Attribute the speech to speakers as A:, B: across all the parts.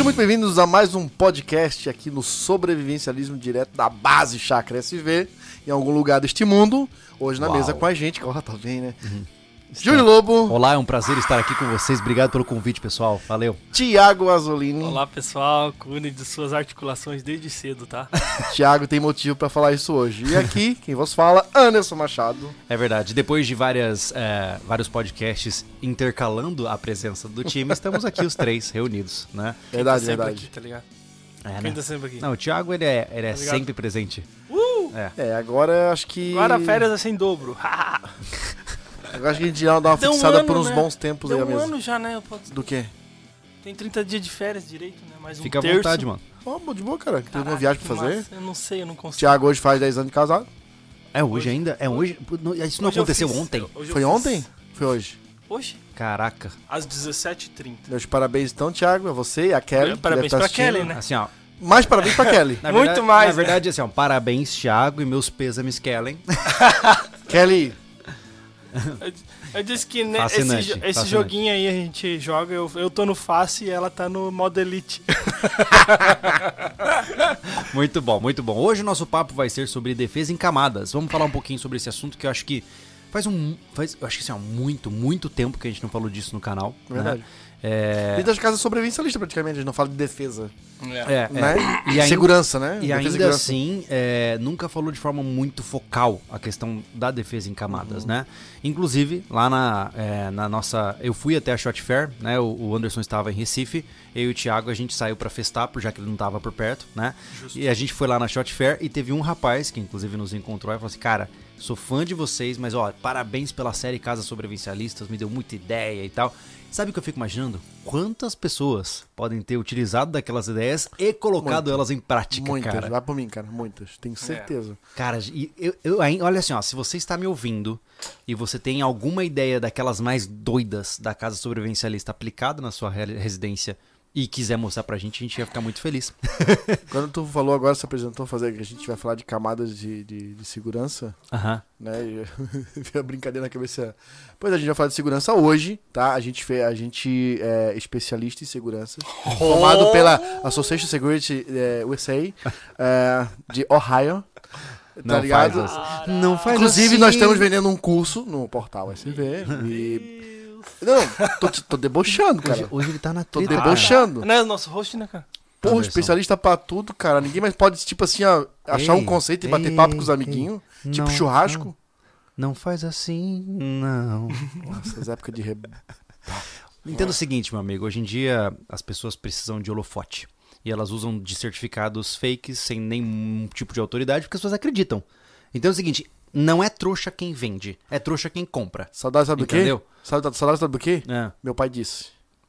A: Sejam muito bem-vindos a mais um podcast aqui no Sobrevivencialismo Direto da Base Chakra SV, em algum lugar deste mundo. Hoje na
B: Uau.
A: mesa com a gente, que ó, tá bem, né? Júlio Lobo,
B: Olá, é um prazer estar aqui com vocês. Obrigado pelo convite, pessoal. Valeu.
A: Thiago Azolini.
C: Olá pessoal, cuidem de suas articulações desde cedo, tá?
A: Thiago tem motivo pra falar isso hoje. E aqui, quem vos fala, Anderson Machado.
B: É verdade. Depois de várias, é, vários podcasts intercalando a presença do time, estamos aqui os três reunidos, né?
A: Verdade,
C: Quem tá
A: verdade.
C: Aqui, tá ligado?
B: É,
C: Quem
B: né?
C: tá sempre aqui?
B: Não, o Thiago, ele é, ele é
C: Obrigado.
B: sempre presente.
C: Uh!
B: É.
A: É, agora acho que.
C: Agora férias é sem dobro.
A: Agora acho que a gente já dá uma
C: Deu um
A: fixada
C: ano,
A: por uns
C: né?
A: bons tempos
C: Deu
A: aí a
C: um
A: mesa.
C: ano já, né? Eu posso-
A: Do quê?
C: Tem 30 dias de férias direito, né? Mais um
B: Fica à
C: terço.
B: vontade, mano.
A: Ó, de boa, cara. Tem
C: Caraca,
A: viagem pra
C: que
A: fazer?
C: massa. Eu não sei, eu não consigo.
A: Thiago hoje faz 10 anos de casado.
B: É hoje ainda? É hoje? Não, Isso não
C: Hoje eu
B: aconteceu
C: fiz-
B: ontem?
C: hoje eu
A: Foi
C: fiz-
A: ontem? Foi hoje.
C: Hoje?
B: Caraca.
C: Às 17h30.
A: Meus parabéns então, Thiago, a você e a Kelly. que
C: Parabéns
A: deve tá
C: pra Kelly,
A: assistindo.
C: né?
B: Assim, ó.
A: Mais parabéns pra Kelly.
B: na
C: Muito
B: verdade-
C: mais,
B: Na
C: né?
B: verdade, assim, ó. Parabéns, Thiago, e meus pêsames, Kellen.
A: Kelly,
C: Eu, eu disse que né, esse, esse joguinho aí a gente joga, eu, eu tô no face e ela tá no modo elite.
B: Muito bom, muito bom. Hoje o nosso papo vai ser sobre defesa em camadas. Vamos falar um pouquinho sobre esse assunto que eu acho que faz um. Faz, eu acho que assim, há muito, muito tempo que a gente não falou disso no canal.
A: Verdade.
B: Né? É,
A: dentro das casas sobrevivencialista praticamente, a gente não fala de defesa,
B: é,
A: né?
B: é. E ainda,
A: segurança, né?
B: e
A: Defesa
B: ainda
A: segurança.
B: assim, é, nunca falou de forma muito focal a questão da defesa em camadas, né? Inclusive, lá na, é, na nossa. Eu fui até a Shot Fair, né? O, o Anderson estava em Recife, eu e o Thiago a gente saiu pra festar, por- já que ele não estava por perto, né? E a gente foi lá na Shot Fair e teve um rapaz que inclusive nos encontrou e falou assim: Cara, sou fã de vocês, mas ó, parabéns pela série Casas Sobrevivencialistas, me deu muita ideia e tal. Sabe o que eu fico imaginando? Quantas pessoas podem ter utilizado daquelas ideias e colocado
A: Muitas.
B: elas em prática,
A: Muitas,
B: cara?
A: vai por mim, cara, muitas, tenho certeza.
B: Cara, e eu, eu ainda- olha assim, ó, se você está me ouvindo e você tem alguma ideia daquelas mais doidas da casa sobrevivencialista aplicada na sua re- residência e quiser mostrar pra gente, a gente ia ficar muito feliz.
A: Quando tu falou agora, se apresentou fazer que a gente vai falar de camadas de, de, de segurança,
B: Aham.
A: né? E veio a brincadeira na cabeça. Pois a gente vai falar de segurança hoje, tá? A gente fez, a gente é especialista em segurança, formado pela Association Security eh, USA eh, de Ohio. Tá
B: Não
A: ligado?
B: faz assim. Não faz
A: Inclusive,
B: assim.
A: nós estamos vendendo um curso no portal SV. E... Não, tô, tô debochando,
B: Hoje,
A: cara.
B: hoje ele tá na
A: Tô
B: treta.
A: debochando.
C: Não é o nosso host, né, cara?
A: Porra,
B: Anderson.
A: especialista pra tudo, cara. Ninguém mais pode, tipo assim, ó, achar
B: Ei,
A: um conceito e bater
B: ei,
A: papo com os
B: ei.
A: amiguinhos. Tipo
B: Não,
A: churrasco.
B: Não faz assim, não.
A: Nossa, essas épocas de. Re...
B: Entenda o seguinte, meu amigo. Hoje em dia as pessoas precisam de holofote. E elas usam de certificados fakes sem nenhum tipo de autoridade porque as pessoas acreditam. Então é o seguinte: não é trouxa quem vende, é trouxa quem compra.
A: Saudade, sabe do quê?
B: Entendeu?
A: Saudade, saudade sabe do quê?
B: É,
A: Meu pai disse.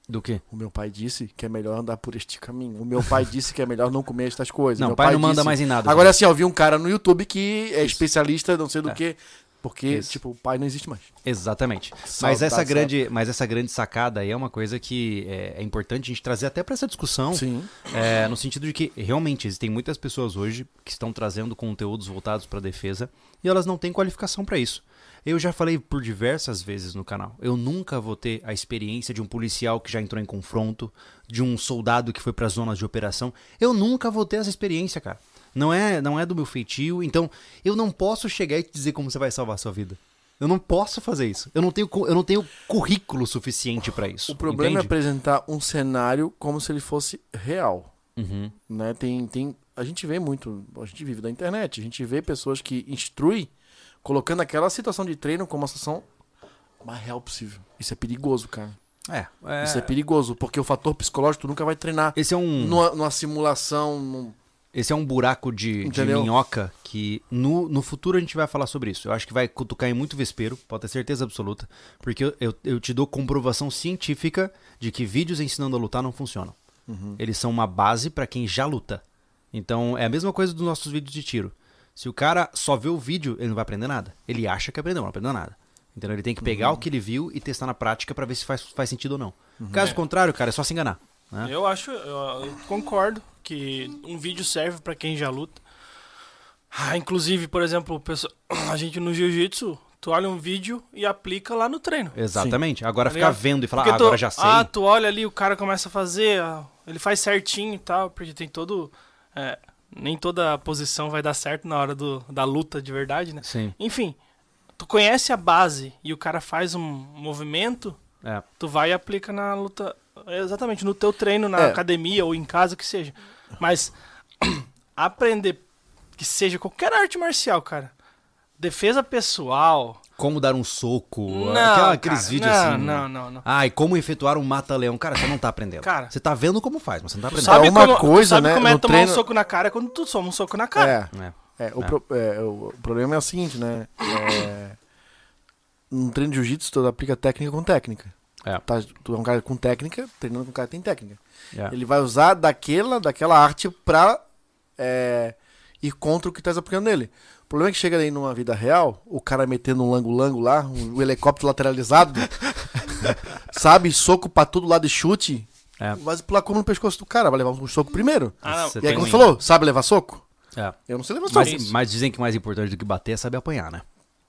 B: do quê?
A: O meu pai disse que é melhor andar por este caminho. O meu pai disse que é melhor não comer estas coisas.
B: Não,
A: meu
B: pai não manda
A: disse-
B: mais em nada,
A: Agora assim, eu vi um cara no YouTube que é especialista, não sei do
B: É.
A: que. Porque,
B: Isso.
A: tipo, o pai não existe mais.
B: Exatamente. Mas essa, grande, mas essa grande sacada aí é uma coisa que é, é importante a gente trazer até para essa discussão.
A: Sim.
B: É, no sentido de que realmente existem muitas pessoas hoje que estão trazendo conteúdos voltados para defesa e elas não têm qualificação para isso. Eu já falei por diversas vezes no canal. Eu nunca vou ter a experiência de um policial que já entrou em confronto, de um soldado que foi para zonas de operação. Eu nunca vou ter essa experiência, cara. Não é, não é do meu feitio, então eu não posso chegar e te dizer como você vai salvar a sua vida. Eu não posso fazer isso. Eu não tenho, eu não tenho currículo suficiente para isso.
A: O problema é
B: entende?
A: apresentar um cenário como se ele fosse real.
B: Uhum.
A: né? Tem, tem, a gente vê muito, a gente vive da internet, a gente vê pessoas que instruem colocando aquela situação de treino como uma situação mais real possível. Isso é perigoso, cara.
B: É, é-
A: Isso é perigoso, porque o fator psicológico tu nunca vai treinar
B: Esse é um.
A: numa, numa simulação. num-
B: Esse é um buraco de, de minhoca que no, no futuro a gente vai falar sobre isso. Eu acho que vai cutucar em muito vespeiro, pode ter certeza absoluta, porque eu, eu, eu te dou comprovação científica de que vídeos ensinando a lutar não funcionam. Eles são uma base para quem já luta. Então é a mesma coisa dos nossos vídeos de tiro. Se o cara só vê o vídeo, ele não vai aprender nada. Ele acha que aprendeu, não aprendeu nada. Então ele tem que pegar o que ele viu e testar na prática para ver se faz, faz sentido ou não. Caso contrário, cara, é só se enganar. né?
C: Eu acho, eu, eu concordo que um vídeo serve pra quem já luta. Ah, inclusive, por exemplo, a gente no jiu-jitsu tu olha um vídeo e aplica lá no treino.
B: Exatamente. Agora
C: Tá
B: ficar
C: ligado?
B: vendo e falar, ah,
C: tu-
B: agora já sei.
C: Ah, tu olha ali, o cara começa a fazer, ah, ele faz certinho e tal, porque tem todo. é, nem toda posição vai dar certo na hora do, da luta de verdade, né?
B: Sim.
C: Enfim, tu conhece a base e o cara faz um movimento,
B: É.
C: tu vai e aplica na luta. Exatamente, no teu treino, na
A: É.
C: academia ou em casa, que seja. Mas aprender que seja qualquer arte marcial, cara. Defesa pessoal.
B: Como dar um soco.
C: Não,
B: aquela- aqueles
C: cara,
B: vídeos
C: não,
B: assim.
C: não, não, não.
B: Ah, e como efetuar um mata-leão. Cara, você não tá aprendendo.
C: Cara.
B: você tá vendo como faz, mas você não tá aprendendo.
C: sabe,
A: uma
C: como,
A: coisa,
C: sabe
A: né,
C: como é
A: no
C: tomar
A: treino-
C: um soco na cara quando tu toma um soco na cara.
A: É.
B: É.
A: É, o,
B: É.
A: pro- é, o problema é o seguinte, né? É, no treino de jiu-jitsu, tu aplica técnica com técnica.
B: É.
A: Tá, tu é um cara com técnica, treinando com um cara que tem técnica.
B: É.
A: Ele vai usar daquela, daquela arte pra é, ir contra o que tá aplicando nele. O problema é que chega aí numa vida real, o cara metendo um lango-lango lá, um, um helicóptero lateralizado, sabe? Soco pra todo lado e chute.
B: É.
A: Vai pular como no pescoço do cara, vai levar um soco primeiro.
C: Ah, não.
B: Você
A: E aí, como
B: um-
A: você falou, sabe levar soco?
B: É.
A: Eu não sei levar soco.
B: Mas, mas dizem que mais importante do que bater é saber apanhar, né?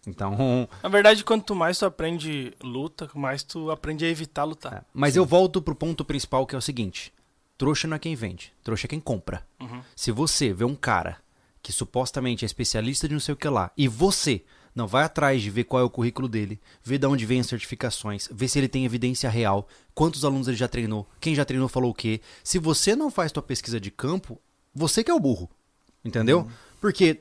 B: Então.
C: Na verdade, quanto mais tu aprende luta, mais tu aprende a evitar lutar.
B: é. Mas eu volto pro ponto principal que é o seguinte: trouxa não é quem vende, trouxa é quem compra. Se você vê um cara que supostamente é especialista de não sei o que lá, e você não vai atrás de ver qual é o currículo dele, ver de onde vem as certificações, ver se ele tem evidência real, quantos alunos ele já treinou, quem já treinou falou o quê. Se você não faz tua pesquisa de campo, você que é o burro. Entendeu? Porque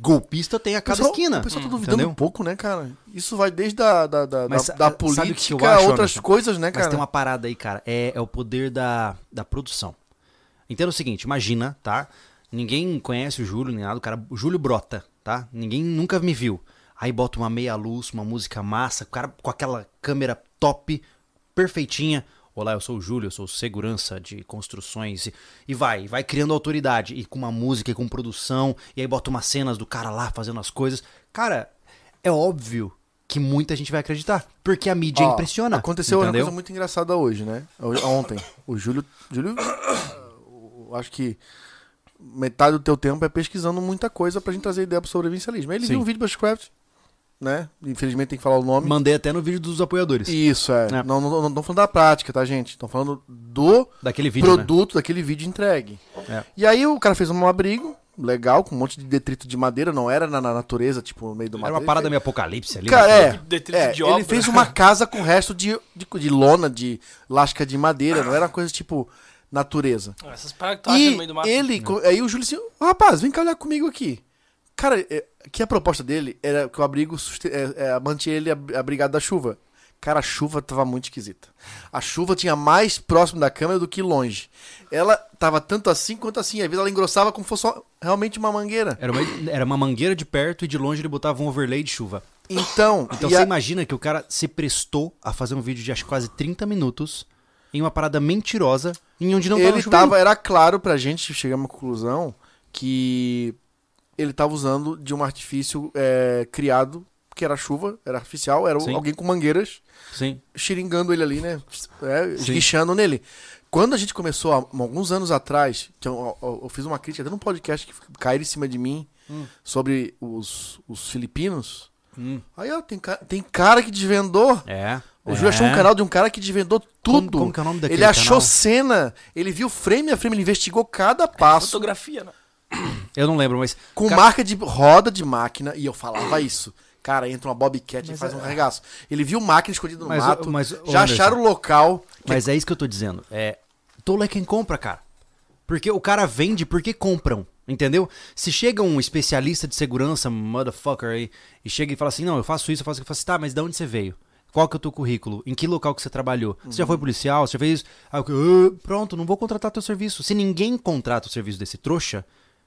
B: golpista tem a cada
A: pessoal-
B: esquina.
A: O pessoal tá duvidando
B: entendeu?
A: um pouco, né, cara? Isso vai desde a, da, da,
B: Mas
A: da, da política a outras
B: Anderson?
A: coisas, né,
B: Mas
A: cara?
B: tem uma parada aí, cara. É, é o poder da, da produção. Entenda o seguinte, imagina, tá? Ninguém conhece o Júlio, nem nada. O cara, o Júlio brota, tá? Ninguém nunca me viu. Aí bota uma meia luz, uma música massa, o cara com aquela câmera top, perfeitinha. Olá, eu sou o Júlio, eu sou segurança de construções. E, vai, vai criando autoridade. E com uma música, e com produção. E aí bota umas cenas do cara lá fazendo as coisas. Cara, é óbvio que muita gente vai acreditar. Porque a mídia
A: Ó,
B: impressiona.
A: Aconteceu uma
B: entendeu?
A: coisa muito engraçada hoje, né? Ontem. O Júlio. Júlio. acho que metade do teu tempo é pesquisando muita coisa pra gente trazer ideia pro sobrevivencialismo. Aí ele
B: Sim.
A: viu um vídeo do Bushcraft, né? Infelizmente tem que falar o nome.
B: Mandei até no vídeo dos apoiadores.
A: Isso, é.
B: É.
A: Não, não, não, não falando da prática, tá, gente? Estão falando do
B: Daquele vídeo, né?
A: produto, daquele vídeo entregue.
B: É.
A: E aí o cara fez um abrigo, legal, com um monte de detrito de madeira, não era na, na natureza, tipo, no meio do
B: Era
A: madeira.
B: uma parada
A: Ele
B: meio apocalipse ali.
A: Cara,
B: né?
A: é.
C: Detrito
A: é,
C: de
A: ele
C: obra.
A: fez uma casa com resto de, de, de lona, de lasca de madeira, não era uma coisa tipo natureza.
C: Essas paradas que tu acha no
A: E
C: meio do mato.
A: ele, aí o Júlio disse, "Ô, rapaz, vem cá olhar comigo aqui. Cara, é, que a proposta dele era que o abrigo é, é, mantinha ele ab- abrigado da chuva. Cara, a chuva tava muito esquisita. A chuva tinha mais próximo da câmera do que longe. Ela tava tanto assim quanto assim. Às vezes ela engrossava como se fosse realmente uma mangueira.
B: Era uma, era uma mangueira de perto e de longe ele botava um overlay de chuva.
A: Então,
B: Então você
A: a-
B: imagina que o cara se prestou a fazer um vídeo de acho quase 30 minutos em uma parada mentirosa em onde não tava
A: ele tava, era claro pra gente chegar a uma conclusão que ele tava usando de um artifício é, criado, que era chuva, era artificial, era
B: Sim.
A: alguém com mangueiras
B: Sim.
A: xiringando ele ali, né? É, nele. Quando a gente começou, há alguns anos atrás, que eu, eu- eu fiz uma crítica até num podcast que caíram em cima de mim
B: Hum.
A: sobre os, os filipinos.
B: Hum.
A: Aí, ó, tem, tem cara que desvendou.
B: É.
A: O Júlio achou um
B: É.
A: canal de um cara que desvendou tudo.
B: Como, como que é o nome daquele
A: ele achou
B: canal?
A: cena, ele viu frame a frame, ele investigou cada passo
C: Fotografia, né?
B: Eu não lembro, mas.
A: com
B: Cara,
A: marca de roda de máquina e eu falava isso. Cara, entra uma Bobcat e faz um regaço. Ele viu máquina escondida no
B: Mas,
A: mato,
B: mas,
A: já
B: Anderson,
A: acharam o local. que-
B: Mas é isso que eu tô dizendo. É. Tolo é quem compra, cara. Porque o cara vende porque compram. Entendeu? Se chega um especialista de segurança, motherfucker aí, e chega e fala assim: não, eu faço isso, eu faço aquilo, eu falo assim, tá, mas de onde você veio? Qual que é o teu currículo? Em que local que você trabalhou? Você já foi policial? Você já fez isso? Aí eu, "Ah, pronto, não vou contratar teu serviço. Se ninguém contrata o serviço desse trouxa,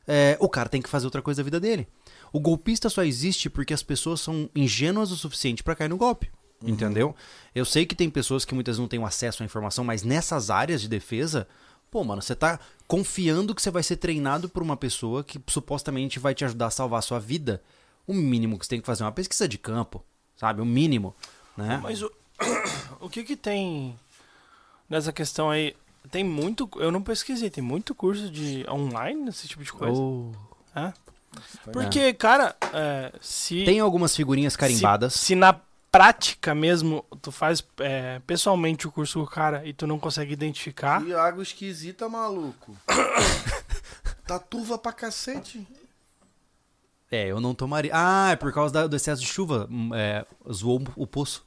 B: é, o cara tem que fazer outra coisa da vida dele. O golpista só existe porque as pessoas são ingênuas o suficiente pra cair no golpe. Entendeu? Eu sei que tem pessoas que muitas não têm acesso à informação, mas nessas áreas de defesa, pô, mano, você tá confiando que você vai ser treinado por uma pessoa que supostamente vai te ajudar a salvar a sua vida. O mínimo que você tem que fazer é uma pesquisa de campo, sabe? O mínimo, né?
C: Mas o, o que que tem nessa questão aí? Tem muito. Eu não pesquisei, tem muito curso de online nesse tipo de coisa.
B: Ou-
C: É? Porque, cara, é, se.
B: Tem algumas figurinhas carimbadas.
C: Se, se na prática mesmo tu faz é, pessoalmente o curso com o cara e tu não consegue identificar.
A: Que água esquisita, maluco. tá turva pra cacete.
B: É, eu não tomaria. Ah, é por causa da- do excesso de chuva. hum, É, zoou o poço.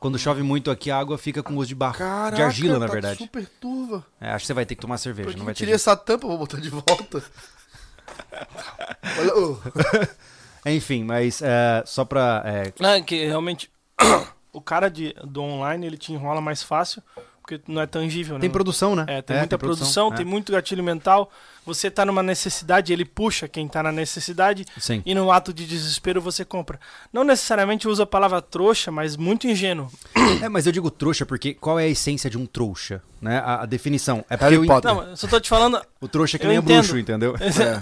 B: Quando chove muito aqui, a água fica com gosto de barro.
A: Caraca,
B: de argila, na
A: tá
B: verdade.
A: super turva.
B: É, acho que você vai ter que tomar cerveja, não vai
A: eu
B: ter
A: tirei
B: jeito.
A: essa tampa, vou botar de volta. Olha, ô.
B: Enfim, mas é, só pra. é,
C: Não, é que realmente o cara de, do online ele te enrola mais fácil, porque não é tangível, né?
B: tem produção, né?
C: É, tem muita produção,
B: é.
C: tem muito gatilho mental. Você tá numa necessidade, ele puxa quem tá na necessidade.
B: Sim.
C: E no ato de desespero você compra. Não necessariamente usa a palavra trouxa, mas muito ingênuo.
B: É, mas eu digo trouxa porque qual é a essência de um trouxa? Né? A, a definição. É
A: Harry
B: eu,
A: Potter.
C: Não, eu só tô te falando.
B: o trouxa é que
C: Eu
B: nem é
C: entendo.
B: bruxo, entendeu?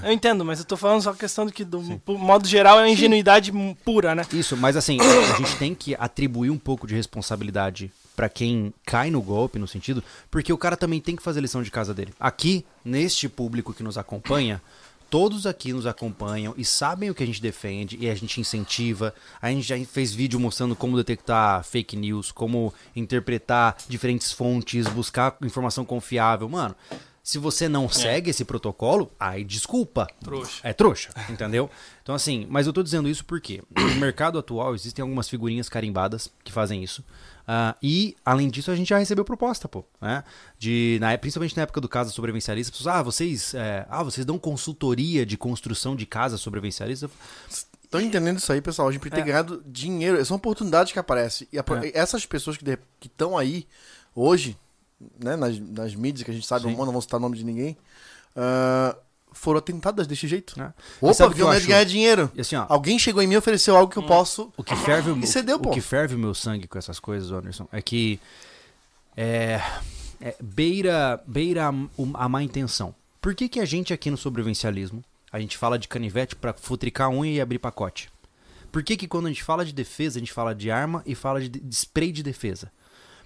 C: Eu entendo, mas eu tô falando só a questão de que, do modo geral, é a ingenuidade pura, né?
B: Isso, mas assim, a gente tem que atribuir um pouco de responsabilidade pra quem cai no golpe, no sentido, porque o cara também tem que fazer a lição de casa dele. Aqui, neste público que nos acompanha, todos aqui nos acompanham e sabem o que a gente defende e a gente incentiva. A gente já fez vídeo mostrando como detectar fake news, como interpretar diferentes fontes, buscar informação confiável. Mano, se você não segue esse protocolo, aí desculpa.
C: Trouxa.
B: É trouxa, entendeu? Então, assim, mas eu tô dizendo isso porque no mercado atual existem algumas figurinhas carimbadas que fazem isso. Ah, e, além disso, a gente já recebeu proposta, pô, né? De, na, principalmente na época do Casa Sobrevivencialista, as pessoas, ah, vocês, é, ah, vocês dão consultoria de construção de casa sobrevivencialista?
A: Estão entendendo isso aí, pessoal? A gente tem
B: É.
A: ganhado dinheiro. São oportunidades que aparecem. E a-
B: É.
A: essas pessoas que estão aí hoje, né, nas, nas mídias que a gente sabe,
B: Sim.
A: não vou citar o nome de ninguém, ah, foram atentadas desse jeito.
B: Né?
A: Opa,
B: sabe o que eu
A: de
B: acho?
A: ganhar dinheiro.
B: E assim, ó,
A: Alguém chegou em mim e ofereceu algo que eu posso.
B: O que ferve o,
A: E você deu,
B: o
A: pô.
B: que ferve o meu sangue com essas coisas, Anderson, é que é, é, beira, beira a, o- a má intenção. Por que, que a gente aqui no sobrevivencialismo, a gente fala de canivete pra futricar unha e abrir pacote? Por que, que quando a gente fala de defesa, a gente fala de arma e fala de, de spray de defesa?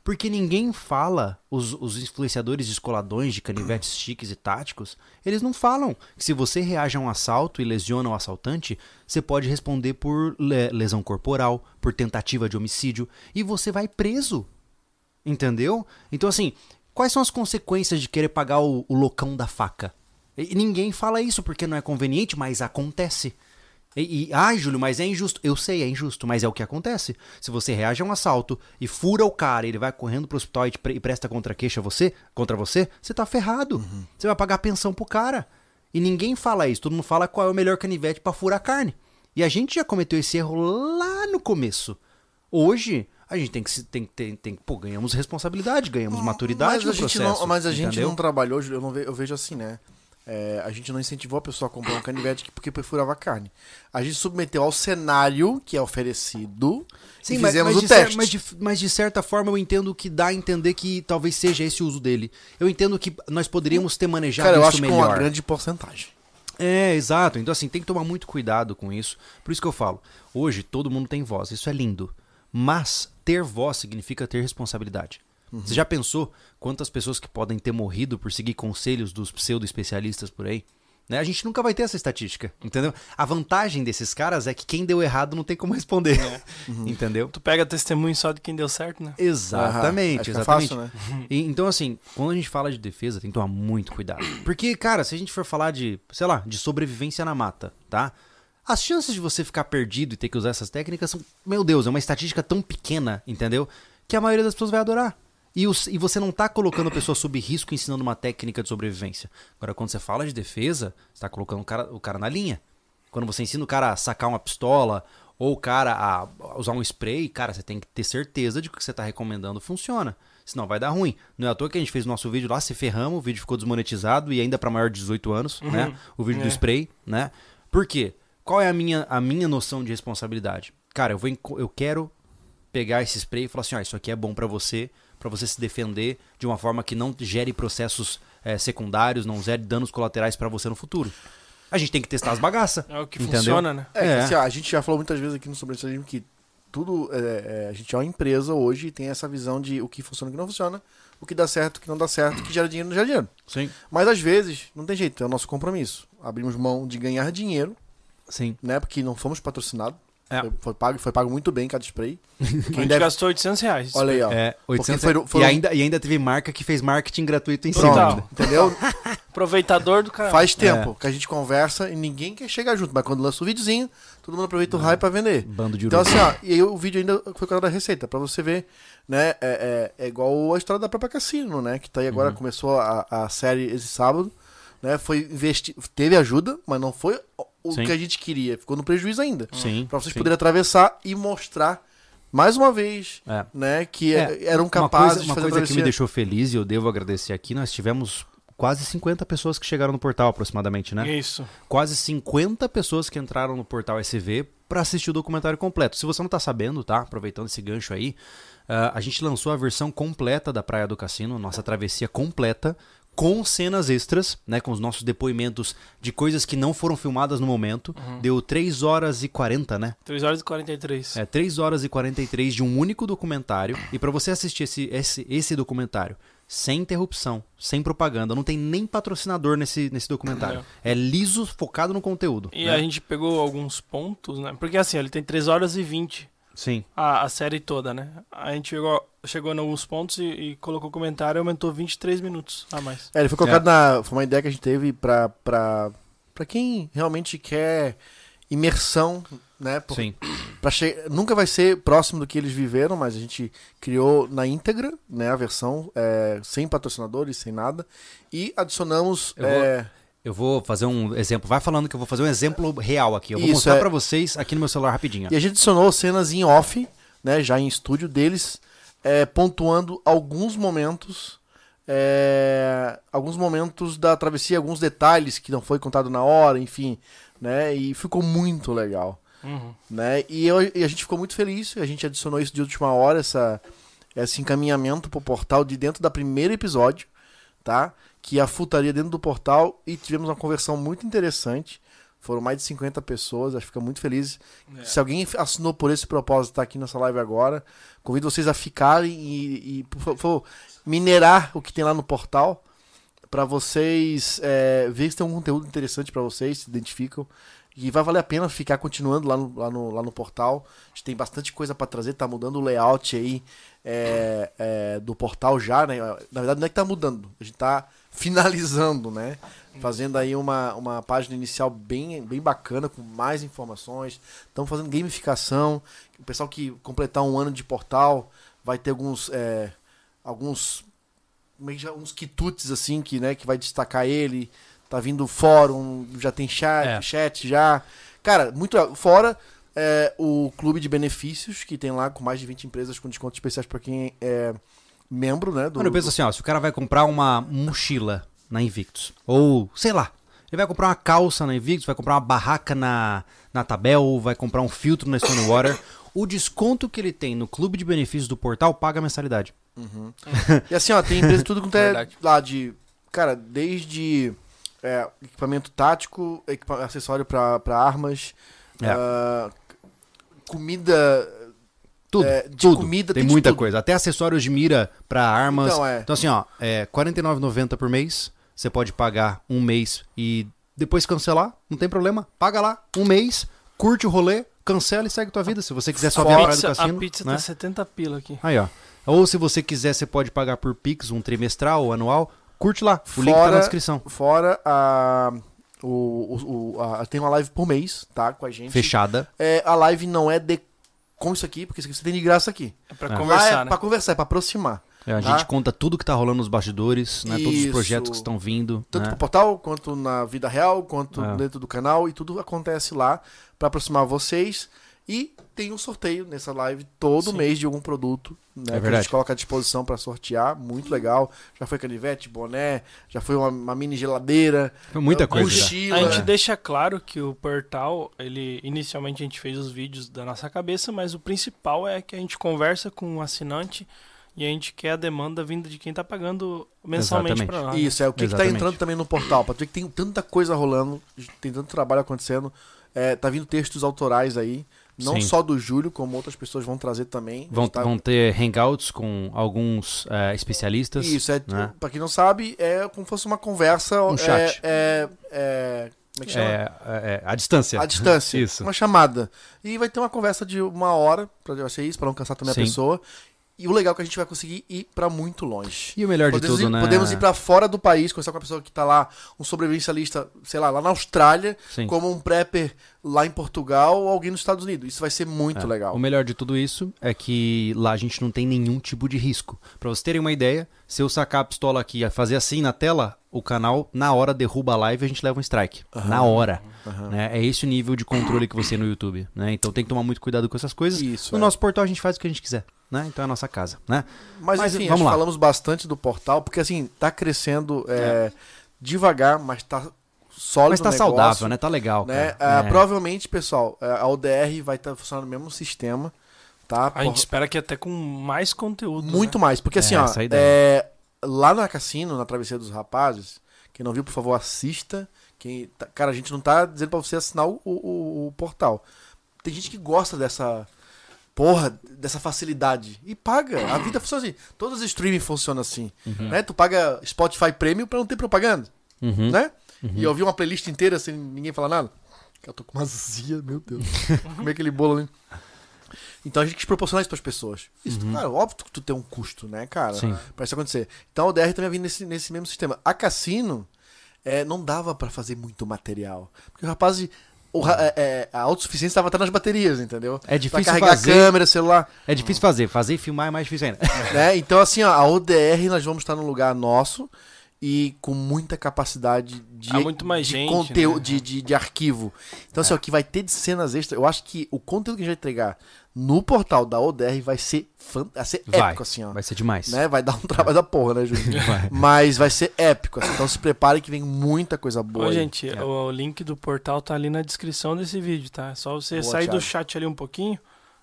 B: Porque ninguém fala, os, os influenciadores descoladões de canivetes chiques e táticos, eles não falam que se você reage a um assalto e lesiona o assaltante, você pode responder por le- lesão corporal, por tentativa de homicídio, e você vai preso. Entendeu? Então, assim, quais são as consequências de querer pagar o, o loucão da faca? E ninguém fala isso porque não é conveniente, mas acontece. E, e, ai, Júlio, mas é injusto. Eu sei, é injusto, mas é o que acontece. Se você reage a um assalto e fura o cara, ele vai correndo pro hospital e, te e presta contra-queixa a você, contra você, você tá ferrado. Você vai pagar pensão pro cara. E ninguém fala isso. Todo mundo fala qual é o melhor canivete pra furar carne. E a gente já cometeu esse erro lá no começo. Hoje, a gente tem que, se- tem, tem, tem, pô, ganhamos responsabilidade, ganhamos maturidade
A: mas a
B: no
A: gente
B: processo.
A: não, mas a gente
B: entendeu?
A: não trabalhou, eu, não ve- eu vejo assim, né? É, a gente não incentivou a pessoa a comprar um canivete porque perfurava carne. A gente submeteu ao cenário que é oferecido e
B: mas,
A: fizemos
B: mas
A: o teste.
B: mas, de, mas de certa forma eu entendo que dá a entender que talvez seja esse o uso dele. Eu entendo que nós poderíamos ter manejado
A: Cara, eu
B: isso
A: acho que
B: melhor.
A: uma grande porcentagem.
B: É, exato. Então, assim, tem que tomar muito cuidado com isso. Por isso que eu falo, hoje todo mundo tem voz, isso é lindo. Mas ter voz significa ter responsabilidade. Você já pensou quantas pessoas que podem ter morrido por seguir conselhos dos pseudo-especialistas por aí? Né? A gente nunca vai ter essa estatística, entendeu? A vantagem desses caras é que quem deu errado não tem como responder, entendeu?
C: Tu pega testemunho só de quem deu certo, né?
B: Exatamente,
A: acho que é
B: exatamente.
A: fácil, né?
B: E, então, assim, quando a gente fala de defesa, tem que tomar muito cuidado. Porque, cara, se a gente for falar de, sei lá, de sobrevivência na mata, tá? As chances de você ficar perdido e ter que usar essas técnicas são, meu Deus, é uma estatística tão pequena, entendeu? Que a maioria das pessoas vai adorar. E, os- e você não tá colocando a pessoa sob risco ensinando uma técnica de sobrevivência. Agora, quando você fala de defesa, você tá colocando o cara, o cara na linha. Quando você ensina o cara a sacar uma pistola ou o cara a usar um spray, cara, você tem que ter certeza de que o que você tá recomendando funciona. Senão vai dar ruim. Não é à toa que a gente fez o nosso vídeo lá, se ferramos, o vídeo ficou desmonetizado e ainda pra maior de 18 anos, né? O vídeo do
C: É.
B: spray, né? Por quê? Qual é a minha, a minha noção de responsabilidade? Cara, eu, vou, eu quero pegar esse spray e falar assim, ó, isso aqui é bom pra você, pra você se defender de uma forma que não gere processos eh, secundários, não gere danos colaterais pra você no futuro. A gente tem que testar as bagaças.
C: É o que
B: Entendeu?
C: funciona, né?
A: É, que,
B: É.
A: assim, ó, a gente já falou muitas vezes aqui no Sobrevivencialismo que tudo. é, é, a gente é uma empresa hoje e tem essa visão de o que funciona e o que não funciona, o que dá certo, o que não dá certo, o que gera dinheiro e não gera dinheiro.
B: Sim.
A: Mas às vezes, não tem jeito, é o nosso compromisso. Abrimos mão de ganhar dinheiro
B: Sim.
A: né? Porque não fomos patrocinados.
B: É.
A: Foi, foi pago, foi pago muito bem cada spray.
C: A
A: Quem
C: gente
A: deve...
C: gastou 800 reais.
A: Olha aí, ó.
B: É, 800
A: foram- foram-
B: e, ainda, e ainda teve marca que fez marketing gratuito em
A: Pronto,
B: cima.
A: Entendeu?
C: Aproveitador do cara.
A: Faz tempo que a gente conversa e ninguém quer chegar junto. Mas quando lança o videozinho, todo mundo aproveita o hype pra vender.
B: Bando de
A: Então,
B: urubu.
A: assim, ó, e aí o vídeo ainda foi com a da receita, pra você ver, né? É, é, é igual a história da própria Cassino, né? Que tá aí agora,
B: Uhum.
A: começou a, a série esse sábado, né? Foi investi teve ajuda, mas não foi o-
B: Sim.
A: que a gente queria, ficou no prejuízo ainda.
B: Sim.
A: Pra vocês
B: sim.
A: poderem atravessar e mostrar mais uma vez,
B: É.
A: né? Que
B: É,
A: eram
B: Uma
A: capazes
B: coisa,
A: de
B: uma
A: fazer a
B: coisa que me deixou feliz e eu devo agradecer aqui, nós tivemos quase 50 pessoas que chegaram no portal aproximadamente, né?
C: Isso.
B: Quase 50 pessoas que entraram no portal SV pra assistir o documentário completo. Se você não tá sabendo, tá? Aproveitando esse gancho aí, ah, a gente lançou a versão completa da Praia do Cassino, nossa travessia completa, com cenas extras, né? Com os nossos depoimentos de coisas que não foram filmadas no momento. Deu 3 horas e 40, né?
C: 3 horas e 43.
B: É 3 horas e 43 de um único documentário. E pra você assistir esse, esse, esse documentário sem interrupção, sem propaganda, não tem nem patrocinador nesse, nesse documentário. É liso, focado no conteúdo.
C: E
B: né?
C: a gente pegou alguns pontos, né? Porque assim, ele tem 3 horas e 20
B: Sim.
C: a, a série toda, né? A gente chegou, chegou em alguns pontos e, e colocou comentário e aumentou 23 minutos a mais.
A: É, ele foi colocado na. Foi uma ideia que a gente teve pra, pra, pra quem realmente quer imersão, né? Por-
B: Sim.
A: Pra che... Nunca vai ser próximo do que eles viveram, mas a gente criou na íntegra, né? A versão é, sem patrocinadores, sem nada. E adicionamos.
B: Eu vou-
A: é,
B: Eu vou fazer um exemplo. Vai falando que eu vou fazer um exemplo real aqui. Eu vou
A: Isso,
B: mostrar
A: é.
B: pra vocês aqui no meu celular rapidinho.
A: E a gente adicionou cenas em off, né? Já em estúdio deles, é, pontuando alguns momentos. é, alguns momentos da travessia, alguns detalhes que não foi contado na hora, enfim, né? E ficou muito legal.
C: Uhum.
A: né? E, eu- e a gente ficou muito feliz, a gente adicionou isso de última hora, essa, esse encaminhamento pro portal de dentro da primeiro episódio, tá? Que a FU estaria dentro do portal e tivemos uma conversão muito interessante. Foram mais de 50 pessoas, acho que fica muito feliz.
C: É.
A: Se alguém assinou por esse propósito tá aqui nessa live agora, convido vocês a ficarem e, e, por favor, minerar o que tem lá no portal para vocês é, ver se tem algum conteúdo interessante para vocês, se identificam. E vai valer a pena ficar continuando lá no, lá no, lá no portal. A gente tem bastante coisa para trazer, tá mudando o layout aí é, é, do portal já, né? Na verdade, não é que tá mudando, a gente tá finalizando, né? Fazendo aí uma, uma página inicial bem, bem bacana, com mais informações. Estamos fazendo gamificação. O pessoal que completar um ano de portal vai ter alguns. é, alguns. é uns quitutes assim, que, né, que vai destacar ele. Tá vindo fórum, já tem chat,
B: É.
A: chat já. Cara, muito. Fora é, o clube de benefícios, que tem lá com mais de 20 empresas com descontos especiais para quem é membro, né? Do,
B: Mano, eu penso assim, ó, se o cara vai comprar uma mochila na Invictus, ou, sei lá, ele vai comprar uma calça na Invictus, vai comprar uma barraca na, na Tabel, vai comprar um filtro na Stonewater, o desconto que ele tem no clube de benefícios do portal paga a mensalidade.
A: E assim, ó, tem empresa tudo quanto é lá de. Cara, desde é, equipamento tático, equipa- acessório pra pra armas,
B: É.
A: ah, comida.
B: Tudo,
A: É, de
B: tudo.
A: comida,
B: tem muita
A: tudo.
B: coisa. Até acessórios de mira pra armas.
A: Então, é.
B: Então, assim, ó, é R$ 49,90 por mês. Você pode pagar um mês e depois cancelar, não tem problema. Paga lá um mês, curte o rolê, cancela e segue tua vida. Se você quiser só ver a
C: a
B: praia do
C: pizza,
B: cassino.
C: a pizza
B: né?
C: tá 70 pila aqui.
B: Aí, ó. Ou se você quiser, você pode pagar por Pix, um trimestral ou anual. Curte lá. O link tá
A: Fora-
B: na descrição.
A: Fora a. O, o, o- a- tem uma live por mês, tá? Com a gente.
B: Fechada.
A: É, a live não é de com isso aqui, porque isso aqui você tem de graça aqui.
C: É pra
B: É.
A: Lá
C: conversar,
A: é
C: né?
A: pra conversar, é pra aproximar.
B: É, a
A: Tá.
B: gente conta tudo que tá rolando nos bastidores, né? Todos os projetos que estão vindo.
A: Tanto
B: né?
A: pro portal, quanto na vida real, quanto
B: É.
A: dentro do canal, e tudo acontece lá pra aproximar vocês. E tem um sorteio nessa live todo
C: Sim.
A: mês de algum produto, né? que a gente coloca à disposição pra sortear. Muito legal. Já foi canivete, boné, já foi uma, uma mini geladeira,
B: Foi muita coisa.
A: mochila.
C: A gente deixa claro que o portal, ele inicialmente a gente fez os vídeos da nossa cabeça, mas o principal é que a gente conversa com o assinante e a gente quer a demanda vinda de quem tá pagando mensalmente pra nós. né?
A: Isso, é o que, que tá
B: Exatamente.
A: entrando também no portal. Pra tu ver que tem tanta coisa rolando, tem tanto trabalho acontecendo. É, tá vindo textos autorais aí. Não
B: Sim.
A: só do Júlio, como outras pessoas vão trazer também. A
B: Vão,
A: tá-
B: vão ter hangouts com alguns é, especialistas.
A: Isso, é,
B: né?
A: pra quem não sabe, é como se fosse uma conversa.
B: Um
A: é-
B: chat.
A: É, é Como é que chama?
B: É, é, a distância.
A: A distância.
B: Isso.
A: Uma chamada. E vai ter uma conversa de uma hora, pra ser isso, pra não cansar também
B: Sim.
A: a pessoa. E o legal é que a gente vai conseguir ir pra muito longe.
B: E o melhor de
A: Podemos,
B: tudo,
A: ir,
B: né?
A: podemos ir pra fora do país, conversar com uma pessoa que tá lá, um sobrevivencialista, sei lá, lá na Austrália,
B: Sim.
A: como um prepper lá em Portugal ou alguém nos Estados Unidos. Isso vai ser muito
B: É.
A: legal.
B: O melhor de tudo isso é que lá a gente não tem nenhum tipo de risco. Pra vocês terem uma ideia, se eu sacar a pistola aqui e fazer assim na tela, o canal na hora derruba a live e a gente leva um strike. Na hora. né? É esse o nível de controle que você tem no YouTube. Né? Então tem que tomar muito cuidado com essas coisas.
A: Isso,
B: no
A: é.
B: nosso portal a gente faz o que a gente quiser. Né? Então é a nossa casa. Né?
A: Mas,
B: Mas
A: enfim,
B: vamos lá.
A: falamos bastante do portal, porque assim, tá crescendo é, devagar, mas tá sólido
B: Mas tá
A: negócio,
B: saudável, né? Tá legal.
A: né?
B: cara.
A: Ah,
B: É.
A: Provavelmente, pessoal, é, a ODR vai estar funcionando no mesmo sistema, tá?
C: A
A: Por-
C: gente espera que até com mais conteúdo.
A: Muito mais, porque assim,
B: É,
A: ó,
B: é
A: é, lá na Cassino, na Travessia dos Rapazes, quem não viu, por favor, assista. Quem, tá- cara, a gente não tá dizendo pra você assinar o, o- o portal. Tem gente que gosta dessa porra, dessa facilidade e paga. A vida funciona assim. Todos os streaming funcionam assim, né? Tu paga Spotify Premium pra não ter propaganda,
B: Uhum.
A: né? E ouvir uma playlist inteira sem ninguém falar nada. Eu tô com uma azia, meu Deus. Comer aquele bolo ali. Então a gente quis proporcionar isso pras pessoas. Isso, cara, óbvio que tu tem um custo, né, cara?
B: Sim.
A: Pra isso acontecer. Então o DR também vindo nesse, nesse mesmo sistema. A Cassino é, não dava pra fazer muito material. Porque o rapaz. O, é, é, a autossuficiência estava até nas baterias, entendeu?
B: É difícil
A: pra carregar
B: fazer.
A: câmera, celular.
B: É difícil fazer. Fazer e filmar é mais difícil ainda.
A: né? Então, assim, ó, a ODR nós vamos estar num lugar nosso e com muita capacidade de,
C: muito mais
A: de
C: gente,
A: conteúdo,
C: né?
A: de, de, de arquivo. Então, assim, ó, que vai ter de cenas extras. Eu acho que o conteúdo que a gente vai entregar no portal da ODR vai ser, fan... vai ser
B: Vai.
A: épico, assim, ó.
B: Vai ser demais.
A: Né? Vai dar um trabalho da porra, né, Júlio? Mas vai ser épico, assim. Então se prepare que vem muita coisa boa.
C: Ô,
A: aí.
C: gente,
B: É.
C: o, o link do portal tá ali na descrição desse vídeo, tá? É só você
A: Boa,
C: sair do
A: Thiago.
C: chat ali um pouquinho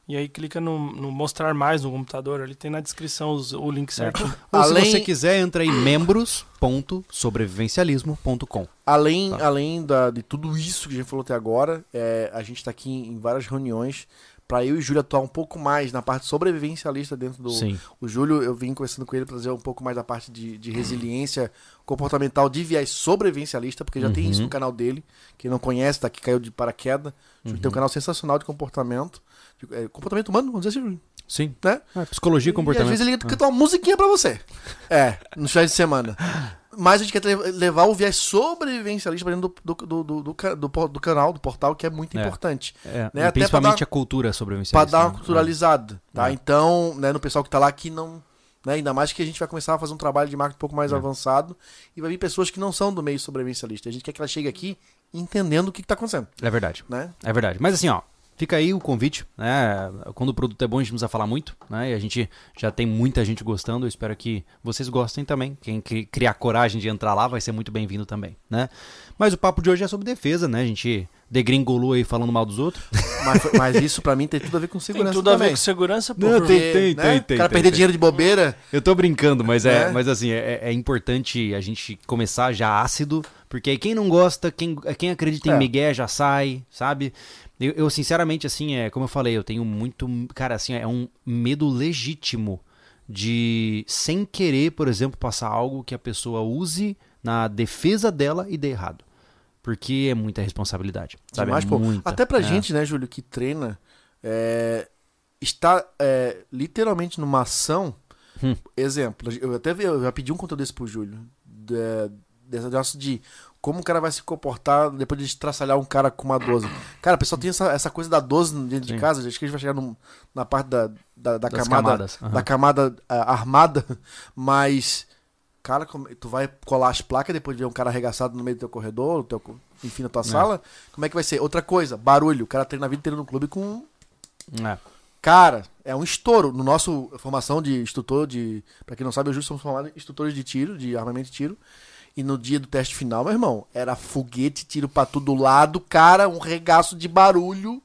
C: e aí clica no, no mostrar mais no computador. Ali tem na descrição os- o link certo.
B: Ou
A: Além-
B: se você quiser, entra em membros.sobrevivencialismo.com.
A: Além,
B: Tá.
A: além da, de tudo isso que a gente falou até agora, é, a gente tá aqui em, em várias reuniões para eu e o Júlio atuar um pouco mais na parte sobrevivencialista dentro do.
B: Sim.
A: O Júlio, eu vim conversando com ele para trazer um pouco mais da parte de, de resiliência comportamental de viés sobrevivencialista, porque já tem
B: Uhum.
A: isso no canal dele. Quem não conhece, tá aqui, caiu de paraquedas. O Júlio tem um canal sensacional de comportamento. É, comportamento humano, vamos dizer assim.
B: Sim.
A: Né?
B: É, psicologia e comportamento.
A: às vezes ele canta uma musiquinha pra você. É, nos finais de semana. Mas a gente quer le- levar o viés sobrevivencialista pra dentro do, do, do, do, canal, do portal, que é muito
B: É.
A: importante.
B: É,
A: né,
B: principalmente
A: pra
B: a cultura
A: Pra
B: sobrevivencialista.
A: dar uma
B: né?
A: culturalizada, tá?
B: É.
A: Então, né, no pessoal que tá lá que não... Né, ainda mais que a gente vai começar a fazer um trabalho de marketing um pouco mais
B: É.
A: avançado e vai vir pessoas que não são do meio sobrevivencialista. A gente quer que ela chegue aqui entendendo o que, que tá acontecendo,
B: É, é verdade.
A: né?
B: É verdade. Mas assim, ó, fica aí o convite, né? Quando o produto é bom, a gente não precisa falar muito, né? E a gente já tem muita gente gostando. Eu espero que vocês gostem também. Quem cri- criar coragem de entrar lá vai ser muito bem-vindo também, né? Mas o papo de hoje é sobre defesa, né? A gente degringolou aí falando mal dos outros.
A: Mas, mas isso pra mim tem tudo a ver com
C: Tem
A: segurança
C: tudo a ver
A: também.
C: com segurança, pô.
B: Não,
C: porque-
B: tem- tem-
A: né?
B: tem,
A: O cara
B: tem,
A: perder
B: tem.
A: dinheiro de bobeira.
B: Eu tô brincando, mas é,
A: Né?
B: mas assim, é, é importante a gente começar já ácido, porque aí quem não gosta, quem, quem acredita em
A: É.
B: Miguel já sai, sabe? Eu, eu, sinceramente, assim, é como eu falei, eu tenho muito, cara, assim, é um medo legítimo de, sem querer, por exemplo, passar algo que a pessoa use na defesa dela e dê errado. Porque é muita responsabilidade, sabe?
A: Demais,
B: é
A: pô.
B: muita.
A: Até pra
B: É.
A: gente, né, Júlio, que treina, é, está é, literalmente numa ação.
B: Hum.
A: Exemplo, eu até eu já pedi um conteúdo desse pro Júlio. De, desse negócio de como o cara vai se comportar depois de estraçalhar um cara com uma 12. Cara, o pessoal tem essa, essa coisa da 12 dentro de
B: Sim.
A: casa, acho que a gente vai chegar num- na parte da, da, da camada,
B: aham.
A: da camada ah, armada, mas, cara, tu vai colar as placas depois de ver um cara arregaçado no meio do teu corredor, no teu, enfim, na tua sala, como é que vai ser? Outra coisa, barulho, o cara treina a vida inteira no clube com
B: É.
A: Cara, é um estouro. No nosso formação de instrutor de. Pra quem não sabe, eu justo somos formados em instrutores de tiro, de armamento de tiro. E no dia do teste final, meu irmão, era foguete, tiro pra todo lado, cara, um regaço de barulho,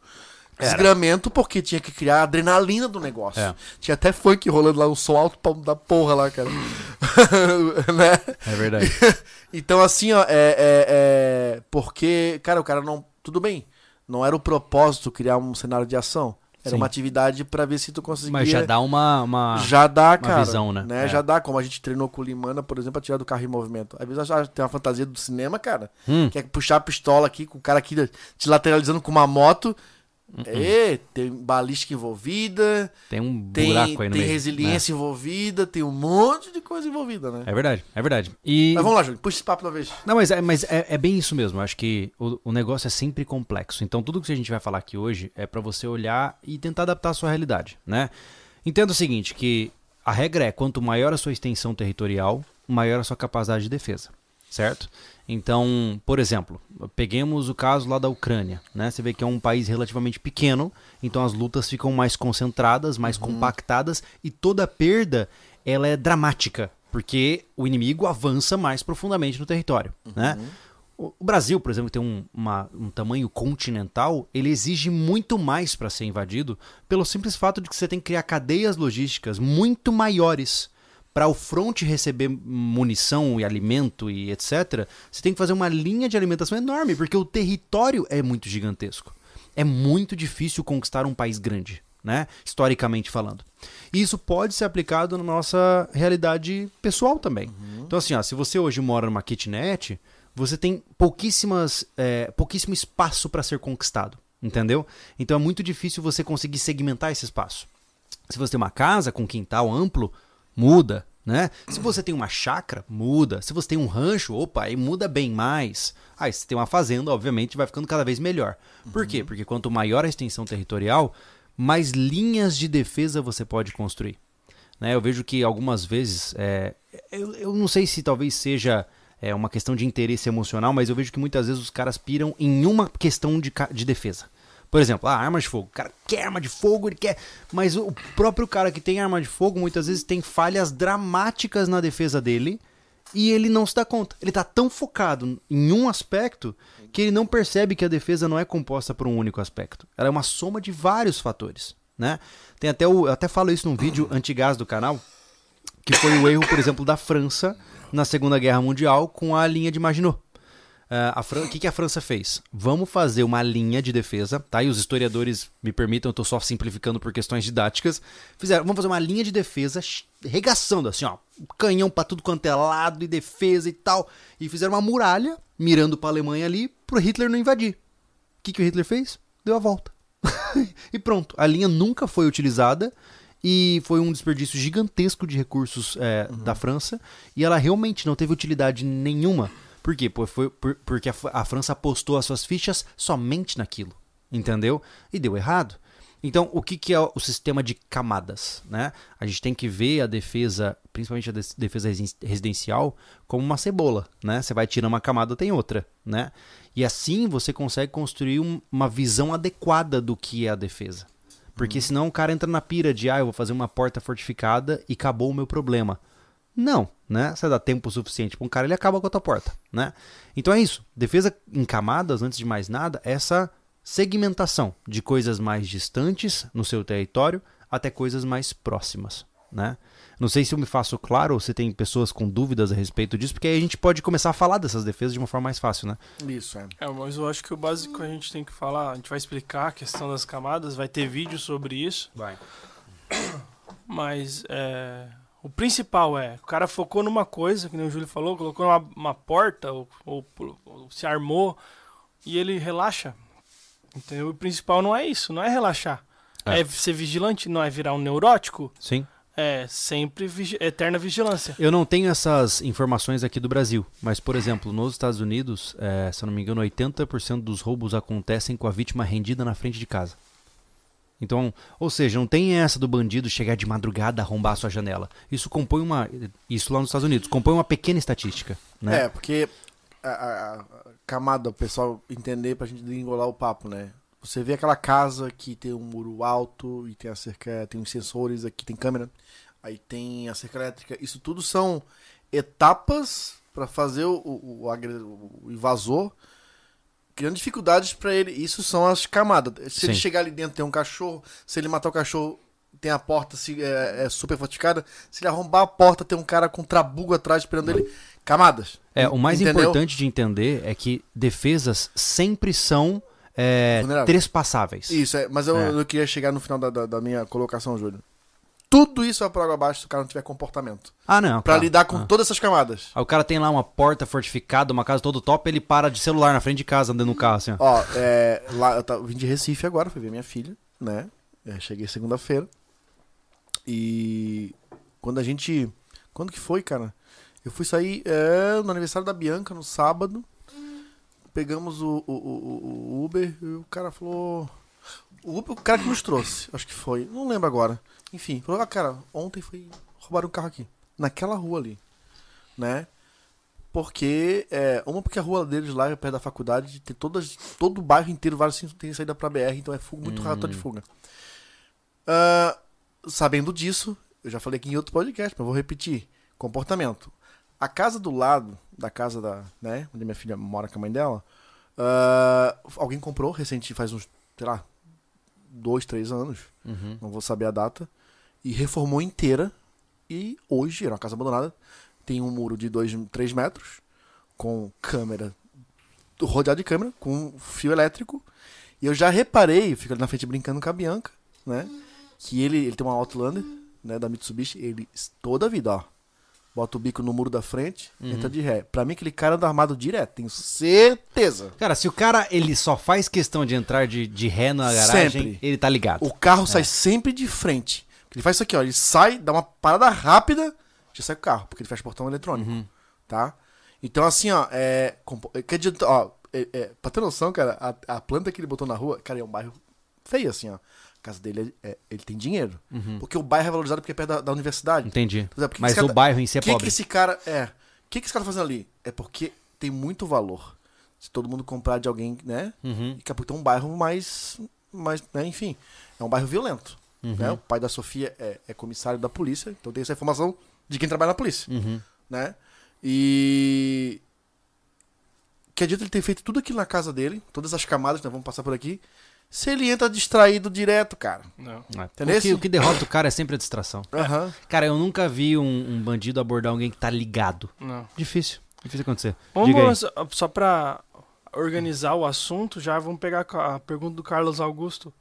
A: desgramento, porque tinha que criar a adrenalina do negócio.
B: É.
A: Tinha até funk rolando lá, um som alto pra- da porra lá, cara. né?
B: É verdade.
A: Então, assim, ó, é, é, é, Porque, cara, o cara não. Tudo bem. Não era o propósito criar um cenário de ação. Era
B: Sim.
A: uma atividade pra ver se tu conseguia.
B: Mas já dá uma. uma...
A: Já dá, cara.
B: visão, né? É.
A: Já dá, como a gente treinou com o Limana, por exemplo, a tirar do carro em movimento. Às vezes já tem uma fantasia do cinema, cara.
B: Hum.
A: Quer puxar a pistola aqui com o cara aqui te lateralizando com uma moto.
B: Hum,
A: É, tem balística envolvida,
B: Tem um
A: tem,
B: buraco aí no
A: tem
B: meio.
A: resiliência envolvida, tem um monte de coisa envolvida, né?
B: né? É verdade, é verdade. E.
A: Mas vamos lá, Júlio, puxa esse papo da vez.
B: Não, mas, é, mas é, é bem isso mesmo. Eu acho que o, o negócio é sempre complexo. Então, tudo que a gente vai falar aqui hoje é pra você olhar e tentar adaptar a sua realidade, né? Entenda o seguinte, que a regra é quanto maior a sua extensão territorial, maior a sua capacidade de defesa, certo? Então, por exemplo, peguemos o caso lá da Ucrânia, né? Você vê que é um país relativamente pequeno, então as lutas ficam mais concentradas, mais compactadas e toda perda ela é dramática, porque o inimigo avança mais profundamente no território, né? O o Brasil, por exemplo, que tem um, uma- um tamanho continental, ele exige muito mais para ser invadido, pelo simples fato de que você tem que criar cadeias logísticas muito maiores para o fronte receber munição e alimento e etc. Você tem que fazer uma linha de alimentação enorme, porque o território é muito gigantesco. É muito difícil conquistar um país grande, né? Historicamente falando. E isso pode ser aplicado na nossa realidade pessoal também. Então, assim, ó, se você hoje mora numa kitnet, você tem pouquíssimas, é, pouquíssimo espaço para ser conquistado, entendeu? Então é muito difícil você conseguir segmentar esse espaço. Se você tem uma casa com quintal amplo, muda, né? Se você tem uma chácara, muda. Se você tem um rancho, opa, aí muda bem mais. Aí se tem uma fazenda, obviamente, vai ficando cada vez melhor. Por quê? Porque quanto maior a extensão territorial, mais linhas de defesa você pode construir. Né? Eu vejo que algumas vezes, é, eu, eu não sei se talvez seja é, uma questão de interesse emocional, mas eu vejo que muitas vezes os caras piram em uma questão de, de defesa. Por exemplo, ah, arma de fogo. O cara quer arma de fogo, ele quer. Mas o próprio cara que tem arma de fogo muitas vezes tem falhas dramáticas na defesa dele e ele não se dá conta. Ele tá tão focado em um aspecto que ele não percebe que a defesa não é composta por um único aspecto. Ela é uma soma de vários fatores, né? Tem até o, eu até falo isso num vídeo antigás do canal, que foi o erro, por exemplo, da França na Segunda Guerra Mundial com a linha de Maginot. Ah, a Fran- O que, que a França fez? Vamos fazer uma linha de defesa, tá? E os historiadores me permitam, eu tô só simplificando por questões didáticas. Fizeram, vamos fazer uma linha de defesa regaçando, assim, ó, canhão pra tudo quanto é lado e defesa e tal. E fizeram uma muralha mirando pra Alemanha ali pro Hitler não invadir. O que, que o Hitler fez? Deu a volta. e pronto. A linha nunca foi utilizada e foi um desperdício gigantesco de recursos é, da França. E ela realmente não teve utilidade nenhuma. Por quê? Por- foi por- porque a, a França apostou as suas fichas somente naquilo. Entendeu? E deu errado. Então, o que, que é o sistema de camadas? Né? A gente tem que ver a defesa, principalmente a defesa resi- residencial, como uma cebola. Né? Você vai tirando uma camada, tem outra. Né? E assim você consegue construir um- uma visão adequada do que é a defesa. Porque senão o cara entra na pira de, ah, eu vou fazer uma porta fortificada e acabou o meu problema. Não, né? Você dá tempo suficiente para um cara, ele acaba com a tua porta, né? Então é isso. Defesa em camadas, antes de mais nada, é essa segmentação de coisas mais distantes no seu território até coisas mais próximas, né? Não sei se eu me faço claro ou se tem pessoas com dúvidas a respeito disso, porque aí a gente pode começar a falar dessas defesas de uma forma mais fácil, né?
A: Isso, é.
C: É, mas eu acho que o básico a gente tem que falar, a gente vai explicar a questão das camadas, vai ter vídeo sobre isso,
B: Vai.
C: mas é, o principal é, o cara focou numa coisa, que nem o Júlio falou, colocou uma, uma porta, ou, ou- ou se armou, e ele relaxa. Entendeu? O principal não é isso, não é relaxar.
B: É.
C: É, ser vigilante, não é virar um neurótico,
B: Sim.
C: é sempre vigi- eterna vigilância.
B: Eu não tenho essas informações aqui do Brasil, mas, por exemplo, nos Estados Unidos, é, se eu não me engano, 80% dos roubos acontecem com a vítima rendida na frente de casa. Então, ou seja, não tem essa do bandido chegar de madrugada arrombar a sua janela. Isso compõe uma. Isso lá nos Estados Unidos, compõe uma pequena estatística. Né?
A: É, porque a, a- a camada, o pessoal entender pra gente engolar o papo, né? Você vê aquela casa que tem um muro alto e tem a cerca, tem os sensores aqui, tem câmera, aí tem a cerca elétrica. Isso tudo são etapas pra fazer o, o, o o invasor criando dificuldades pra ele. Isso são as camadas. Se ele
B: Sim.
A: chegar ali dentro tem um cachorro, se ele matar o cachorro tem a porta se, é, é super fortificada, se ele arrombar a porta tem um cara com trabugo atrás esperando ele. Camadas.
B: É, o mais
A: Entendeu?
B: importante de entender é que defesas sempre são é, trespassáveis.
A: Isso, é, mas eu,
B: É.
A: eu queria chegar no final da, da- da minha colocação, Júlio. Tudo isso é por água abaixo se o cara não tiver comportamento.
B: Ah, não.
A: Pra
B: tá.
A: lidar com
B: Ah.
A: todas essas camadas.
B: Aí o cara tem lá uma porta fortificada, uma casa todo top, ele para de celular na frente de casa, andando no carro, assim, ó.
A: Ó, é, lá, eu tava, vim de Recife agora, fui ver minha filha, né? É, cheguei segunda-feira. E quando a gente. Quando que foi, cara? Eu fui sair é, no aniversário da Bianca, no sábado. Pegamos o, o, o- o Uber e o cara falou. O Uber, o cara que nos trouxe, acho que foi. Não lembro agora. Enfim, falou, ah, cara, ontem foi. Roubaram um carro aqui. Naquela rua ali. Né? Porque. É, uma porque a rua deles lá é perto da faculdade, tem todas, todo o bairro inteiro, vários assim, tem saída pra BR, então é fuga, muito raro de fuga. Ah, sabendo disso, eu já falei aqui em outro podcast, mas vou repetir. Comportamento. A casa do lado da casa da, né, onde minha filha mora com a mãe dela, ah, alguém comprou recente, faz uns, sei lá, dois, três anos,
B: Uhum.
A: não vou saber a data, e reformou inteira. E hoje, era uma casa abandonada, tem um muro de 2, 3 metros, com câmera, rodeado de câmera, com fio elétrico. E eu já reparei, fico ali na frente brincando com a Bianca, né? Que ele, ele tem uma Outlander, né, da Mitsubishi, ele toda a vida, ó. Bota o bico no muro da frente, entra de ré. Pra mim, aquele cara anda armado direto, tenho certeza.
B: Cara, se o cara ele só faz questão de entrar de, de ré na garagem,
A: Sempre.
B: ele tá ligado.
A: O carro sai sempre de frente. Ele faz isso aqui, ó. Ele sai, dá uma parada rápida, já sai o carro, porque ele fecha o portão eletrônico. Tá? Então, assim, ó, é. compo- Que adianta, ó, é, é, pra ter noção, cara, a, a planta que ele botou na rua, cara, é um bairro feio, assim, ó. A casa dele, é, ele tem dinheiro. Porque o bairro é valorizado porque é perto da, da universidade.
B: Entendi.
A: Que
B: Mas
A: esse cara
B: o
A: tá-
B: bairro em si é
A: O que,
B: pobre.
A: que esse cara. É. O que, que esse cara tá fazendo ali? É porque tem muito valor. Se todo mundo comprar de alguém, né?
B: Uhum.
A: E daqui tem um bairro mais. mais né? Enfim, é um bairro violento.
B: Uhum.
A: Né? O pai da Sofia é, é comissário da polícia, então tem essa informação de quem trabalha na polícia.
B: Uhum.
A: Né? E. Que adianta ele ter feito tudo aquilo na casa dele, todas as camadas, né? Vamos passar por aqui. Se ele entra distraído direto, cara.
C: Não.
B: É.
A: Entendeu?
B: O, que, o que derrota o cara é sempre a distração.
A: Aham.
B: Cara, eu nunca vi um, um bandido abordar alguém que tá ligado.
C: Não.
B: Difícil. Difícil acontecer.
C: Vamos, só, só pra organizar o assunto, já vamos pegar a pergunta do Carlos Augusto,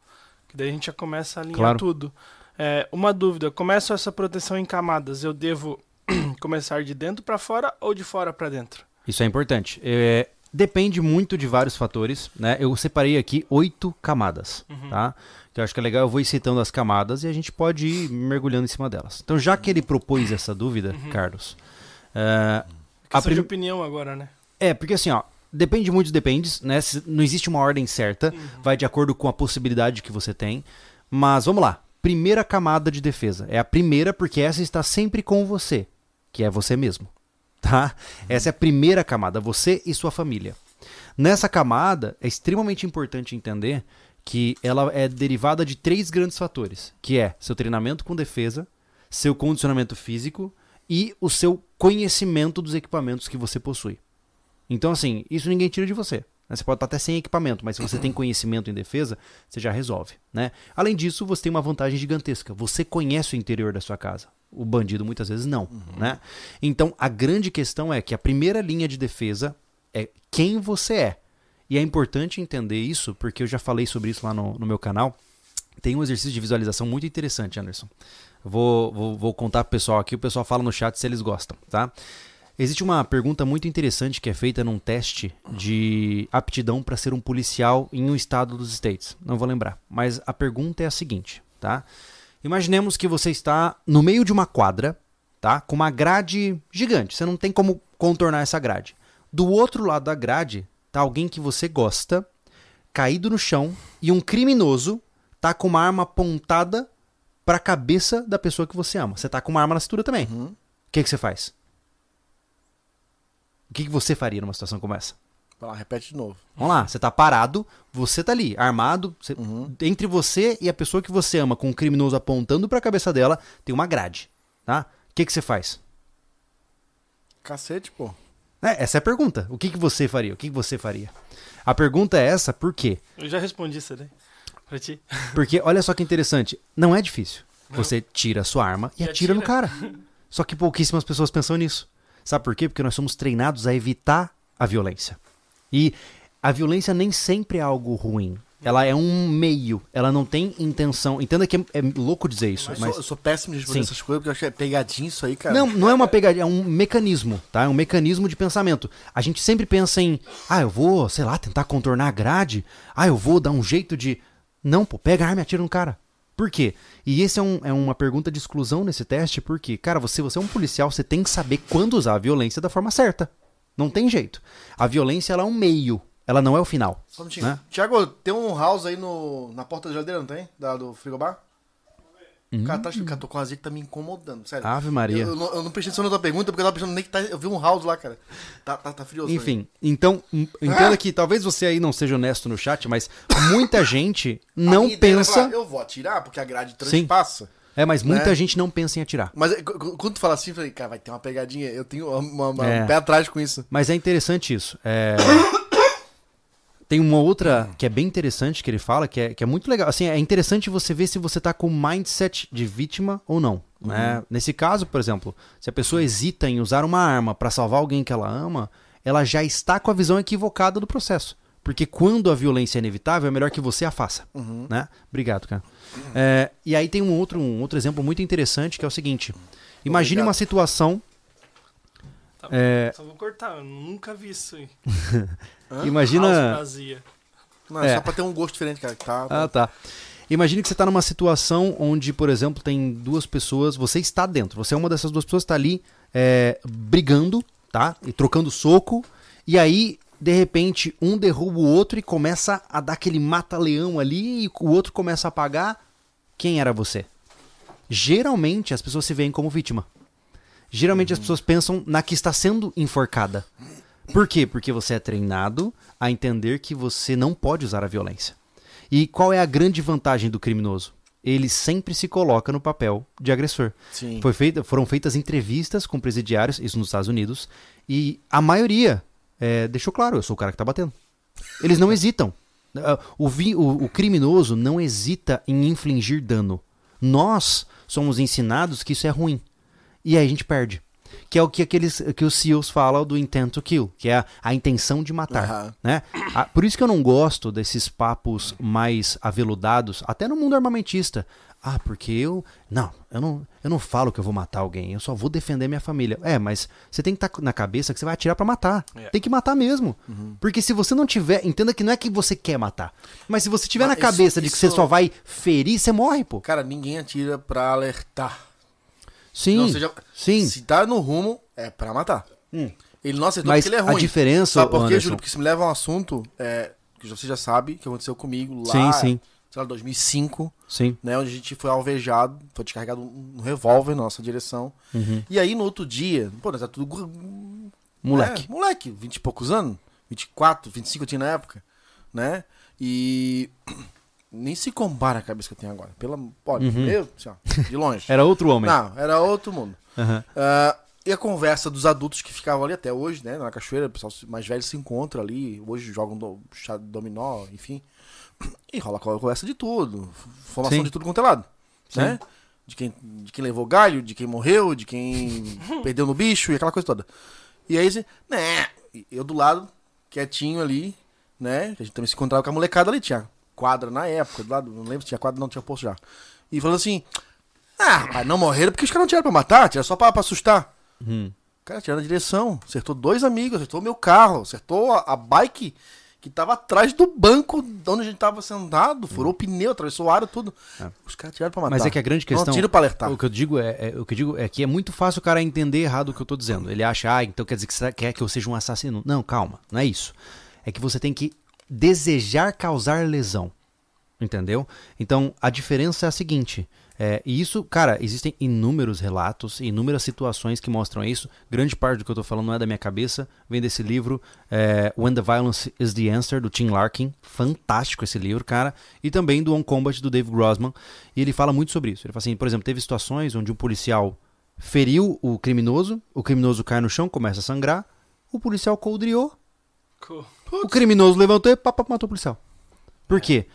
C: que daí a gente já começa a alinhar
B: Claro.
C: tudo. É, uma dúvida, começo essa proteção em camadas, eu devo começar de dentro pra fora ou de fora pra dentro?
B: Isso é importante. É, depende muito de vários fatores, né? Eu separei aqui oito camadas, tá? Que eu acho que é legal, eu vou ir citando as camadas e a gente pode ir mergulhando em cima delas. Então, já que ele propôs essa dúvida, Carlos, é, a
C: Questão de
B: prim-
C: opinião agora, né?
B: é, porque assim, ó, depende muito dos dependes, né? Não existe uma ordem certa, vai de acordo com a possibilidade que você tem. Mas vamos lá. Primeira camada de defesa. É a primeira porque essa está sempre com você, que é você mesmo. Tá? Essa é a primeira camada, você e sua família. Nessa camada, é extremamente importante entender que ela é derivada de três grandes fatores, que é seu treinamento com defesa, seu condicionamento físico e o seu conhecimento dos equipamentos que você possui. Então, assim, isso ninguém tira de você. Né? Você pode estar até sem equipamento, mas se você tem conhecimento em defesa, você já resolve. Né? Além disso, você tem uma vantagem gigantesca. Você conhece o interior da sua casa. O bandido muitas vezes não. Né? Então, a grande questão é que a primeira linha de defesa é quem você é. E é importante entender isso, porque eu já falei sobre isso lá no, no meu canal. Tem um exercício de visualização muito interessante, Anderson. Vou, vou, vou contar pro pessoal aqui, o pessoal fala no chat se eles gostam, tá? Existe uma pergunta muito interessante que é feita num teste de aptidão para ser um policial em um estado dos States. Não vou lembrar. Mas a pergunta é a seguinte, tá? Imaginemos que você está no meio de uma quadra, tá? Com uma grade gigante. Você não tem como contornar essa grade. Do outro lado da grade tá alguém que você gosta, caído no chão, e um criminoso tá com uma arma apontada para a cabeça da pessoa que você ama. Você tá com uma arma na cintura também. O que, que você faz? O que, que você faria numa situação como essa?
A: Vai lá, repete de novo.
B: Vamos lá, você tá parado, você tá ali, armado, você- entre você e a pessoa que você ama, com um criminoso apontando pra cabeça dela, tem uma grade, tá? O que, que você faz?
A: Cacete, pô.
B: É, essa é a pergunta. O que, que você faria? O que, que você faria? A pergunta é essa, por quê?
C: Eu já respondi isso daí. Pra ti.
B: Porque olha só que interessante, não é difícil. Você tira a sua arma e
C: E
B: atira no
C: atira.
B: cara. Só que pouquíssimas pessoas pensam nisso. Sabe por quê? Porque nós somos treinados a evitar a violência. E a violência nem sempre é algo ruim. Ela é um meio, ela não tem intenção. Entenda que é, é louco dizer isso, mas.
A: sou, eu sou péssimo de responder
B: Sim.
A: essas coisas, porque eu acho que é pegadinho isso aí, cara.
B: Não, não é uma pegadinha, é um mecanismo, tá? É um mecanismo de pensamento. A gente sempre pensa em, ah, eu vou, sei lá, tentar contornar a grade. Ah, eu vou dar um jeito de. Não, pô, pega a arma e atira no cara. Por quê? E esse é, um- é uma pergunta de exclusão nesse teste, porque, cara, você, você é um policial, você tem que saber quando usar a violência da forma certa. Não tem jeito. A violência, ela é um meio, ela não é o final.
A: Só um minutinho.
B: Né?
A: Tiago, tem um house aí no, na porta da geladeira, não tem? Da, do frigobar? Cara, tá, cara, tô com a azia que tá me incomodando, sério.
B: Hum. Ave Maria.
A: Eu, eu não, eu não prestei atenção na tua pergunta, porque eu tava pensando nem que tá. Eu vi um house lá, cara. Tá, tá, tá frioso.
B: Enfim, então, m- entenda que talvez você aí não seja honesto no chat, mas muita gente não pensa.
A: falar, eu vou atirar, porque a grade transpassa.
B: É, mas muita
A: né?
B: gente não pensa em atirar.
A: Mas qu- quando tu fala assim, eu falei, cara, vai ter uma pegadinha. Eu tenho uma, uma-
B: É.
A: um pé atrás com isso.
B: Mas é interessante isso. É, Tem uma outra que é bem interessante que ele fala, que é, que é muito legal. Assim, é interessante você ver se você tá com mindset de vítima ou não. Né? Nesse caso, por exemplo, se a pessoa hesita em usar uma arma pra salvar alguém que ela ama, ela já está com a visão equivocada do processo. Porque quando a violência é inevitável, é melhor que você a faça. Né? Obrigado, cara. É, e aí tem um outro, um outro exemplo muito interessante que é o seguinte: imagine
A: Obrigado.
B: uma situação.
C: Tá,
B: É.
C: Só vou cortar, eu nunca vi isso aí.
B: Imagina.
A: Não, é,
B: É.
A: só pra ter um gosto diferente, cara. que Tá,
B: Ah, tá. Imagine que você está numa situação onde, por exemplo, tem duas pessoas, você está dentro, você é uma dessas duas pessoas, está ali é, brigando, tá? E trocando soco, e aí, de repente, um derruba o outro e começa a dar aquele mata-leão ali, e o outro começa a apagar. Quem era você? Geralmente as pessoas se veem como vítima. Geralmente as pessoas pensam na que está sendo enforcada. Por quê? Porque você é treinado a entender que você não pode usar a violência. E qual é a grande vantagem do criminoso? Ele sempre se coloca no papel de agressor.
A: Sim.
B: Foi feita, foram feitas entrevistas com presidiários, isso nos Estados Unidos, e a maioria é, deixou claro, eu sou o cara que tá batendo. Eles não hesitam. O, vi- o- o criminoso não hesita em infligir dano. Nós somos ensinados que isso é ruim. E aí a gente perde. Que é o que aqueles que os SEALs falam do intent to kill, que é a, a intenção de matar.
A: Aham.
B: Né? Ah, por isso que eu não gosto desses papos mais aveludados, até no mundo armamentista. Ah, porque eu. Não, eu não, eu não falo que eu vou matar alguém, eu só vou defender minha família. É, mas você tem que estar na cabeça que você vai atirar pra matar.
C: É.
B: Tem que matar mesmo. Porque se você não tiver. Entenda que não é que você quer matar. Mas se você tiver
A: Mas
B: na cabeça
A: isso-
B: de que você só vai ferir, você morre, pô.
A: Cara, ninguém atira pra alertar.
B: Sim.
A: Não, seja-
B: sim.
A: Se tá no rumo, é pra matar. Ele não acertou
B: Mas
A: porque ele é
B: a
A: ruim.
B: diferença,
A: Sabe por quê? Júlio? Porque isso me leva a um assunto é, que você já sabe, que aconteceu comigo lá,
B: Sim, sim.
A: sei lá, 2005,
B: Sim.
A: né? Onde a gente foi alvejado, foi descarregado um, revólver na nossa direção.
B: Uhum.
A: E aí, no outro dia, pô, nós era tudo...
B: Moleque.
A: É, moleque, 20 e poucos anos, 24, 25 eu tinha na época, né? E... Nem se compara a cabeça que eu tenho agora. Pela, olha,
B: Uhum.
A: eu, assim, ó, de longe.
B: Era outro homem.
A: Não, era outro mundo.
B: Aham.
A: Ah, e a conversa dos adultos que ficavam ali até hoje, né? Na cachoeira, o pessoal mais velho se encontra ali. Hoje jogam do, chá dominó, enfim. E rola a conversa de tudo. Formação
B: Sim.
A: de tudo quanto é lado. Né? De quem, de quem levou galho, de quem morreu, de quem perdeu no bicho e aquela coisa toda. E aí, assim, né? Eu do lado, quietinho ali, né? A gente também se encontrava com a molecada ali, tinha quadra na época, do lado, não lembro se tinha quadra, não tinha posto já. E falando assim: Ah, rapaz, não morreram porque os caras não tiraram pra matar, tiraram só pra, pra assustar. O cara tirando a direção, acertou dois amigos, acertou meu carro, acertou a, a bike que tava atrás do banco de onde a gente tava sentado, furou o pneu, atravessou o aro, tudo. Os caras tiraram pra matar.
B: Mas é que a grande questão.
A: Não tira pra alertar.
B: O que eu digo é, é- o que eu digo é que é muito fácil o cara entender errado o que eu tô dizendo. Ele acha, ah, então quer dizer que você quer que eu seja um assassino. Não, calma, não é isso. É que você tem que desejar causar lesão. Entendeu? Então a diferença é a seguinte. é, e isso, cara, existem inúmeros relatos, inúmeras situações que mostram isso. Grande parte do que eu tô falando não é da minha cabeça, vem desse livro, é, When the Violence is the Answer, do Tim Larkin. Fantástico esse livro, cara. E também do On Combat, do Dave Grossman. E ele fala muito sobre isso. Ele fala assim, por exemplo, teve situações onde um policial feriu o criminoso, o criminoso cai no chão, começa a sangrar, o policial coldriou,
C: Co-
B: o criminoso levantou e pá, pá, matou o policial. Por quê?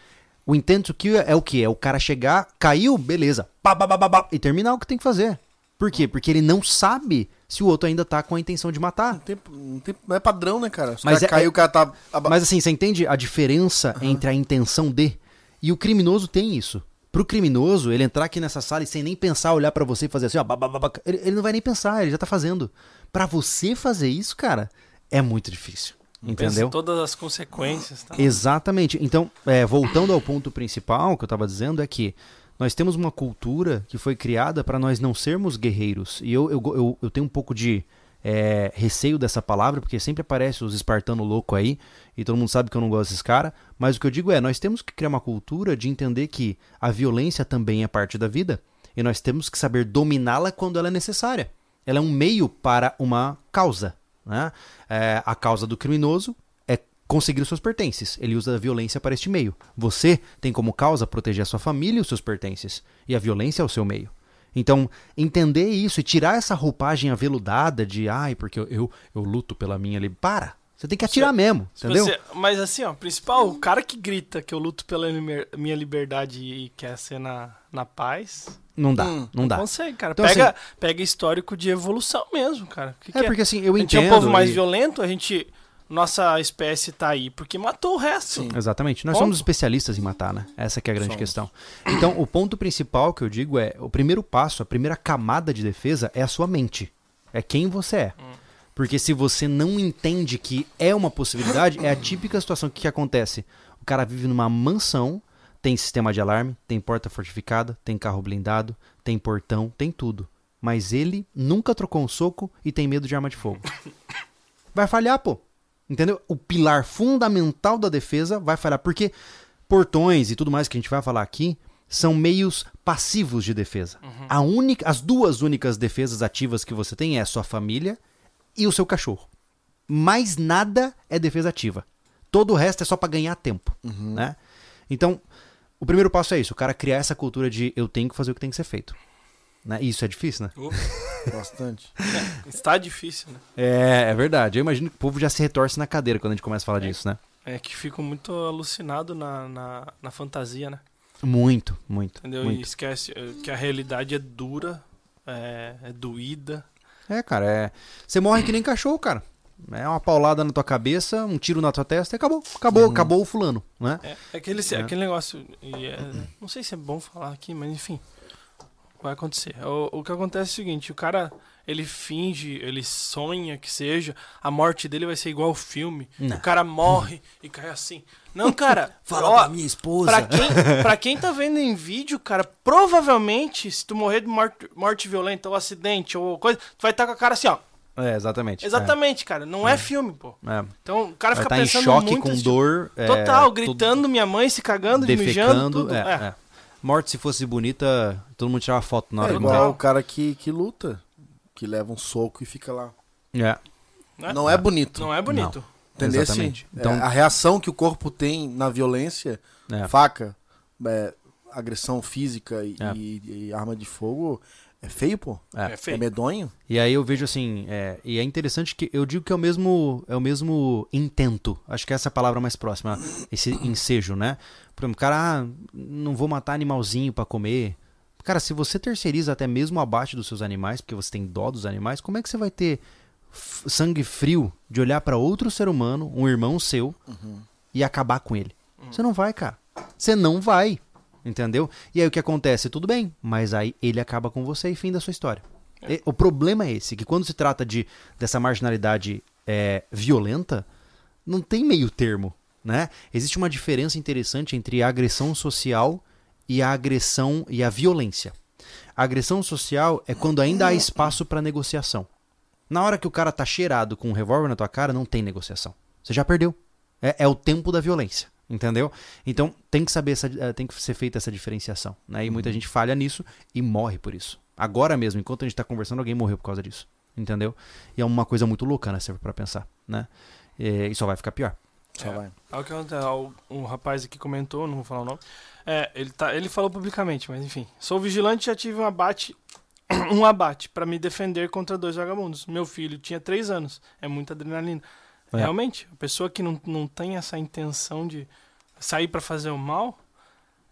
B: O intento que é o que? É o cara chegar, caiu, beleza, pá, pá, pá, pá, pá, e terminar o que tem que fazer. Por quê? Porque ele não sabe se o outro ainda tá com a intenção de matar.
A: Não, tem, não, tem- não é padrão, né, cara? Se o
B: Mas
A: cara
B: é-
A: caiu, o cara tá.
B: Mas assim, você entende a diferença entre a intenção de e o criminoso tem isso. Pro criminoso, ele entrar aqui nessa sala e sem nem pensar, olhar pra você e fazer assim, ó, babababa, ele, ele não vai nem pensar, ele já tá fazendo. Pra você fazer isso, cara, é muito difícil.
C: Pensa
B: Entendeu?
C: em todas as consequências, tá?
B: Exatamente. Então, é, voltando ao ponto principal que eu estava dizendo, é que nós temos uma cultura que foi criada para nós não sermos guerreiros. E eu, eu, eu, eu tenho um pouco de é, receio dessa palavra, porque sempre aparece os espartanos loucos aí, e todo mundo sabe que eu não gosto desses caras. Mas o que eu digo é, nós temos que criar uma cultura de entender que a violência também é parte da vida. E nós temos que saber dominá-la quando ela é necessária. Ela é um meio para uma causa. Né? É, a causa do criminoso é conseguir os seus pertences. Ele usa a violência para este meio. Você tem como causa proteger a sua família e os seus pertences. E a violência é o seu meio. Então, entender isso e tirar essa roupagem aveludada de ai, porque eu, eu, eu luto pela minha liberdade. Para! Você tem que atirar mesmo,
C: Se
B: entendeu?
C: você- mas assim, ó, principal, o cara que grita que eu luto pela minha liberdade e quer ser na, na paz,
B: Não dá,
A: Hum,
B: não dá.
C: consegue, cara.
B: Então,
C: pega, pega histórico de evolução mesmo, cara. Que que
B: É porque assim, eu
C: a gente é
B: entendo.
C: um povo mais
B: e-
C: violento, a gente. Nossa espécie tá aí porque matou o resto.
A: Sim.
B: Exatamente. Nós
C: Ponto.
B: somos especialistas em matar, né? Essa que é a grande
A: Somos.
B: questão. Então, o ponto principal que eu digo é, o primeiro passo, a primeira camada de defesa é a sua mente. É quem você é. Porque se você não entende que é uma possibilidade, é a típica situação que, que acontece. O cara vive numa mansão, tem sistema de alarme, tem porta fortificada, tem carro blindado, tem portão, tem tudo. Mas ele nunca trocou um soco e tem medo de arma de fogo. Vai falhar, pô. Entendeu? O pilar fundamental da defesa vai falhar. Porque portões e tudo mais que a gente vai falar aqui são meios passivos de defesa. A única, as duas únicas defesas ativas que você tem é a sua família e o seu cachorro. Mais nada é defesa ativa. Todo o resto é só pra ganhar tempo, né? Então, o primeiro passo é isso, o cara criar essa cultura de eu tenho que fazer o que tem que ser feito. Né? E isso é difícil, né?
A: Bastante.
C: Está difícil, né?
B: É, é verdade. Eu imagino que o povo já se retorce na cadeira quando a gente começa a falar disso, né?
C: É que fico muito alucinado na, na, na fantasia, né?
B: Muito, muito.
C: Entendeu? E
B: muito.
C: esquece eh, que a realidade é dura, é, é doída.
B: É, cara, é. Você morre que nem cachorro, cara. É uma paulada na tua cabeça, um tiro na tua testa e acabou. Acabou,
A: Uhum.
B: acabou o fulano, né?
C: É, é aquele,
B: É.
C: aquele negócio. e é- não sei se é bom falar aqui, mas enfim. Vai acontecer. O, o que acontece é o seguinte: o cara ele finge, ele sonha que seja, a morte dele vai ser igual ao filme.
B: Não.
C: O cara morre e cai assim. Não, cara. ó,
B: minha esposa.
C: Pra quem, pra quem tá vendo em vídeo, cara, provavelmente, se tu morrer de morte, morte violenta ou acidente ou coisa, tu vai estar com a cara assim, ó.
B: É, exatamente.
C: Exatamente, cara. Não é, filme, pô.
B: É. É.
C: Então o cara
B: Vai
C: fica
B: em
C: pensando
B: choque,
C: muito
B: com dor. é,
C: Total, gritando, minha mãe se cagando, de mijando,
B: defecando.
C: tudo.
B: É,
C: É.
B: é. Morte, se fosse bonita, todo mundo tirava foto na hora
A: É igual
B: morrer.
A: o cara que, que luta, que leva um soco e fica lá.
B: É.
C: Né?
A: Não é bonito.
C: Não é bonito.
A: Entendeu?
B: Exatamente.
A: Então,
B: Então-
A: a reação que o corpo tem na violência,
B: É.
A: faca, é, agressão física e,
B: É.
A: e- e arma de fogo, é feio, pô.
B: É.
C: É
A: É
C: feio.
A: medonho.
B: E aí eu vejo assim, é, e é interessante que eu digo que é o mesmo, é o mesmo intento. Acho que essa é a palavra mais próxima, esse ensejo, né? Por exemplo, cara, ah, não vou matar animalzinho pra comer. Cara, se você terceiriza até mesmo o abate dos seus animais, porque você tem dó dos animais, como é que você vai ter sangue frio de olhar pra outro ser humano, um irmão seu, e acabar com ele? Você não vai, cara. Você não vai. Entendeu? E aí o que acontece? Tudo bem, mas aí ele acaba com você e fim da sua história. E- O problema é esse, que quando se trata de dessa marginalidade é, violenta, não tem meio termo, né? Existe uma diferença interessante entre a agressão social e a agressão e a violência. A agressão social é quando ainda há espaço para negociação. Na hora que o cara tá cheirado com um revólver na tua cara, não tem negociação. Você já perdeu. É, é o tempo da violência, entendeu? Então tem que saber essa, eh, tem que ser feita essa diferenciação, né? E muita gente falha nisso e morre por isso. Agora mesmo, enquanto a gente tá conversando, alguém morreu por causa disso, entendeu? E é uma coisa muito louca, né? Se for pra pensar, né? E, e só vai ficar pior.
A: Só
C: É.
A: vai.
C: Olha o que acontece. ó, Um rapaz aqui comentou, não vou falar o nome. É, ele, tá, ele falou publicamente, mas enfim. Sou vigilante e já tive um abate. Um abate para me defender contra dois vagabundos. Meu filho tinha três anos. É muita adrenalina.
B: É.
C: Realmente, a pessoa que não, não tem essa intenção de sair para fazer o mal,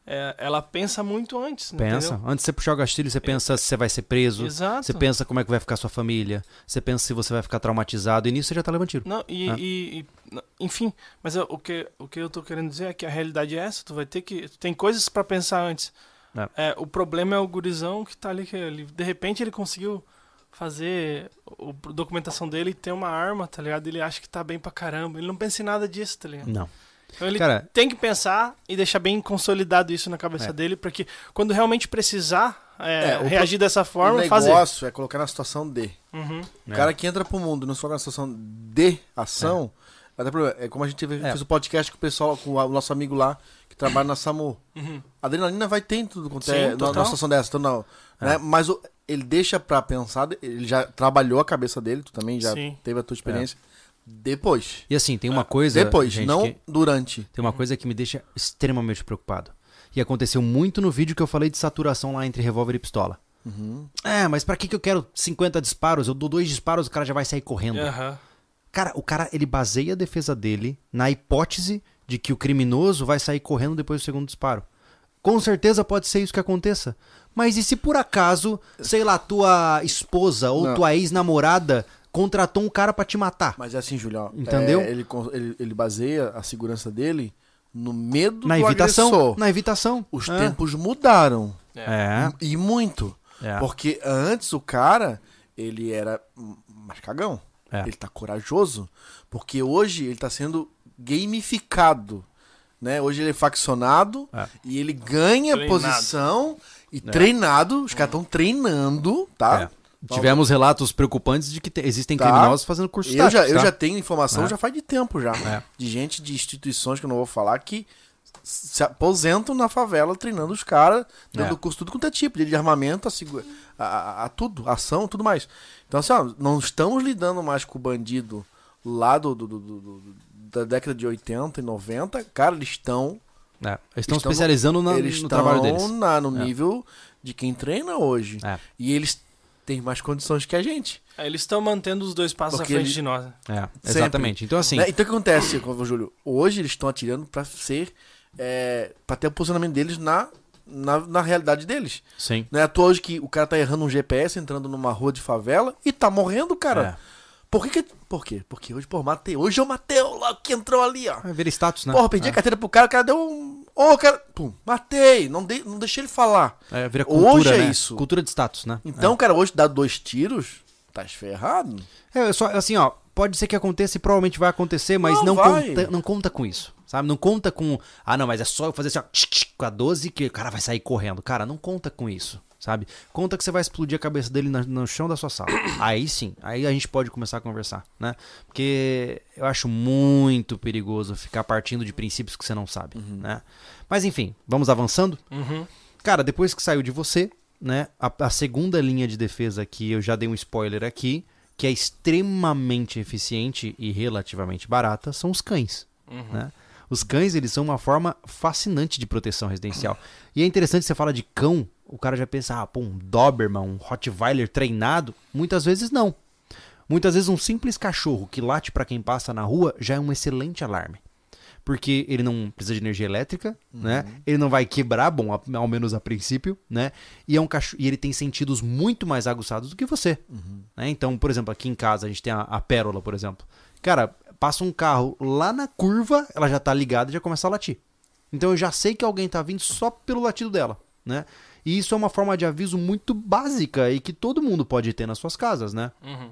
C: é, ela pensa muito antes,
B: Pensa.
C: entendeu?
B: Antes de você puxar o gatilho, você pensa se você vai ser preso.
C: Exato.
B: Você pensa como é que vai ficar sua família. Você pensa se você vai ficar traumatizado. E nisso você já tá levando tiro.
C: Não, e,
B: É.
C: e- e- enfim, mas eu- o que, o que eu tô querendo dizer é que a realidade é essa, tu vai ter que. Tu tem coisas pra pensar antes.
B: É.
C: É, o problema é o gurizão que tá ali, que ele, de repente ele conseguiu fazer o, a documentação dele e ter uma arma, tá ligado? Ele acha que tá bem pra caramba. Ele não pensa em nada disso, tá ligado?
B: Não.
C: Então ele
B: Cara,
C: tem que pensar e deixar bem consolidado isso na cabeça
B: É.
C: dele, pra que quando realmente precisar é,
A: É, o
C: reagir dessa forma,
A: o
C: fazer.
A: negócio é colocar na situação de.
C: Uhum.
A: O
B: É.
A: cara que entra pro mundo e não se coloca na situação de ação. Até problema. É como a gente teve,
B: É.
A: fez o podcast com o pessoal, com o nosso amigo lá, que trabalha na SAMU.
C: Uhum.
A: A adrenalina vai ter em tudo quanto
C: Sim,
A: é na-
C: total.
A: numa situação dessa, então não. Né? Mas o- ele deixa pra pensar, ele já trabalhou a cabeça dele, tu também já
C: Sim.
A: teve a tua experiência. Depois.
B: E assim, tem uma coisa.
A: Depois,
B: gente,
A: não
B: que-
A: durante.
B: Tem uma coisa que me deixa extremamente preocupado. E aconteceu muito no vídeo que eu falei de saturação lá entre revólver e pistola.
A: Uhum.
B: É, mas pra que, que eu quero 50 disparos? Eu dou dois disparos, o cara já vai sair correndo.
C: Aham.
B: Cara, o cara, ele baseia a defesa dele na hipótese de que o criminoso vai sair correndo depois do segundo disparo. Com certeza pode ser isso que aconteça. Mas e se por acaso, sei lá, tua esposa ou
A: Não.
B: tua ex-namorada contratou um cara pra te matar?
A: Mas é assim, Julião.
B: Entendeu?
A: é, ele, ele, ele baseia a segurança dele no medo
B: Na
A: do
B: evitação.
A: agressor.
B: Na evitação.
A: Os
B: É.
A: tempos mudaram.
B: É.
A: E muito.
B: É.
A: Porque antes o cara, ele era mais cagão.
B: É.
A: Ele tá corajoso. Porque hoje ele tá sendo gamificado. Né? Hoje ele é faccionado
B: É.
A: e ele ganha
C: Treinado.
A: posição e treinado. Os caras estão treinando, tá?
B: É. Tivemos relatos preocupantes de que te- existem
A: Tá.
B: criminosos fazendo curso
A: Eu já,
B: táticos,
A: eu
B: tá?
A: já tenho informação
B: É.
A: já faz de tempo já.
B: É.
A: De gente de instituições que eu não vou falar que se aposentam na favela treinando os caras, dando
B: É.
A: curso tudo quanto é tipo, de armamento, a, a, a- tudo, ação, tudo mais. Então, assim, ó, não estamos lidando mais com o bandido lá do, do- do- do- do- da década de 80 e 90. Cara, eles estão.
B: É. Eles estão
A: Estão-
B: especializando na-
A: eles
B: no
A: estão
B: trabalho deles.
A: na- no
B: É.
A: nível de quem treina hoje.
B: É.
A: E eles têm mais condições que a gente.
C: É, Eles estão mantendo os dois passos
A: Porque
C: à frente
A: ele-
C: de nós. né?
B: É, exatamente. Então, assim?
A: Então o que acontece, Júlio? Hoje eles estão atirando pra ser. É, pra ter o posicionamento deles na, na, na realidade deles.
B: sim.
A: Não é à toa hoje que o cara tá errando um GPS entrando numa rua de favela e tá morrendo, cara.
B: É.
A: Por que, que Por quê? Porque hoje, pô, matei. Hoje eu matei o lá que entrou ali, ó.
B: Vai ver status, né?
A: Porra, pedi
B: é.
A: a carteira pro cara, o cara deu um. Ô, cara. Pum, matei. Não, dei, não deixei ele falar.
B: É, vira cultura,
A: Hoje é
B: né?
A: isso.
B: Cultura de status, né?
A: Então, cara, hoje dá dois tiros, tá esferrado.
B: É, é só assim, ó, pode ser que aconteça e provavelmente vai acontecer, mas
A: Não,
B: não, conta, não conta com isso, sabe? Não conta com, ah, não, mas é só eu fazer assim, ó, tchic, tchic, com a 12 que o cara vai sair correndo. Cara, não conta com isso, sabe? Conta que você vai explodir a cabeça dele na- no chão da sua sala. Aí sim, aí a gente pode começar a conversar, né? Porque eu acho muito perigoso ficar partindo de princípios que você não sabe, né? Mas enfim, vamos avançando?
C: Uhum.
B: Cara, depois que saiu de você, né? A, a segunda linha de defesa aqui, eu já dei um spoiler aqui, que é extremamente eficiente e relativamente barata, são os cães. Né? Os cães, eles são uma forma fascinante de proteção residencial. E é interessante, você fala de cão, o cara já pensa, ah, pô, um Doberman, um Rottweiler treinado. Muitas vezes não. Muitas vezes um simples cachorro que late para quem passa na rua já é um excelente alarme. Porque ele não precisa de energia elétrica, né? Ele não vai quebrar, bom, ao menos a princípio, né? E, é um cachorro, e ele tem sentidos muito mais aguçados do que você. né? Então, por exemplo, aqui em casa a gente tem a, a Pérola, por exemplo. Cara, passa um carro lá na curva, ela já tá ligada e já começa a latir. Então eu já sei que alguém tá vindo só pelo latido dela, né? E isso é uma forma de aviso muito básica e que todo mundo pode ter nas suas casas, né?
C: Uhum.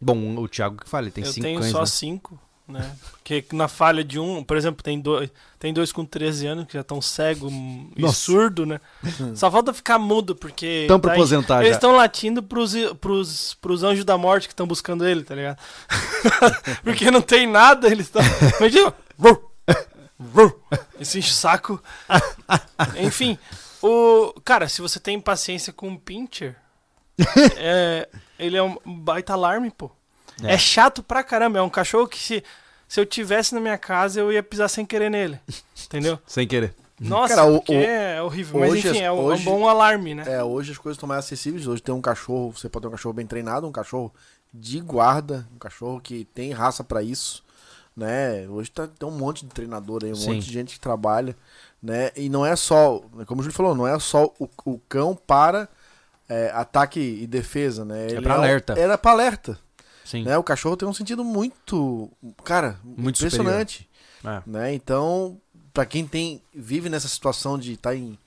B: Bom, o Thiago que fala, ele tem
C: eu
B: cinco
C: tenho
B: cães,
C: só
B: né?
C: cinco, né? Porque na falha de um, por exemplo, tem dois, tem dois com 13 anos que já estão cego hum, e
B: Nossa.
C: surdo, né? Só falta ficar mudo, porque.
B: Tão pra aposentar
C: Eles
B: já.
C: estão latindo pros, pros, pros anjos da morte que estão buscando ele, tá ligado? porque não tem nada, eles estão. Imagina! Esse saco. Enfim, o. Cara, se você tem paciência com um pincher, é, ele é um baita alarme, pô.
B: É.
C: É. chato pra caramba. É um cachorro que se, se eu tivesse na minha casa, eu ia pisar sem querer nele. Entendeu?
B: Sem querer.
C: Nossa,
A: Cara, o- o-
C: é horrível. Mas
A: hoje
C: enfim, é, um- é
A: hoje-
C: um bom alarme, né?
A: É, hoje as coisas estão mais acessíveis. Hoje tem um cachorro, você pode ter um cachorro bem treinado, um cachorro de guarda, um cachorro que tem raça pra isso. né? Hoje tá, tem um monte de treinador aí, um
B: Sim.
A: monte de gente que trabalha, né? E não é só, como o Júlio falou, não é só o, o cão para é, ataque e defesa, né? Ele
B: pra
A: um-
B: alerta.
A: Era pra alerta,
B: Sim.
A: né? O cachorro tem um sentido muito, cara,
B: Muito
A: impressionante,
B: É.
A: né? Então, pra quem tem vive nessa situação de estar em,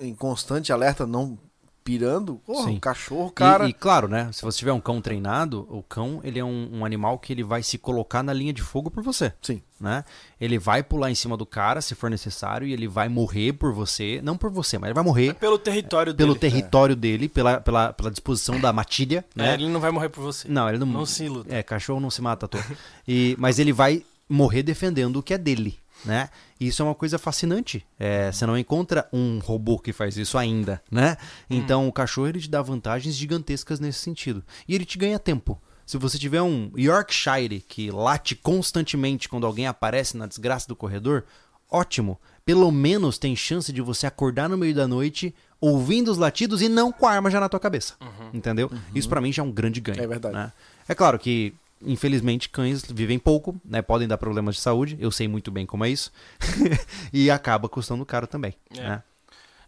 A: em em constante alerta, não pirando, porra,
B: Sim.
A: o cachorro,
B: E-
A: cara,
B: E, claro, né? Se você tiver um cão treinado, o cão ele é um, um animal que ele vai se colocar na linha de fogo por você.
A: sim,
B: né? Ele vai pular em cima do cara se for necessário e ele vai morrer por você, não por você, mas ele vai morrer
C: Pelo território
B: pelo
C: dele.
B: território dele, pela, pela, pela disposição da matilha,
C: É,
B: né?
C: ele não vai morrer por você.
B: Não, ele não,
C: Não se iluda.
B: É, cachorro não se mata à toa. E, mas ele vai morrer defendendo o que é dele, né? E isso é uma coisa fascinante. É, você não encontra um robô que faz isso ainda, né? Então o cachorro ele te dá vantagens gigantescas nesse sentido. E ele te ganha tempo. Se você tiver um Yorkshire que late constantemente quando alguém aparece na desgraça do corredor, ótimo. Pelo menos tem chance de você acordar no meio da noite ouvindo os latidos e não com a arma já na tua cabeça. Entendeu? Isso pra mim já é um grande ganho.
A: É verdade.
B: né? É claro que, infelizmente, cães vivem pouco, né? Podem dar problemas de saúde. Eu sei muito bem como é isso. e acaba custando caro também.
C: É.
B: né?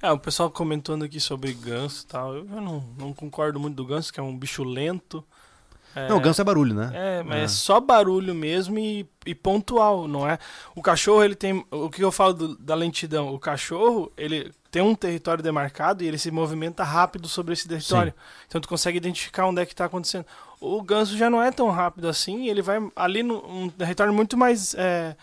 C: É, o pessoal comentando aqui sobre ganso e tal. Eu não, não concordo muito do ganso, que é um bicho lento. É,
B: Não, o ganso é barulho, né?
C: É, mas
B: É.
C: é só barulho mesmo e, e pontual, não é? O cachorro, ele tem. O que eu falo do- da lentidão? O cachorro, ele tem um território demarcado e ele se movimenta rápido sobre esse território. Então tu consegue identificar onde é que tá acontecendo. O ganso já não é tão rápido assim, ele vai ali num território muito mais é,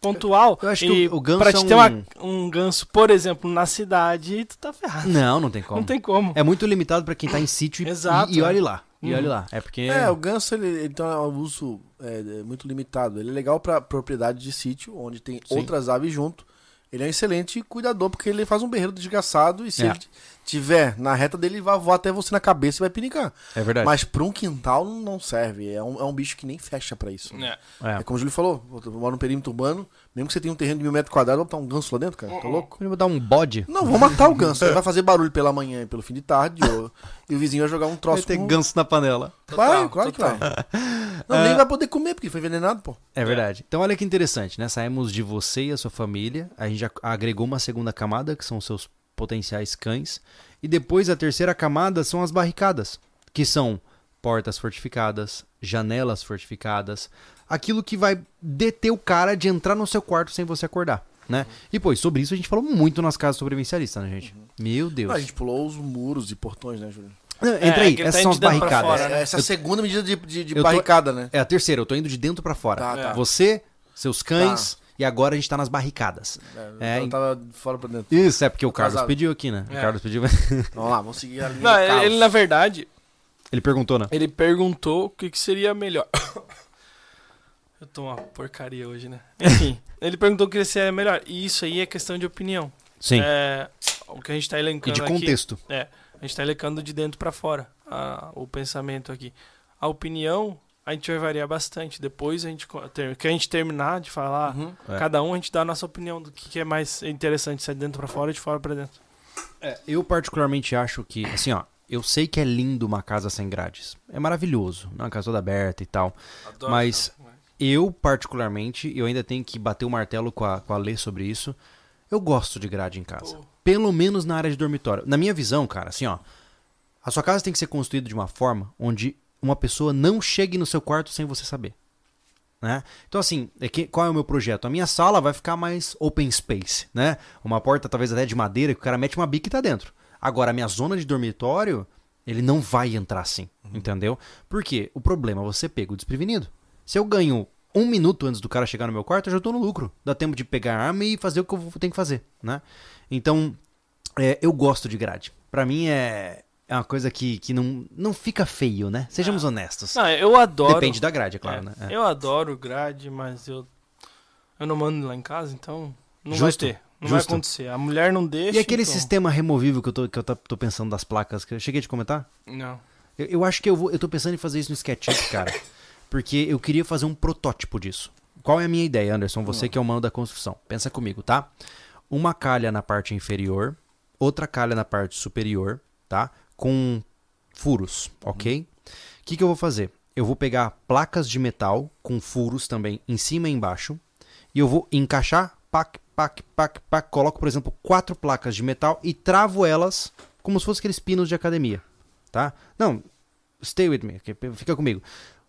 C: pontual.
B: Eu acho
C: e
B: que o- o ganso
C: pra
B: é
C: te
B: um-
C: ter uma- um ganso, por exemplo, na cidade, tu tá ferrado.
B: Não, não tem como.
C: Não tem como.
B: É muito limitado pra quem tá em sítio e-
C: Exato,
B: e, e
C: é.
B: olhe lá. E
C: Uhum.
B: olhe lá. É porque.
A: É, o ganso ele, ele tem um uso é, muito limitado. Ele é legal pra propriedade de sítio, onde tem
B: Sim.
A: outras aves junto. Ele é um excelente cuidador, porque ele faz um berreiro desgraçado e se
B: É.
A: ele tiver na reta dele, ele vai voar até você na cabeça e vai pinicar.
B: É verdade.
A: Mas pra um quintal não- serve. É um, é um bicho que nem fecha pra isso.
C: É.
B: É.
A: É como o Júlio falou, eu moro num perímetro urbano, mesmo que você tenha um terreno de mil metros quadrados, vai botar um ganso lá dentro, cara? Tá louco?
B: Eu vou dar um bode.
A: Não, vou matar o ganso. Ele vai fazer barulho pela manhã e pelo fim de tarde, ou- e o vizinho vai jogar um
B: Vai
A: troço
B: ter
A: com...
B: ganso na panela.
A: Vai,
C: Total,
A: claro
C: total.
A: que vai. Não, nem vai poder comer, porque foi envenenado, pô.
B: É verdade. Então olha que interessante, né? Saímos de você e a sua família. A gente já agregou uma segunda camada, que são os seus potenciais cães. E depois a terceira camada são as barricadas, que são portas fortificadas, janelas fortificadas, aquilo que vai deter o cara de entrar no seu quarto sem você acordar, né? E pois, sobre isso a gente falou muito nas casas sobrevivencialistas, né, gente? Meu Deus.
A: Ah, a gente pulou os muros e portões, né, Júlio?
B: Não,
C: É,
B: Entra
C: é
B: aí, essas
C: tá
B: são as barricadas.
C: fora, né?
A: É, essa é a segunda medida de, de, de
B: eu tô-
A: barricada, né?
B: É a terceira, eu tô indo de dentro pra fora.
A: Tá, tá.
B: Você, seus cães, e agora a gente tá nas barricadas.
A: É,
B: É,
A: eu tava de fora pra dentro.
B: Isso, é porque o Carlos
A: Atrasado.
B: pediu aqui, né? O
C: É.
B: Carlos pediu.
A: Vamos lá, vamos seguir a linha
C: Não, ele, na verdade,
B: Ele perguntou, né?
C: ele perguntou o que, que seria melhor. Eu tô uma porcaria hoje, né? Enfim, ele perguntou o que seria melhor. E isso aí é questão de opinião.
B: Sim.
C: É, o que a gente tá
B: e
C: elencando
B: de
C: aqui.
B: contexto.
C: É, a gente tá elencando de dentro pra fora a- o pensamento aqui. A opinião, a gente vai variar bastante. Depois a gente, que a gente terminar de falar,
A: Uhum.
B: É.
C: cada um a gente dá a nossa opinião do que, que é mais interessante, se é de dentro pra fora ou de fora pra dentro.
B: É, eu particularmente acho que, assim, ó, eu sei que é lindo uma casa sem grades. É maravilhoso, né? uma casa toda aberta e tal.
C: Adoro
B: Mas- Eu, particularmente, eu ainda tenho que bater o martelo com a, com a Lê sobre isso. Eu gosto de grade em casa.
C: Pô.
B: Pelo menos na área de dormitório. Na minha visão, cara, assim, ó. A sua casa tem que ser construída de uma forma onde uma pessoa não chegue no seu quarto sem você saber. Né? Então, assim, é que, qual é o meu projeto? A minha sala vai ficar mais open space, né? Uma porta talvez até de madeira que o cara mete uma bica e tá dentro. Agora, a minha zona de dormitório, ele não vai entrar assim, entendeu? Por quê? O problema é você pega o desprevenido. Se eu ganho um minuto antes do cara chegar no meu quarto, eu já tô no lucro. Dá tempo de pegar a arma e fazer o que eu tenho que fazer, né? Então, é, eu gosto de grade. Pra mim é, é uma coisa que, que não, não fica feio, né? Sejamos honestos.
C: Não, eu adoro.
B: Depende da grade, é claro,
C: É,
B: né? É.
C: Eu adoro grade, mas eu eu não mando lá em casa, então não
B: Justo,
C: vai ter. Não vai
B: justo.
C: acontecer. A mulher não deixa.
B: E aquele
C: então...
B: sistema removível que eu, tô, que eu tô, tô pensando das placas, que eu cheguei te comentar?
C: Não.
B: Eu, eu acho que eu vou. Eu tô pensando em fazer isso no SketchUp, cara. Porque eu queria fazer um protótipo disso. Qual é a minha ideia, Anderson? Você que é o mano da construção. Pensa comigo, tá? Uma calha na parte inferior, outra calha na parte superior, tá? Com furos, ok? O que, que eu vou fazer? eu vou pegar placas de metal com furos também em cima e embaixo e eu vou encaixar, pac, pac, pac, pac, coloco, por exemplo, quatro placas de metal e travo elas como se fossem aqueles pinos de academia, tá? Não, stay with me, fica comigo.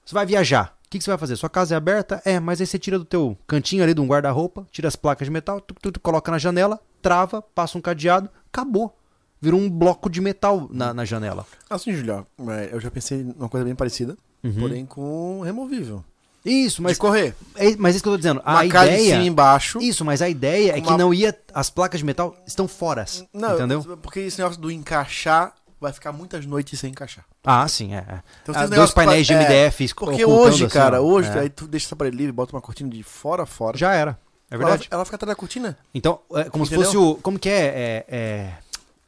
B: Você vai viajar, o que, que, você vai fazer? Sua casa é aberta? É, mas aí você tira do teu cantinho ali de um guarda-roupa, tira as placas de metal, tu, tu, tu, coloca na janela, trava, passa um cadeado, acabou. Virou um bloco de metal na, na janela.
A: Assim, Julião, é, eu já pensei numa coisa bem parecida,
B: Uhum.
A: porém com removível.
B: Isso, mas
A: de correr.
B: É, mas isso que eu tô dizendo. A
A: Uma de
B: ideia.
A: cima e embaixo.
B: Isso, mas a ideia é que
A: Uma-
B: não ia. As placas de metal estão fora.
A: Não,
B: entendeu?
A: porque esse negócio do encaixar vai ficar muitas noites sem encaixar.
B: Ah, sim, é. é.
A: Então,
B: Ah, dois painéis de
A: pra- é,
B: MDF esco-
A: Porque hoje,
B: assim,
A: cara, hoje,
B: É.
A: aí tu deixa essa parede livre, bota uma cortina de fora a fora.
B: Já era. É verdade.
A: Ela, ela fica atrás da cortina.
B: Então, é como se
A: Entendeu?
B: fosse o. Como que é? É, é- é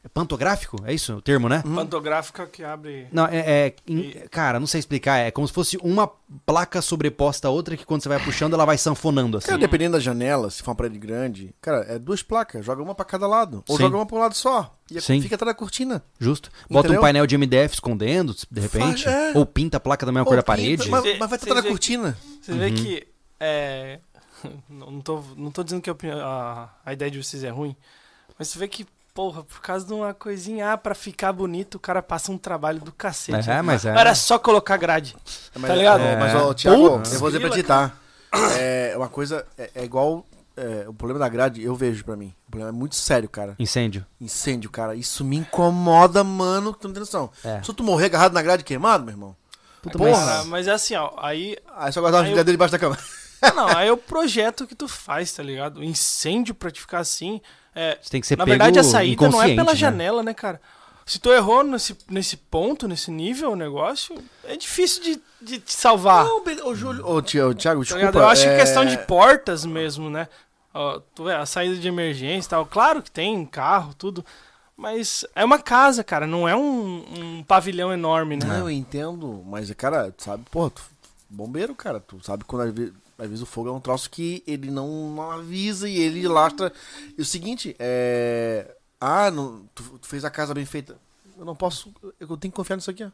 B: pantográfico? É isso o termo, né?
C: Pantográfica que abre.
B: Não, é, é- em- Cara, não sei explicar. É como se fosse uma placa sobreposta a outra que quando você vai puxando, ela vai sanfonando assim.
A: Cara, dependendo da janela, se for uma parede grande, cara, é duas placas, joga uma pra cada lado. Ou
B: Sim.
A: joga uma pra um lado só. E
B: Sim.
A: fica atrás da cortina.
B: Justo. Bota
A: Entendeu?
B: um painel de MDF escondendo, de repente.
A: Faz- é.
B: Ou pinta a placa da mesma cor
A: Ou
B: da parede.
A: Mas, mas vai na
C: vê
A: cortina.
C: Você vê que. É. Não não tô, não tô dizendo que a, a, a ideia de vocês é ruim, mas você vê que, porra, por causa de uma coisinha, ah, pra ficar bonito, o cara passa um trabalho do cacete.
B: É, mas é.
C: Era só colocar grade.
A: Mas,
C: Tá ligado?
A: é, Mas,
B: É.
A: ó, Thiago,
C: Putz,
A: eu vou dizer pra ti,
C: grila,
A: tá? É uma coisa, é, é igual. é, o problema da grade, eu vejo pra mim. O problema é muito sério, cara.
B: Incêndio.
A: Incêndio, cara. Isso me incomoda, mano. Tu não tem noção.
B: É.
A: Se tu morrer agarrado na grade queimado, meu irmão.
B: Puta,
A: Porra.
B: mas-
C: é assim, ó, aí.
A: Aí só guardar
C: eu-
A: brigadeiro debaixo da cama.
C: Não, aí é o projeto que tu faz, tá ligado? O incêndio pra te ficar assim. É,
B: Você tem que ser
C: Na
B: pego
C: verdade, a saída não é pela
B: né?
C: janela, né, cara? Se tu errou nesse, nesse ponto, nesse nível, o negócio, é difícil de, de te salvar.
A: Não, ô, Júlio. Ô, Thiago, Thiago,
C: tá
A: desculpa.
C: Eu acho que
A: é...
C: é questão de portas mesmo, né? Ó, a saída de emergência e tal. Claro que tem carro, tudo. Mas é uma casa, cara, não é um, um pavilhão enorme, né?
A: Não, eu entendo, mas, cara, tu sabe, porra, tu, bombeiro, cara, tu sabe quando às vezes, o fogo é um troço que ele não, não avisa e ele lastra. E o seguinte, é. Ah, não, tu, tu fez a casa bem feita. Eu não posso. Eu tenho que confiar nisso aqui, ó.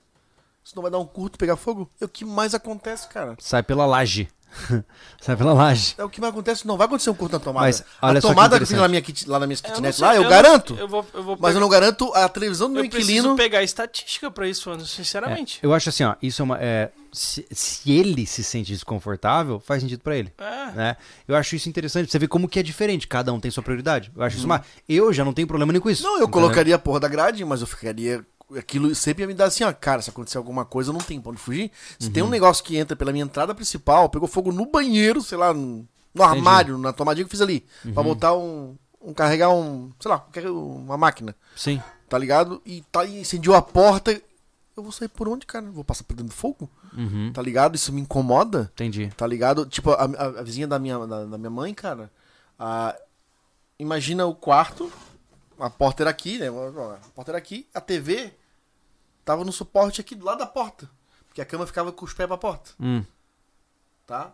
A: Senão vai dar um curto pegar fogo. É o que mais acontece, cara.
B: Sai pela laje. Sai pela laje.
A: É o que mais acontece. Não vai acontecer um curto na tomada.
B: Mas, olha
A: a
B: só que
A: tomada que eu fiz
B: interessante.
A: lá, na minha kit, lá na minha
C: Eu não
A: kitnet
C: sei,
A: lá, eu,
C: não-
A: garanto.
C: eu vou, eu vou
A: Mas eu não garanto a televisão do meu
C: eu preciso
A: inquilino.
C: pegar estatística pra isso, Anderson, sinceramente.
B: Eu acho assim, ó, isso é uma. é, se, se ele se sente desconfortável, faz sentido pra ele.
C: É.
B: Né? Eu acho isso interessante. pra Você vê como que é diferente, cada um tem sua prioridade. Eu acho isso uma. Eu já não tenho problema nenhum com isso.
A: Não, eu
B: entendeu?
A: colocaria a porra da grade, mas eu ficaria. Aquilo sempre ia me dar assim, ó, cara, se acontecer alguma coisa, não tem pra onde fugir. Se
B: Uhum.
A: tem um negócio que entra pela minha entrada principal, pegou fogo no banheiro, sei lá, no, armário, na tomadinha que eu fiz ali,
B: Uhum.
A: pra botar um, um. carregar um. sei lá, uma máquina,
B: Sim.
A: tá ligado? E tá, e incendiou a porta. Eu vou sair por onde, cara? Vou passar por dentro do fogo?
B: Uhum.
A: Tá ligado? Isso me incomoda.
B: Entendi.
A: Tá ligado? Tipo, a, a- a vizinha da minha, da, da minha mãe, cara. a- imagina o quarto, a porta era aqui, né? A porta era aqui, a TV tava no suporte aqui do lado da porta. Porque a cama ficava com os pés pra porta,
B: Hum.
A: tá?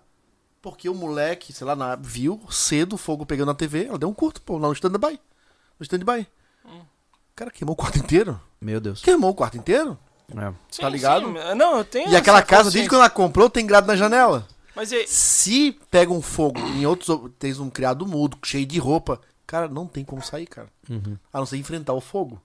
A: Porque o moleque, sei lá, na- viu cedo o fogo pegando na TV, ela deu um curto, pô, lá no stand-by. No stand-by. Cara, queimou o quarto inteiro?
B: Meu Deus.
A: Queimou o quarto inteiro?
B: É.
C: Sim,
A: Tá ligado?
C: sim. Não, eu tenho
A: E aquela casa, desde quando ela comprou, tem grade na janela.
C: Mas e,
A: Se pega um fogo em outros. Tens um criado mudo, cheio de roupa. Cara, não tem como sair, cara.
B: Uhum.
A: A não ser enfrentar o fogo.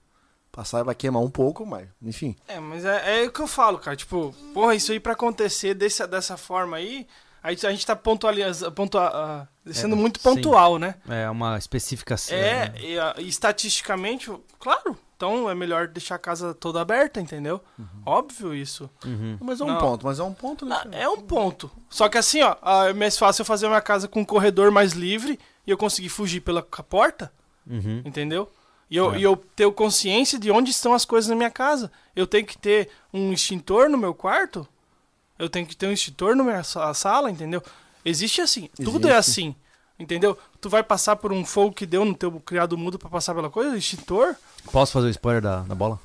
A: Passar vai queimar um pouco, mas. Enfim.
C: É, mas é, é o que eu falo, cara. Tipo, porra, isso aí pra acontecer desse, dessa forma aí, aí a gente tá pontualizando, pontua, ah, sendo
B: É,
C: muito
B: sim.
C: pontual, né?
B: É uma especificação.
C: É, e, ah, e estatisticamente, claro, então é melhor deixar a casa toda aberta, entendeu? Óbvio isso.
B: Uhum.
A: Mas é um
C: Não.
A: ponto, mas é um ponto, né?
C: Ah, é um ponto. Só que assim, ó, ah, é mais fácil eu fazer uma casa com um corredor mais livre e eu conseguir fugir pela porta,
B: Uhum.
C: entendeu? E eu,
B: É.
C: e eu ter consciência de onde estão as coisas na minha casa. Eu tenho que ter um extintor no meu quarto. Eu tenho que ter um extintor na minha sa- sala, entendeu? Existe assim. Tudo é
A: Existe.
C: assim. Entendeu? Tu vai passar por um fogo que deu no teu criado mudo pra passar pela coisa? Extintor?
B: Posso fazer o spoiler da, da bola?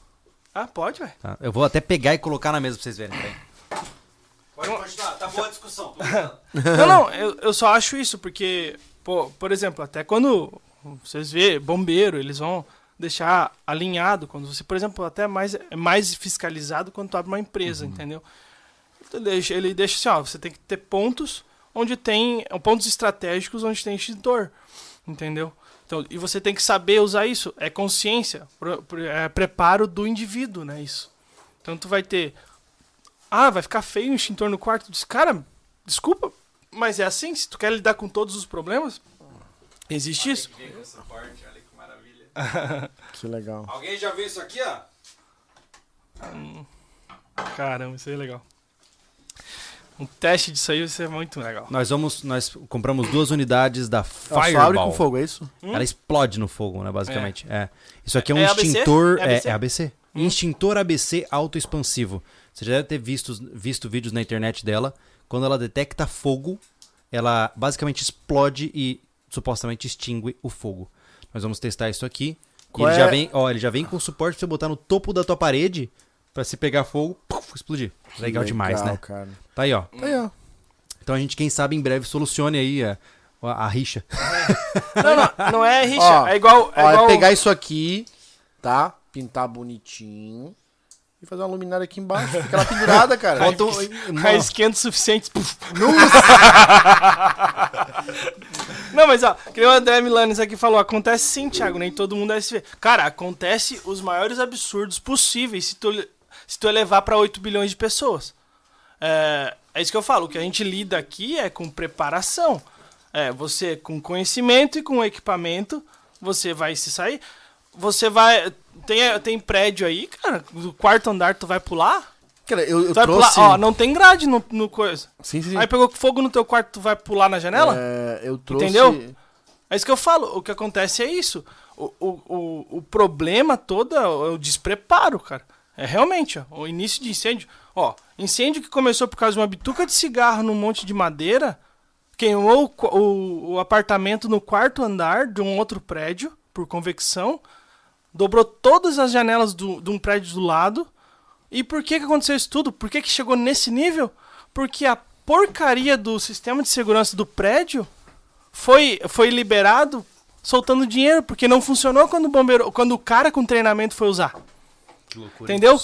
C: Ah, pode, velho.
B: Tá. Eu vou até pegar e colocar na mesa pra vocês verem. Peraí.
D: Pode continuar, tá boa a discussão.
C: Não, não, eu, eu só acho isso, porque, pô, por exemplo, até quando vocês vê bombeiro, eles vão deixar alinhado, quando você, por exemplo, até mais, é mais fiscalizado quando tu abre uma empresa, entendeu? ele deixa, ele deixa assim, ó, você tem que ter pontos onde tem pontos estratégicos onde tem extintor, entendeu? Então, e você tem que saber usar isso. É consciência, pro- pro- é preparo do indivíduo, né? Isso. Então tu vai ter, ah, vai ficar feio o extintor no quarto. Diz, cara, desculpa, mas é assim. Se tu quer lidar com todos os problemas, existe isso.
D: Vem com essa parte, olha que maravilha.
A: Que legal.
D: Alguém já viu isso aqui, ó?
C: Caramba, isso aí é legal. Um teste disso aí vai ser muito legal.
B: Nós vamos, nós compramos duas unidades da
A: Ela
B: Fireball.
A: com fogo, é isso?
B: Ela explode no fogo, né, basicamente. É. Isso aqui é um
C: É ABC?
B: extintor.
C: É
B: É
C: ABC?
B: é ABC. Extintor ABC autoexpansivo. Você já deve ter visto, visto vídeos na internet dela. Quando ela detecta fogo, ela basicamente explode e supostamente extingue o fogo. Nós vamos testar isso aqui. E
A: Qual
B: ele,
A: é-
B: já vem, ó, ele já vem com suporte pra você botar no topo da tua parede pra se pegar fogo, puf, explodir. Legal, demais, né?
A: cara.
B: Tá aí, ó.
A: Tá aí, ó.
B: Então a gente, quem sabe, em breve solucione aí a, a, a rixa.
C: Não, não, não é rixa.
A: Ó,
C: é igual. É
A: Ó, é
C: igual
A: pegar isso aqui, tá? Pintar bonitinho. E fazer uma luminária aqui embaixo. Fica ela pendurada, cara.
B: Bota um-
C: a esquenta o suficiente. Não, mas ó, que nem o André Milanes aqui falou, acontece sim, Thiago, nem todo mundo é SV. Cara, acontece os maiores absurdos possíveis se tu, se tu elevar pra 8 bilhões de pessoas. É, é isso que eu falo, o que a gente lida aqui é com preparação. É, você com conhecimento e com equipamento, você vai se sair. Você vai. Tem, tem prédio aí, cara, do quarto andar tu vai pular?
A: Cara, eu, eu
C: Tu vai
A: trouxe...
C: pular, ó, não tem grade no, no coisa.
A: Sim, sim.
C: Aí pegou fogo no teu quarto, tu vai pular na janela?
A: É, eu trouxe...
C: Entendeu? É isso que eu falo. O que acontece é isso. O, o, o, o problema todo é o, é despreparo, cara. É realmente, ó, o início de incêndio. Ó, incêndio que começou por causa de uma bituca de cigarro num monte de madeira, queimou o, o, o apartamento no quarto andar de um outro prédio, por convecção, dobrou todas as janelas do, de um prédio do lado. E por que, que aconteceu isso tudo? Por que, que chegou nesse nível? Porque a porcaria do sistema de segurança do prédio foi, foi liberado soltando dinheiro, porque não funcionou quando o bombeiro, quando o cara com treinamento foi usar. Entendeu?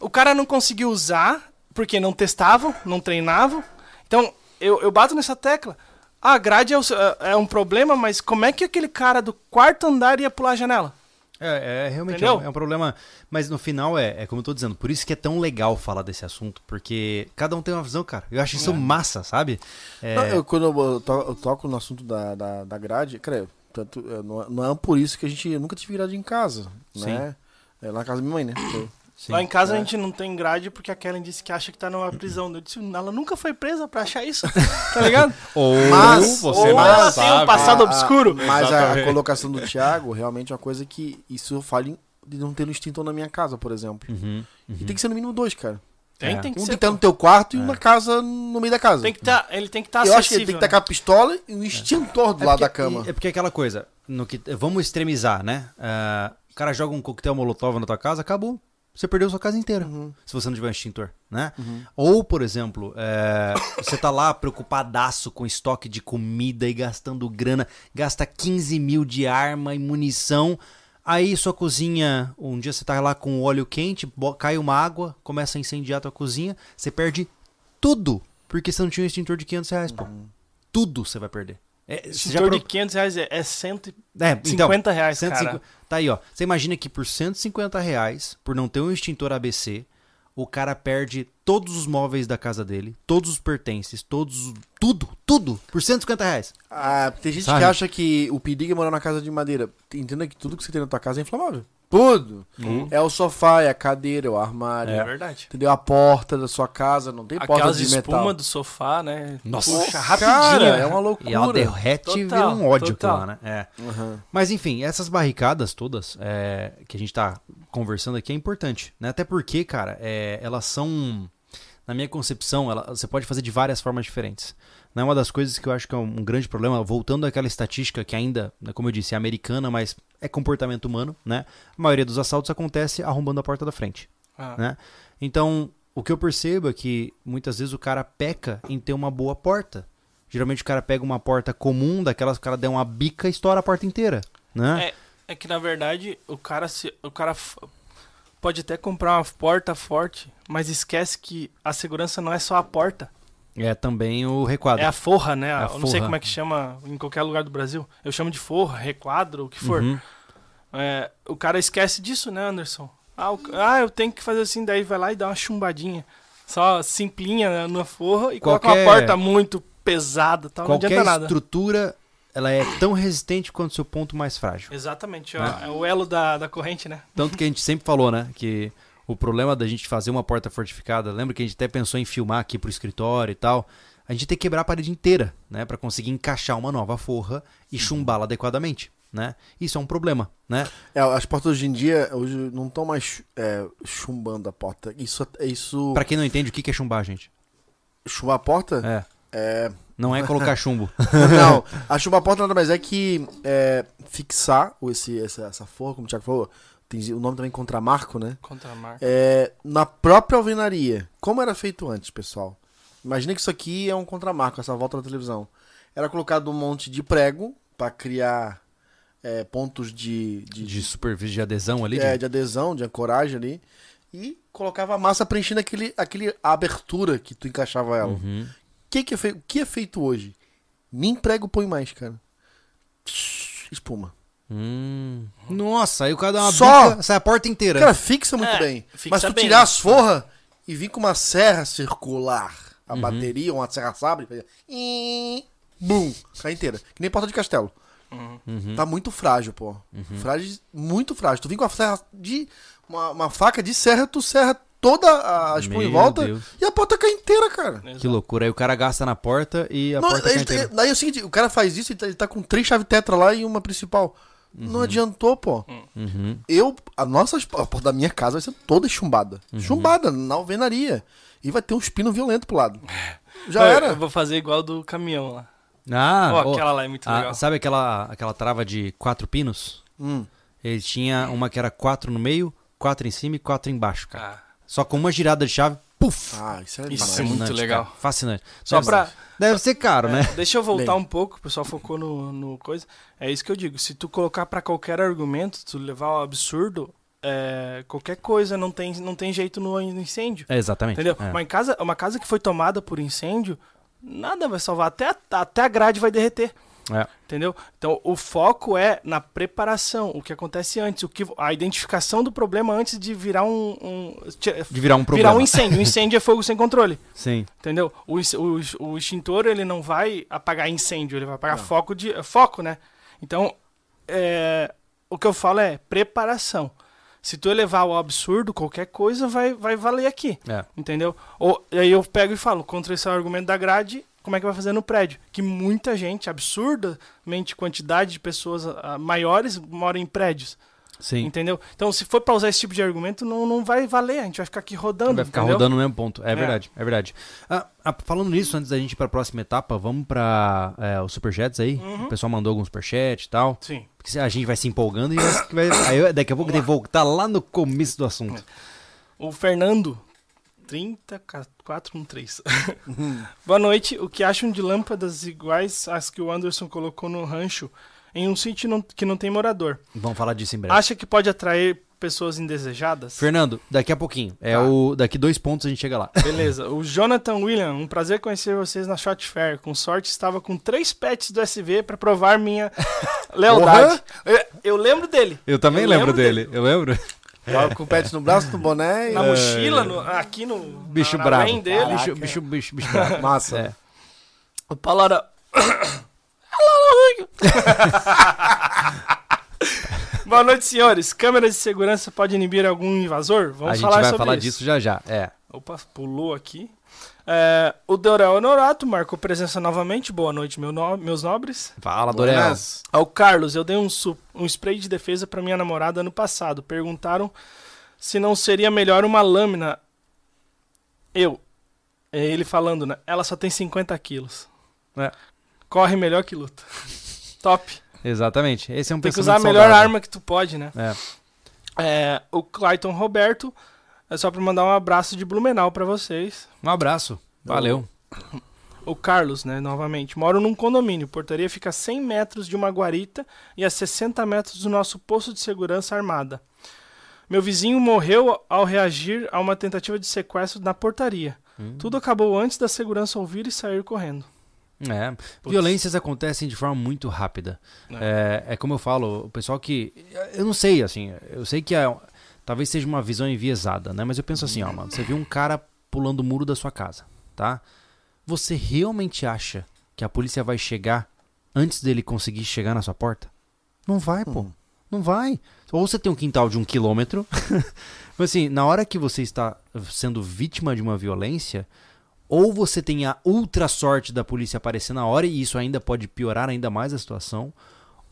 C: O cara não conseguiu usar porque não testavam, não treinavam. Então, eu, eu bato nessa tecla. Ah, a grade é, o- é um problema, mas como é que aquele cara do quarto andar ia pular a janela?
B: É, é realmente é um, é um problema. Mas no final é, é como eu tô dizendo, por isso que é tão legal falar desse assunto, porque cada um tem uma visão, cara. Eu acho isso massa, sabe? É,
A: Não, eu, quando eu, to- eu toco no assunto da, da, da grade, cara, eu- tanto, é, não, é- não é por isso que a gente nunca tive grade em casa, né? É lá na casa da minha mãe, né? Eu-
B: sim.
C: Lá em casa a gente não tem grade porque a Kellen disse que acha que tá numa prisão. Eu disse, ela nunca foi presa pra achar isso. tá ligado?
B: Ou
A: Mas-
B: você
C: ou
B: não
C: ela
B: sabe.
C: tem um passado
A: A- a-
C: obscuro.
A: Mas a, a colocação do Thiago realmente é uma coisa que isso fala em- de não ter um extintor na minha casa, por exemplo.
B: Uhum,
A: E tem que ser no mínimo dois, cara.
C: Tem,
B: É.
C: tem que
A: Um tem
C: ser.
A: que estar no teu quarto e um na casa, no meio da casa.
C: Tem que tá, ele tem que estar
A: eu
C: acessível.
A: acho que ele tem que
C: né?
A: estar com a pistola e um extintor do
B: É
A: lado
B: porque-
A: da cama.
B: É porque aquela coisa, no que, vamos extremizar, né? Ah, o cara joga um coquetel molotov na tua casa, acabou. Você perdeu sua casa inteira. Se você não tiver um extintor, né? Ou, por exemplo, é, você tá lá preocupadaço com estoque de comida e gastando grana, gasta 15 mil de arma e munição. Aí sua cozinha, um dia você tá lá com óleo quente, cai uma água, começa a incendiar tua cozinha, você perde tudo. Porque você não tinha um extintor de 500 reais, pô. Tudo você vai perder. É, já
C: Extintor
B: pro-
C: de 500 reais é, é 150
B: é, então,
C: reais,
B: 150
C: cara.
B: Tá aí, ó. Você imagina que por 150 reais, por não ter um extintor ABC, o cara perde todos os móveis da casa dele, todos os pertences, todos. Tudo, tudo, por 150 reais.
A: Ah, tem gente
B: Sabe?
A: que acha que o perigo é morar na casa de madeira. Entenda que tudo que você tem na tua casa é inflamável. Tudo. É o sofá, é a cadeira, é o armário.
C: É verdade.
A: Entendeu? A porta da sua casa, não tem porta
C: Aquelas
A: de
C: espuma
A: metal.
C: do sofá, né?
B: Nossa.
C: Puxa,
A: Cara,
C: rapidinho.
A: é uma loucura.
B: E ela derrete e vira um ódio
C: total.
B: lá, né? É.
A: Aham.
B: Mas enfim, essas barricadas todas é, que a gente tá conversando aqui é importante, né? Até porque, cara, é, elas são, na minha concepção, ela- você pode fazer de várias formas diferentes. Não é uma das coisas que eu acho que é um, grande problema, voltando àquela estatística que ainda, né, como eu disse, é americana, mas é comportamento humano, né? A maioria dos assaltos acontece arrombando a porta da frente
C: Ah,
B: né? Então, o que eu percebo é que muitas vezes o cara peca em ter uma boa porta. Geralmente o cara pega uma porta comum, daquelas que o cara der uma bica e estoura a porta inteira, né?
C: É, é que na verdade o cara se, o cara Pode até comprar uma porta forte, mas esquece que a segurança não é só a porta.
B: É também o requadro.
C: É a forra, né?
B: A
C: Eu não sei como é que chama em qualquer lugar do Brasil. Eu chamo de forra, requadro, o que for.
B: Uhum.
C: É, o cara esquece disso, né, Anderson? Ah, o- ah, eu tenho que fazer assim, daí vai lá e dá uma chumbadinha. Só simplinha né, na forra e coloca
B: Qualquer-
C: uma porta muito pesada, tal, não
B: Qualquer
C: adianta nada.
B: estrutura, ela é tão resistente quanto o seu ponto mais frágil.
C: Exatamente, ó,
B: Ah.
C: é o elo da, da corrente, né?
B: Tanto que a gente sempre falou, né? Que o problema da gente fazer uma porta fortificada, lembra que a gente até pensou em filmar aqui pro escritório e tal. A gente tem que quebrar a parede inteira, né? Pra conseguir encaixar uma nova forra e chumbá-la adequadamente, né? Isso é um problema, né?
A: É, as portas hoje em dia hoje não estão mais é, chumbando a porta. Isso. isso
B: Pra quem não entende, o que que é chumbar, gente?
A: Chumbar a porta?
B: É.
A: É.
B: Não é colocar chumbo.
A: Não, a chumbar a porta nada mais é que é, fixar o- esse, essa, essa forra, como o Thiago falou. Tem o nome também contramarco, né?
C: Contramarca.
A: É, na própria alvenaria. Como era feito antes, pessoal? Imagina que isso aqui é um contramarco, essa volta na televisão. Era colocado um monte de prego para criar é, pontos de, de,
B: De superfície de adesão ali.
A: é,
B: de-
A: de adesão, de ancoragem ali. E colocava a massa preenchendo aquele, aquele abertura que tu encaixava ela.
B: Uhum.
A: Que, que, é feito, o que é feito hoje? Nem prego põe mais, cara. Espuma.
B: Hum. Nossa, aí o cara dá uma
A: Só-
B: bica, sai a porta inteira.
A: Cara, fixa muito
C: É,
A: bem.
C: fixa
A: Mas tu
C: bem.
A: tirar as forras e vir com uma serra circular, a
B: Uhum.
A: bateria, uma serra sabre, fazer ih, bum, cai inteira. Que nem porta de castelo.
B: Uhum.
A: Tá muito frágil, pô. Frágil, muito frágil. Tu vem com a serra de. Uma, uma faca de serra, tu serra toda a espuma em volta
B: Deus.
A: e a porta cai inteira, cara.
B: Que loucura. Aí o cara gasta na porta e a
A: Não,
B: porta cai
A: ele-
B: inteira.
A: daí é o seguinte, o cara faz isso e tá, ele tá com três chaves tetra lá e uma principal. Não adiantou, pô.
B: Uhum.
A: Eu, a nossa, a porta da minha casa vai ser toda chumbada.
B: Uhum.
A: Chumbada, na alvenaria. E vai ter um espino violento pro lado. Já
C: Eu-
A: era.
C: Eu vou fazer igual do caminhão lá.
B: Ah,
C: aquela lá é muito
B: ah,
C: legal.
B: sabe aquela, aquela trava de quatro pinos?
A: Hum.
B: Ele tinha uma que era quatro no meio, quatro em cima e quatro embaixo, cara.
C: Ah,
B: Só com uma girada de chave, puf!
A: Ah, isso é
C: Isso é muito legal.
B: cara. Fascinante.
C: Só
B: Deve-
C: pra.
B: Deve ser caro, né?
C: Deixa eu voltar
A: Bem.
C: um pouco, o pessoal focou no, no coisa. É isso que eu digo. Se tu colocar pra qualquer argumento, tu levar ao absurdo, é, qualquer coisa não tem, não tem jeito no incêndio.
B: É, exatamente.
C: Entendeu?
B: É.
C: Uma, casa, uma casa que foi tomada por incêndio, nada vai salvar. Até a, até a grade vai derreter.
B: É.
C: Entendeu? Então o foco é na preparação, o que acontece antes, o que, a identificação do problema antes de virar um. um
B: De virar um problema.
C: virar um incêndio. Um incêndio é fogo sem controle.
B: Sim.
C: Entendeu? O, o, o extintor ele não vai apagar incêndio, ele vai apagar foco de foco, né? Então, é, o que eu falo é preparação. Se tu elevar ao absurdo, qualquer coisa vai, vai valer aqui.
B: É.
C: Entendeu? Ou, aí eu pego e falo, contra esse argumento da grade, como é que vai fazer no prédio? Que muita gente, absurdamente quantidade de pessoas ah, maiores moram em prédios.
B: Sim.
C: Entendeu? Então, se for pra usar esse tipo de argumento, não, não vai valer. A gente vai ficar aqui rodando.
B: Vai ficar
C: entendeu?
B: rodando no mesmo ponto. É, verdade, é verdade. Ah, ah, falando nisso, antes da gente ir pra próxima etapa, vamos pra é, os superchats aí.
C: Uhum.
B: O pessoal mandou alguns superchats e tal.
C: Sim.
B: Porque a gente vai se empolgando e vai, daqui a pouco tem voltar lá no começo do assunto.
C: O Fernando, 30413. Boa noite. O que acham de lâmpadas iguais às que o Anderson colocou no rancho em um sítio que não tem morador?
B: Vamos falar disso em breve.
C: Acha que pode atrair pessoas indesejadas?
B: Fernando, daqui a pouquinho. É
C: Tá.
B: o daqui dois pontos a gente chega lá.
C: Beleza. O Jonathan William, um prazer conhecer vocês na Shot Fair. Com sorte, estava com três pets do SV para provar minha lealdade. Eu, eu lembro dele.
B: Eu também
C: Eu
B: lembro,
C: lembro
B: dele. Eu lembro.
A: Tava com o pet no braço, no boné e.
C: Na mochila, no- aqui no
B: Bicho
C: na, na
B: bravo.
C: dele.
B: Bicho, bicho, bicho, bicho bravo.
A: Massa.
B: É.
C: O Paulo era. Boa noite, senhores. Câmeras de segurança pode inibir algum invasor? Vamos
B: a gente
C: falar
B: vai
C: sobre
B: falar
C: isso.
B: disso já já. É.
C: Opa, pulou aqui. É, o Dorel Honorato marcou presença novamente. Boa noite, meu no- meus nobres.
B: Fala, Dorel.
C: Ao Carlos, eu dei um, su- um spray de defesa pra minha namorada ano passado. Perguntaram se não seria melhor uma lâmina. Eu. É ele falando, né? Ela só tem 50 quilos.
B: É.
C: Corre melhor que luta. Top.
B: Exatamente. Esse é um
C: Tem que usar a melhor
B: saudável.
C: arma que tu pode, né?
B: É.
C: É, o Clayton Roberto, é só pra mandar um abraço de Blumenau pra vocês.
B: Um abraço. Valeu.
C: O Carlos, né, novamente. Moro num condomínio. Portaria fica a 100 metros de uma guarita e a 60 metros do nosso posto de segurança armada. Meu vizinho morreu ao reagir a uma tentativa de sequestro na portaria.
B: Hum.
C: Tudo acabou antes da segurança ouvir e sair correndo.
B: É,
C: Putz.
B: violências acontecem de forma muito rápida. É. é como eu falo, o pessoal que. Eu não sei, assim, eu sei que é, talvez seja uma visão enviesada, né? Mas eu penso assim, ó, mano, você viu um cara pulando o muro da sua casa, tá? Você realmente acha que a polícia vai chegar antes dele conseguir chegar na sua porta? Não vai, pô.
A: Hum.
B: Não vai. Ou você tem um quintal de um quilômetro. Mas assim, na hora que você está sendo vítima de uma violência, ou você tem a ultra sorte da polícia aparecer na hora e isso ainda pode piorar ainda mais a situação,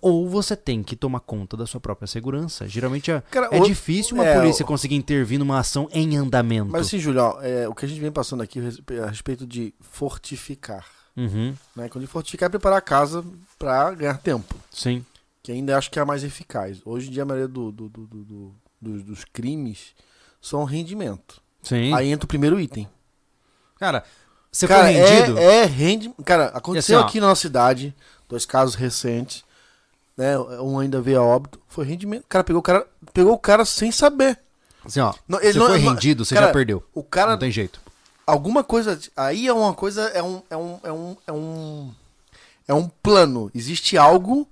B: ou você tem que tomar conta da sua própria segurança. Geralmente é,
A: Cara,
B: é
A: o-
B: difícil uma
A: é,
B: polícia conseguir intervir numa ação em andamento.
A: Mas assim, Julião, é, o que a gente vem passando aqui a respeito de fortificar.
B: Uhum,
A: Né? Quando fortificar é preparar a casa pra ganhar tempo.
B: sim.
A: Que ainda acho que é a mais eficaz. Hoje em dia a maioria do- do- do- do- do- dos, dos crimes são rendimento.
B: Sim.
A: Aí entra o primeiro item.
B: Cara, você
A: cara,
B: foi rendido?
A: É, é rendimento. Cara, aconteceu
B: assim,
A: aqui na nossa cidade, dois casos recentes, né? Um ainda veio a óbito. Foi rendimento. O cara pegou o cara, pegou o cara sem saber.
B: Assim, ó,
A: Não, ele
B: você
A: não-
B: foi
A: não-
B: rendido, você
A: cara,
B: já perdeu.
A: O cara
B: Não tem jeito.
A: alguma coisa. Aí é uma coisa. É um. É um. É um. É um, é um plano. Existe algo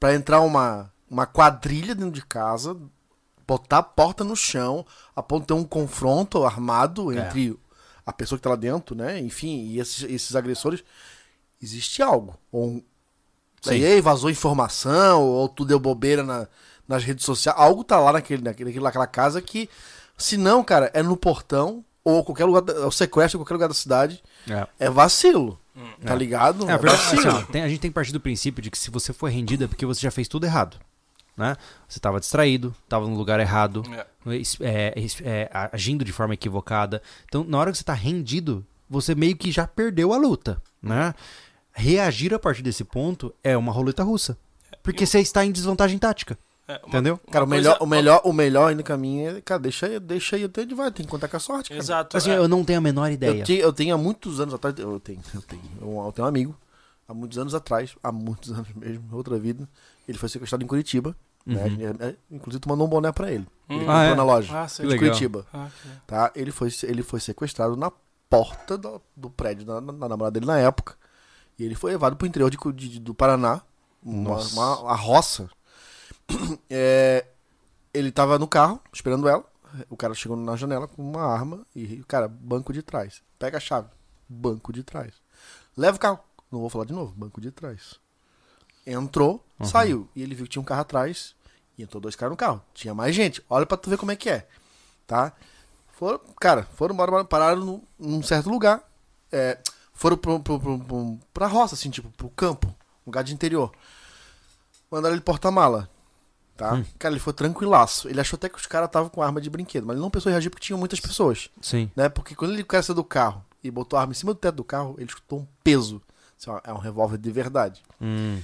A: pra entrar uma, uma quadrilha dentro de casa, botar a porta no chão, a ponto de ter um confronto armado
B: É.
A: entre a pessoa que tá lá dentro, né? Enfim, e esses, esses agressores. Existe algo. Ou um,
B: Sim.
A: Daí vazou informação, ou tu deu bobeira na- nas redes sociais. Algo tá lá naquele, naquele, naquela casa que, se não, cara, é no portão, ou qualquer lugar, é o sequestro em qualquer lugar da cidade,
B: É.
A: é vacilo. Tá
B: É.
A: ligado?
B: É, a verdade,
A: vacilo.
B: assim, ó, tem- a gente tem que partir do princípio de que se você foi rendido é porque você já fez tudo errado. Né? Você estava distraído, estava no lugar errado, é, es- é, agindo de forma equivocada. Então, na hora que você está rendido, você meio que já perdeu a luta. Né? Reagir a partir desse ponto é uma roleta russa. Porque você está em desvantagem tática.
C: É, uma-
B: Entendeu?
A: Cara, o
C: uma
A: melhor,
C: coisa-
A: o, melhor, o melhor ainda caminho é, cara, deixa aí, deixa aí até onde vai, tem que contar com a sorte, cara.
C: Exato.
B: Assim,
C: é.
B: eu não tenho a menor ideia.
A: Eu, te- eu tenho há muitos anos atrás, eu tenho, eu tenho, eu, eu tenho um amigo, há muitos anos atrás, há muitos anos mesmo, outra vida, ele foi sequestrado em Curitiba, né?
B: Uhum.
A: É, é, Inclusive tu mandou um boné pra ele, ele
C: Hum.
A: comprou
B: Ah, é?
A: na loja,
C: Ah,
A: de. Curitiba,
C: Ah,
A: tá? Ele foi, ele foi sequestrado na porta do, do prédio da, da namorada dele na época, e ele foi levado pro interior de, de- do Paraná, uma, uma, uma roça, É, ele tava no carro, esperando ela. O cara chegou na janela com uma arma e, cara, banco de trás. Pega a chave. Banco de trás. Leva o carro. Não vou falar de novo. Banco de trás. Entrou,
B: Uhum.
A: saiu. E ele viu que tinha um carro atrás. E entrou dois caras no carro. Tinha mais gente. Olha pra tu ver como é que é. Tá? Foram, cara, foram embora, pararam num, num certo lugar. É, foram pro, pro, pro, pra roça, assim, tipo, pro campo. Lugar de interior. Mandaram ele porta-mala. Tá?
B: Hum.
A: Cara, ele foi tranquilaço. Ele achou até que os caras estavam com arma de brinquedo, mas ele não pensou em reagir porque tinham muitas pessoas.
B: Sim.
A: Né? Porque quando ele caiu do carro e botou a arma em cima do teto do carro, ele escutou um peso. Assim, ó, é um revólver de verdade.
B: Hum.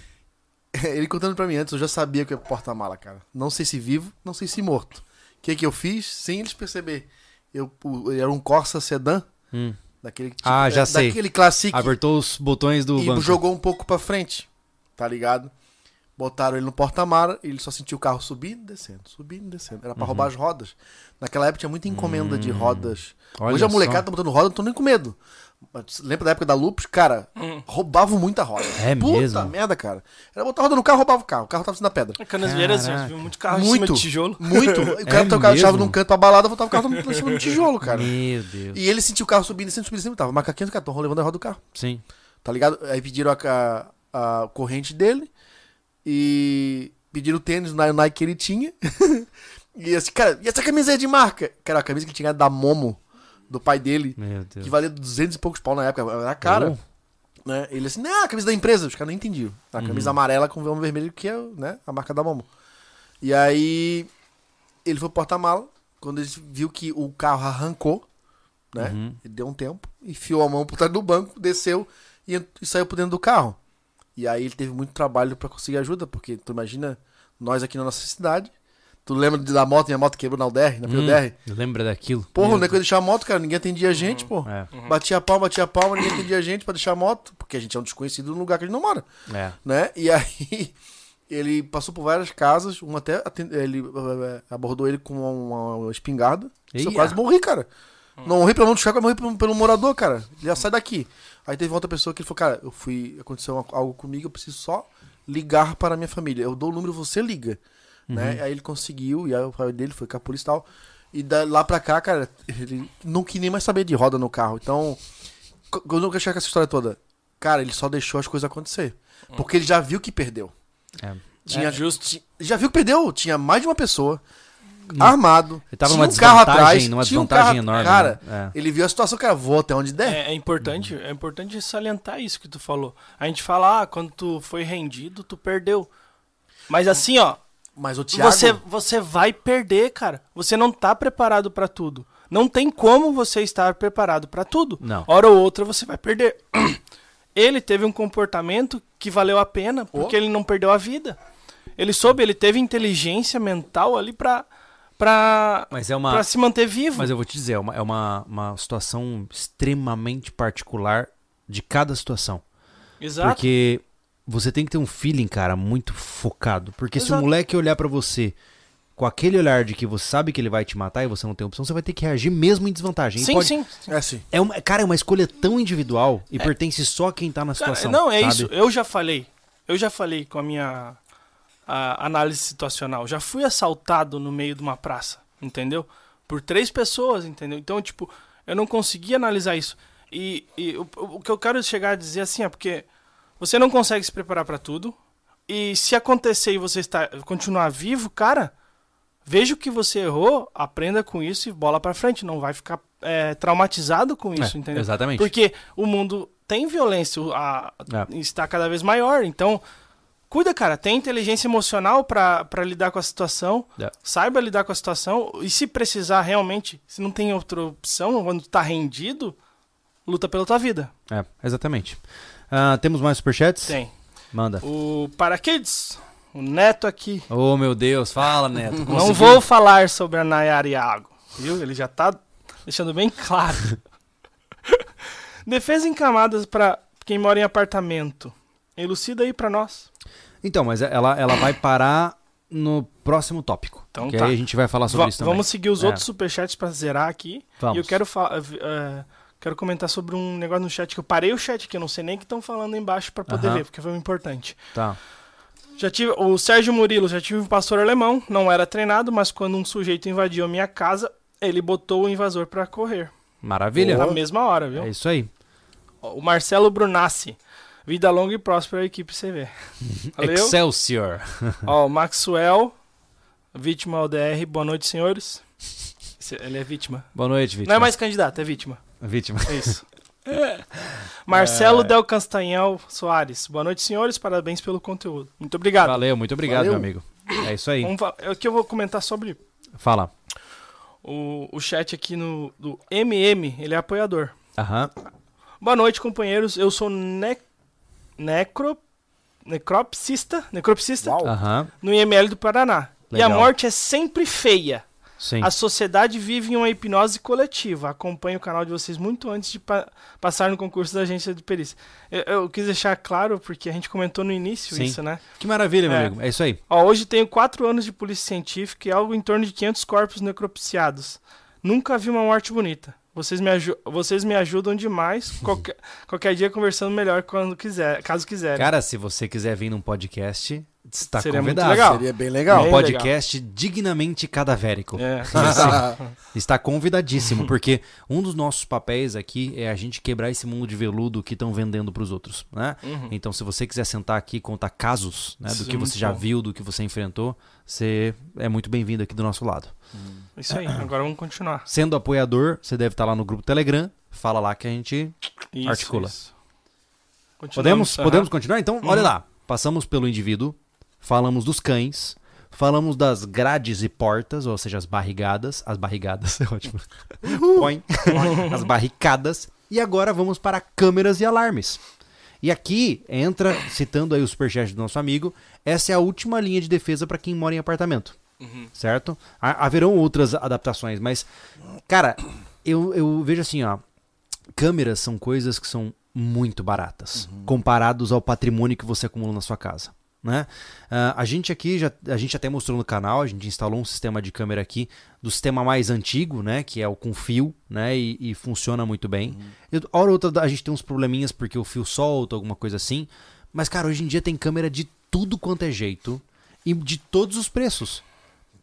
A: Ele contando pra mim antes, eu já sabia que ia pro porta-mala, cara. Não sei se vivo, não sei se morto. O que que eu fiz? Sem eles perceber. Eu, o- era um Corsa sedã,
B: Hum.
A: Daquele tipo,
B: Ah, já
A: é,
B: sei.
A: daquele clássico
B: Apertou os botões do
A: e
B: banco.
A: jogou um pouco pra frente, tá ligado? Botaram ele no porta-mala e ele só sentiu o carro subindo e descendo, subindo e descendo. Era pra
B: Uhum.
A: roubar as rodas. Naquela época tinha muita encomenda de rodas.
B: Hum. Olha
A: Hoje a
B: só.
A: molecada tá botando roda, não tô nem com medo. Lembra da época da Lupus? Cara, roubavam muita roda.
B: É
A: Puta
B: mesmo?
A: merda, cara. Era botar roda no carro, roubava o carro. O carro tava sendo na pedra.
C: Assim,
B: Caraca.
C: viu muito carro em
A: Muito.
C: cima de tijolo.
A: Muito. O cara
B: É
A: tocava a chave num canto pra balada, voltava o carro em cima do tijolo, cara.
B: Meu Deus.
A: E ele sentiu o carro subindo, descendo, subindo, descendo. Tava macaquinho do cartão, levando a roda do carro.
B: Sim.
A: Tá ligado? Aí pediram a, a, a corrente dele e pediram o tênis na Nike que ele tinha. e assim, cara, e essa camisa é de marca? Cara, a camisa que ele tinha era da Momo, do pai dele, que valia 200 e poucos pau na época. Era cara.
B: Oh.
A: Né? Ele assim, não, a camisa da empresa. Os caras não entendiam. A camisa amarela com vão vermelho, que é né, a marca da Momo. E aí, ele foi pro porta-mala. Quando ele viu que o carro arrancou, né?
B: Uhum.
A: Ele deu um tempo, enfiou a mão por trás do banco, desceu e, e saiu por dentro do carro. E aí ele teve muito trabalho pra conseguir ajuda, porque tu imagina nós aqui na nossa cidade. Tu lembra da moto, minha moto quebrou na UDR, na
B: Hum? Lembra daquilo?
A: Porra, onde é que eu ia deixar a moto, cara? Ninguém atendia a gente, pô.
B: É.
A: Batia a palma, batia a palma, ninguém atendia a gente pra deixar a moto, porque a gente é um desconhecido no lugar que a gente não mora,
B: É.
A: né? E aí Ele passou por várias casas, um até ele eh, abordou ele com uma, uma espingarda. Isso Eu quase morri, cara. Não morri pelo mão do eu morri pelo, pelo morador, cara. Ele já sai daqui. Aí teve outra pessoa que ele falou, cara, eu fui. Aconteceu uma- algo comigo, eu preciso só ligar para a minha família. Eu dou o número, você liga. Né? Aí ele conseguiu, e aí o pai dele foi com a polícia e tal. E da, lá pra cá, cara, ele não quis nem mais saber de roda no carro. Então, eu nunca achei com essa história toda. Cara, ele só deixou as coisas acontecer. Porque ele já viu que perdeu.
B: É.
A: Tinha,
C: É, justo.
A: já viu que perdeu. Tinha mais de uma pessoa. Armado.
B: Ele tava
A: tinha
B: numa
A: um carro
B: desvantagem-
A: atrás.
B: numa
A: tinha um
B: desvantagem
A: carro-
B: enorme,
A: Cara,
B: né? É.
A: ele viu a situação, cara, vou até onde der.
C: É, é importante, é importante salientar isso que tu falou. A gente fala, ah, quando tu foi rendido, tu perdeu. Mas assim, ó,
A: Mas o Thiago...
C: você, você vai perder, cara. Você não tá preparado pra tudo. Não tem como você estar preparado pra tudo.
B: Não.
C: Hora ou outra você vai perder. Ele teve um comportamento que valeu a pena, porque
A: Oh.
C: ele não perdeu a vida. Ele soube, ele teve inteligência mental ali pra, pra,
B: Mas é uma.
C: pra se manter vivo.
B: Mas eu vou te dizer, é uma, é uma, uma situação extremamente particular de cada situação.
C: Exato.
B: Porque você tem que ter um feeling, cara, muito focado. Porque se o
C: Exato.
B: moleque olhar pra você com aquele olhar de que você sabe que ele vai te matar e você não tem opção, você vai ter que reagir mesmo em desvantagem.
C: Sim,
B: pode-
C: sim.
A: É assim.
B: É uma, cara, é uma escolha tão individual e pertence só a quem tá na
C: Cara,
B: situação.
C: não, é
B: sabe?
C: isso. Eu já falei. Eu já falei com a minha a análise situacional. Já fui assaltado no meio de uma praça, entendeu? Por três pessoas, entendeu? Então, tipo, eu não consegui analisar isso. E, e o, o que eu quero chegar a dizer assim é porque você não consegue se preparar pra tudo. E se acontecer e você está, continuar vivo, cara, veja o que você errou, aprenda com isso e bola pra frente. Não vai ficar é, traumatizado com isso,
B: É,
C: entendeu?
B: exatamente.
C: Porque o mundo tem violência, a-
B: É.
C: está cada vez maior. Então, cuida, cara. Tem inteligência emocional pra lidar com a situação.
B: É.
C: Saiba lidar com a situação. E se precisar realmente, se não tem outra opção, quando tá rendido, luta pela tua vida.
B: É, exatamente. Ah, temos mais superchats?
C: Tem.
B: Manda.
C: O Parakids, o Neto aqui.
B: Oh, meu Deus, fala, Neto.
C: Não
B: conseguiu?
C: vou falar sobre a Nayara Iago, viu? Ele já tá deixando bem claro. Defesa em camadas pra quem mora em apartamento. Elucida aí pra nós.
B: Então, mas ela, ela vai parar no próximo tópico.
C: Então
B: que
C: tá.
B: aí a gente vai falar sobre
C: Va-
B: isso também.
C: vamos seguir os
B: É.
C: outros superchats pra zerar aqui.
B: Vamos.
C: E eu quero falar. eh, quero comentar sobre um negócio no chat que eu parei o chat aqui, eu não sei nem o que estão falando embaixo pra poder
B: Aham.
C: ver, porque foi importante.
B: Tá.
C: Já tive o Sérgio Murilo, já tive um pastor alemão, não era treinado, mas quando um sujeito invadiu a minha casa, ele botou o invasor pra correr.
B: Maravilha.
C: Na mesma hora, viu?
B: É isso aí.
C: O Marcelo Brunassi. Vida longa e próspera a equipe CV. Valeu.
B: Excelsior.
C: Ó, o Maxwell, vítima ODR. Boa noite, senhores. Ele é vítima.
B: Boa noite, vítima.
C: Não é mais candidato, é vítima.
B: Vítima.
C: É isso. Marcelo Del Castanhal Soares. Boa noite, senhores. Parabéns pelo conteúdo. Muito obrigado.
B: Valeu, muito obrigado,
A: Valeu.
B: meu amigo. É isso aí.
C: Vamos fa- Aqui eu vou comentar sobre
B: Fala.
C: o, o chat aqui no, do MM. Ele é apoiador.
B: Aham.
C: Boa noite, companheiros. Eu sou ne necro necropsista, necropsista
A: Uau.
C: No IML do Paraná. E
B: Legal.
C: a morte é sempre feia.
B: Sim.
C: A sociedade vive em uma hipnose coletiva. Acompanho o canal de vocês muito antes de pa- passar no concurso da agência de perícia. Eu, eu quis deixar claro, porque a gente comentou no início
B: Sim.
C: isso, né?
B: Que maravilha, meu
C: É.
B: amigo. É isso aí.
C: Ó, hoje tenho quatro anos de polícia científica e algo em torno de 500 corpos necropsiados. Nunca vi uma morte bonita. Vocês me, vocês me ajudam demais. Qualquer, qualquer dia conversando melhor quando quiser, caso quiserem.
B: Cara, se você quiser vir num podcast, está
C: Seria muito
B: convidado.
C: legal.
A: Seria bem legal.
B: Um
C: Bem
B: podcast dignamente cadavérico.
C: É.
B: Está convidadíssimo, porque um dos nossos papéis aqui é a gente quebrar esse mundo de veludo que estão vendendo para os outros, né?
C: Uhum.
B: Então, se você quiser sentar aqui e contar casos né, do que você
C: muito
B: já
C: bom.
B: viu, do que você enfrentou, você é muito bem-vindo aqui do nosso lado.
C: Isso aí. Agora vamos continuar.
B: Sendo apoiador, você deve estar lá no grupo Telegram, fala lá que a gente
C: Isso,
B: Articula.
C: isso.
B: Podemos, podemos continuar? Então, olha
C: Uhum.
B: lá. Passamos pelo indivíduo, falamos dos cães, falamos das grades e portas, ou seja, as barrigadas. As barrigadas, é ótimo. Põe. as barricadas. E agora vamos para câmeras e alarmes. E aqui entra, citando aí o superchat do nosso amigo, essa é a última linha de defesa para quem mora em apartamento.
C: Uhum.
B: Certo? Ha- Haverão outras adaptações, mas, cara, eu, eu vejo assim, ó. Câmeras são coisas que são muito baratas, comparados ao patrimônio que você acumula na sua casa. Né? Ah, a gente aqui já a gente até mostrou no canal, a gente instalou um sistema de câmera aqui do sistema mais antigo, né, que é o com fio, né, e, e funciona muito bem. E, hora ou outra a gente tem uns probleminhas porque o fio solta, alguma coisa assim. Mas cara, hoje em dia tem câmera de tudo quanto é jeito e de todos os preços.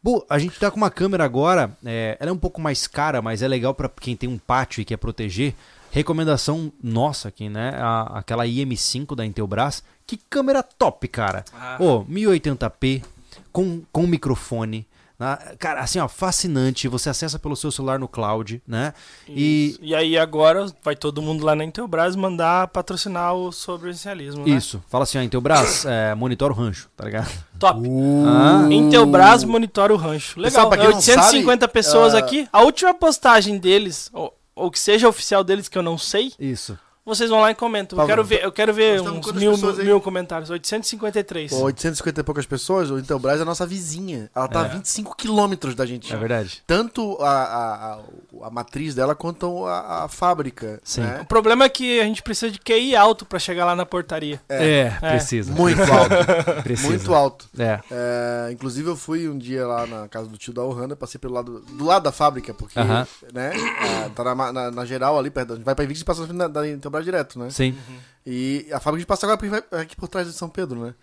B: Pô, a gente tá com uma câmera agora, é, ela é um pouco mais cara, mas é legal pra quem tem um pátio e quer proteger. Recomendação nossa aqui, né? A- aquela IM5 da Intelbras. Que câmera top, cara.
C: Ah.
B: Ô, 1080p, com, com microfone. né? Cara, assim, ó, fascinante. Você acessa pelo seu celular no cloud, né? E
C: Isso. E aí agora vai todo mundo lá na Intelbras mandar patrocinar o sobrevivencialismo, né?
B: isso, fala assim, ó, Intelbras, é, monitora o rancho, tá ligado?
C: Top.
B: Ah.
C: Intelbras monitora o rancho.
A: Pessoal,
C: Legal.
A: pra quem
C: É
A: não
C: 850
A: sabe,
C: pessoas
A: ah,
C: aqui. A última postagem deles, ou, ou que seja oficial deles, que eu não sei,
B: Isso.
C: Vocês vão lá e comentam. Eu
A: Paulo,
C: quero ver, eu quero ver uns mil, mil comentários. 853.
A: Pô, 850 e poucas pessoas, o Intelbras é a nossa vizinha. Ela tá a 25 quilômetros da gente.
B: É verdade.
A: Tanto a, a, a, a matriz dela quanto a, a fábrica.
B: Sim.
A: né?
C: O problema é que a gente precisa de QI alto pra chegar lá na portaria.
B: É,
C: É.
B: precisa.
A: Muito alto.
B: Precisa.
A: muito alto.
B: É.
A: É, inclusive eu fui um dia lá na casa do tio da Ohana, passei pelo lado do lado da fábrica, porque,
B: Aham.
A: né, ah, tá na, na, na geral ali, perto, a gente vai pra Invictus e passa na da, da Intelbras direto, né?
B: Sim.
A: E a fábrica de passa agora vai aqui por trás de São Pedro, né?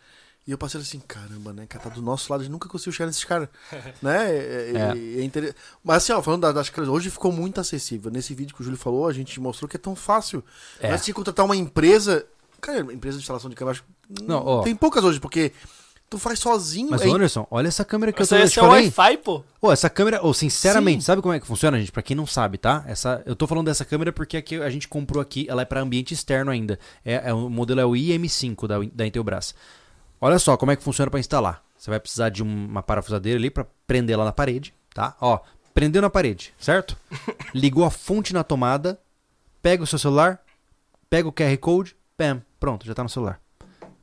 A: E eu passei assim, caramba, né? Cara, tá do nosso lado, a gente nunca conseguiu chegar nesses caras. né? É, é-
B: É.
A: é inter- Mas assim, ó, falando das, das câmeras, hoje ficou muito acessível. Nesse vídeo que o Júlio falou, a gente mostrou que é tão fácil.
B: É.
A: Mas que contratar uma empresa. Cara, empresa de instalação de câmera, acho que
B: Não, ó.
A: tem poucas hoje, porque tu faz sozinho.
B: Mas,
A: é
B: Anderson, olha essa câmera que
C: Isso
B: eu,
C: aí
B: tô,
C: é seu
B: falei.
C: Wi-Fi, pô.
B: Ô, essa câmera, ô, sinceramente,
A: Sim.
B: sabe como é que funciona, gente? Pra quem não sabe, tá? Essa, eu tô falando dessa câmera porque aqui a gente comprou aqui, ela é pra ambiente externo ainda. É, é o modelo é o IM5 da, da Intelbras. Olha só como é que funciona pra instalar. Você vai precisar de um- uma parafusadeira ali pra prender ela na parede, tá? Ó, prendeu na parede, certo? Ligou a fonte na tomada, pega o seu celular, pega o QR Code, pam, pronto, já tá no celular.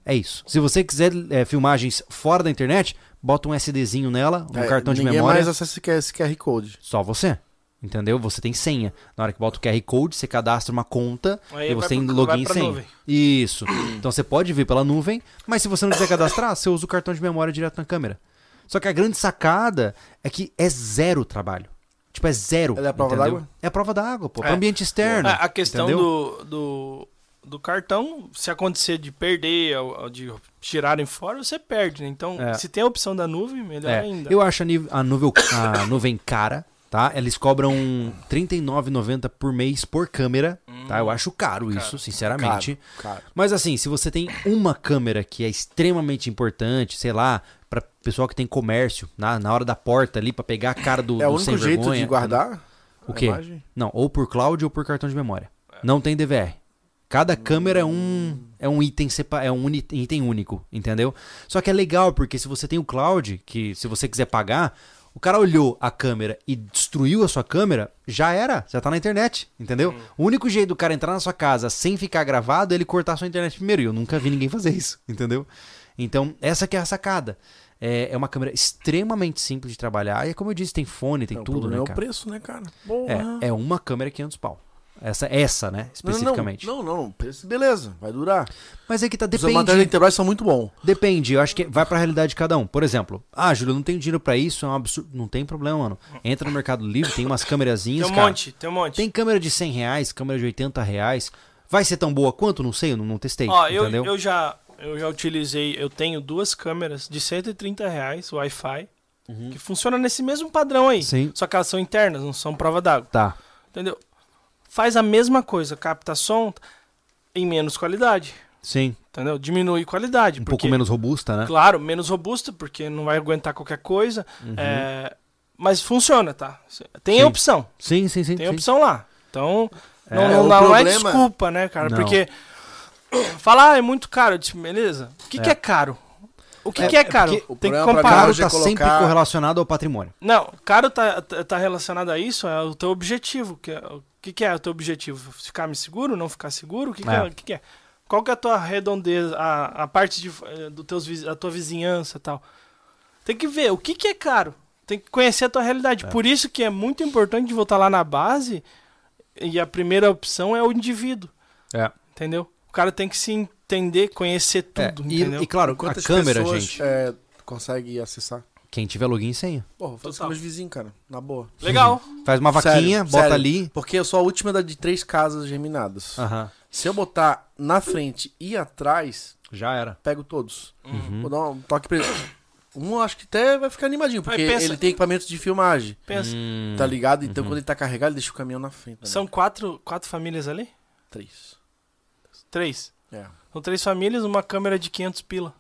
B: É isso. Se você quiser é, filmagens fora da internet, bota um SDzinho nela, um
A: É,
B: cartão de
A: ninguém
B: memória.
A: mais acessa esse QR esse QR Code.
B: Só você. Entendeu? Você tem senha. Na hora que bota o QR Code, você cadastra uma conta
C: Aí
B: e você tem
C: pro-
B: login e senha.
C: nuvem.
B: Isso. Então você pode vir pela nuvem, mas se você não quiser cadastrar, você usa o cartão de memória direto na câmera. Só que a grande sacada é que é zero trabalho. Tipo, é zero.
A: Ela é a prova d'água?
B: É a prova d'água, pô.
C: É.
B: Ambiente externo.
C: A, a questão
B: entendeu?
C: do, do, do cartão, se acontecer de perder ou, ou de tirarem fora, você perde, né? Então,
B: É.
C: se tem a opção da nuvem, melhor
B: É,
C: ainda.
B: eu acho a, a nuvem, a nuvem cara, tá? Eles cobram R$ 39,90 por mês por câmera, tá? Eu acho caro isso, sinceramente.
A: Cara, cara.
B: Mas assim, se você tem uma câmera que é extremamente importante, sei lá, pra pessoal que tem comércio, na, na hora da porta ali, pra pegar a cara do,
A: É o
B: do
A: único
B: sem
A: jeito
B: vergonha,
A: de guardar
B: O quê?
A: imagem?
B: Não, ou por cloud ou por cartão de memória. Não tem DVR. Cada câmera é um, é um item é um item único, entendeu? Só que é legal porque se você tem o cloud, que se você quiser pagar, o cara olhou a câmera e destruiu a sua câmera, já era, já tá na internet, entendeu? O único jeito do cara entrar na sua casa sem ficar gravado é ele cortar a sua internet primeiro. E eu nunca vi ninguém fazer isso, entendeu? Então, essa que é a sacada. É, é uma câmera extremamente simples de trabalhar. E é como eu disse, tem fone, tem
A: Não,
B: tudo, né,
A: é o
B: cara?
A: preço, né, cara? Porra.
B: É, é uma câmera 500 pau. Essa, essa, né? Especificamente.
A: Não, não, não, preço, beleza, vai durar.
B: Mas é que tá,
A: Os
B: depende.
A: materiais integrais são muito bons.
B: Depende, eu acho que vai pra realidade de cada um. Por exemplo, ah, Júlio, eu não tenho dinheiro pra isso, é um absurdo. Não tem problema, mano. Entra no Mercado Livre, tem umas
C: tem
B: câmerazinhas,
C: um
B: cara.
C: monte, tem um monte.
B: Tem câmera de 100 reais, câmera de 80 reais. Vai ser tão boa quanto? Não sei, eu não, não testei.
C: Ó, eu,
B: entendeu?
C: eu já eu já utilizei, eu tenho duas câmeras de 130 reais, Wi-Fi, que funciona nesse mesmo padrão aí.
B: Uhum. Sim.
C: Só que elas são internas, não são prova d'água.
B: Tá.
C: Entendeu? Faz a mesma coisa, capta som em menos qualidade.
B: Sim.
C: Entendeu? Diminui qualidade.
B: Um
C: porque,
B: pouco menos robusta, né?
C: Claro, menos robusta, porque não vai aguentar qualquer coisa.
B: Uhum.
C: é, mas funciona, tá? Tem
B: Sim.
C: opção.
B: Sim, sim, sim.
C: Tem
B: sim.
C: opção lá. Então,
B: É,
C: não,
A: é,
C: não, não é desculpa, né, cara?
B: Não.
C: Porque falar ah, é muito caro, eu disse, beleza. O que,
B: É.
C: que é caro? O que,
B: É,
C: que é
B: é
C: caro?
A: o
C: Tem que comparar.
B: Caro tá
A: é colocar-
B: sempre correlacionado ao patrimônio.
C: Não, caro tá, tá tá relacionado a isso, é o teu objetivo. Que é, o que, que é o teu objetivo? Ficar me seguro, não ficar seguro? O que, que,
B: É.
C: é. o que, que é? Qual que é a tua redondeza, a, a parte de, eh, do teus, a tua vizinhança e tal? Tem que ver o que, que é caro. Tem que conhecer a tua realidade. Por isso que é muito importante voltar lá na base e a primeira opção é o indivíduo.
B: É.
C: Entendeu? O cara tem que se, entender, conhecer
B: É,
C: tudo,
B: e,
C: entendeu?
B: e claro,
A: Quantas
B: a câmera,
A: pessoas,
B: gente,
A: é, consegue acessar?
B: quem tiver login e senha.
A: Pô, vou fazer com meus vizinhos, cara. Na boa.
C: Legal.
B: Faz uma
A: Sério,
B: vaquinha, bota
A: sério.
B: ali.
A: Porque eu sou a última da- de três casas germinadas.
B: Aham.
A: Se eu botar na frente e atrás,
B: Já era.
A: pego todos.
B: Uhum.
A: Vou dar um toque pra ele. Um acho que até vai ficar animadinho, porque
C: pensa-
A: ele tem equipamento de filmagem,
C: Pensa,
B: Hum,
A: tá ligado?
B: Uhum.
A: Então quando ele tá carregado, ele deixa o caminhão na frente. Né?
C: são quatro, quatro famílias ali?
A: três.
C: Três.
A: É.
C: São três famílias, uma câmera de 500 pila.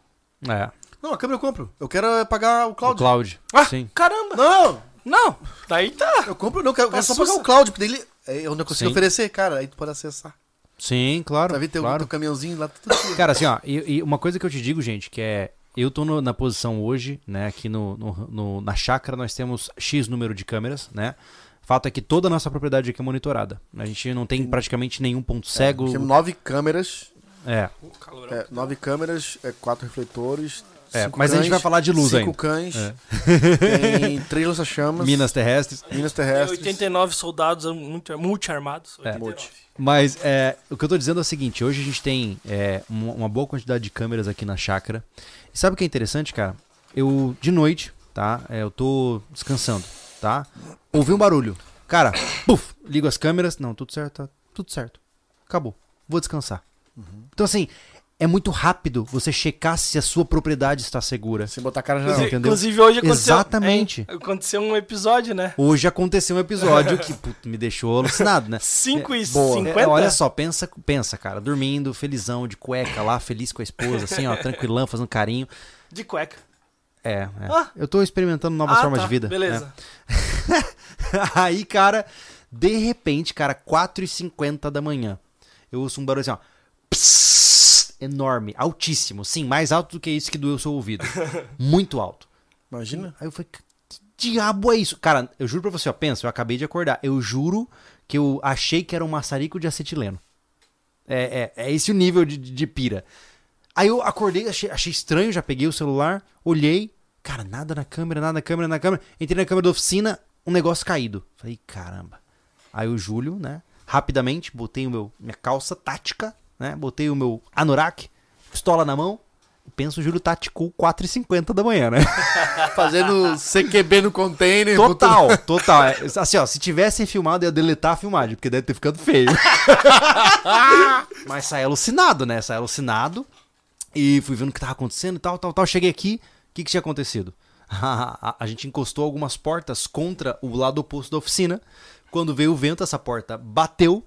B: É.
A: Não, a câmera eu compro. Eu quero é pagar o
B: O
A: Cloud.
B: Cloud.
C: Ah,
B: Sim.
C: caramba!
A: Não,
C: Não, daí tá.
A: eu compro, não, eu quero, eu só pagar o Cloud, porque daí ele, é onde eu consigo
B: Sim.
A: oferecer, cara. Aí tu pode acessar.
B: Sim, claro.
A: Tá vendo? Tem o
B: claro.
A: teu caminhãozinho lá, tudo aqui.
B: Cara, assim, ó, e, e uma coisa que eu te digo, gente, que é. Eu tô no- na posição hoje, né? Aqui no, no- no- na chácara nós temos X número de câmeras, né? Fato é que toda a nossa propriedade aqui é monitorada. A gente não tem praticamente nenhum ponto cego.
A: Temos nove câmeras,
B: É,
A: é, nove câmeras, é, quatro refletores.
B: É,
A: cinco
B: mas a gente
A: cães,
B: vai falar de luz
A: cinco
B: ainda.
A: cães,
B: É.
A: tem três lança-chamas,
B: minas terrestres.
A: minas
C: Tem
A: terrestres.
C: 89 soldados multi- multi-armados.
B: É.
C: 89.
B: Mas é, o que eu tô dizendo é o seguinte: hoje a gente tem é, uma, uma boa quantidade de câmeras aqui na chácara. E sabe o que é interessante, cara? Eu, de noite, tá? É, eu tô descansando, tá? Ouvi um barulho. Cara, puf, ligo as câmeras. Não, tudo certo, tá tudo certo. Acabou. Vou descansar. Então, assim, é muito rápido você checar se a sua propriedade está segura.
A: Sem botar a cara já
B: entendeu?
C: inclusive hoje aconteceu.
B: Exatamente.
C: hein? Aconteceu um episódio, né?
B: Hoje aconteceu um episódio que puto, me deixou alucinado, né?
C: 5 e
A: boa.
C: 50?
B: É, olha só, pensa, pensa, cara, dormindo, felizão, de cueca lá, feliz com a esposa, assim, ó, tranquilão, fazendo carinho.
C: De cueca.
B: É, é.
C: Ah.
B: Eu tô experimentando novas
C: Ah,
B: formas
C: tá,
B: de vida.
C: Beleza.
B: é. Aí, cara, de repente, cara, 4h50 da manhã, eu ouço um barulho assim, ó. Enorme, altíssimo. Sim, mais alto do que isso que doeu o seu ouvido. Muito alto.
A: Imagina.
B: Aí eu falei, que diabo é isso? Cara, eu juro pra você, ó, pensa, eu acabei de acordar. Eu juro que eu achei que era um maçarico de acetileno. É, é, é esse o nível de, de, de pira. Aí eu acordei, achei, achei estranho, já peguei o celular, olhei, cara, nada na câmera, nada na câmera, na câmera. Entrei na câmera da oficina, um negócio caído. Falei, caramba. Aí o Júlio, né, rapidamente, botei o meu, minha calça tática, né, botei o meu anorak, pistola na mão, penso o Júlio taticou 4h50 da manhã, né?
A: Fazendo CQB no container.
B: Total, total. É, Assim, ó, se tivessem filmado, eu ia deletar a filmagem, porque deve ter ficado feio. Mas saí alucinado, né? Saí alucinado. E fui vendo o que tava acontecendo e tal, tal, tal. Cheguei aqui, o que, que tinha acontecido? A gente encostou algumas portas contra o lado oposto da oficina. Quando veio o vento, essa porta bateu,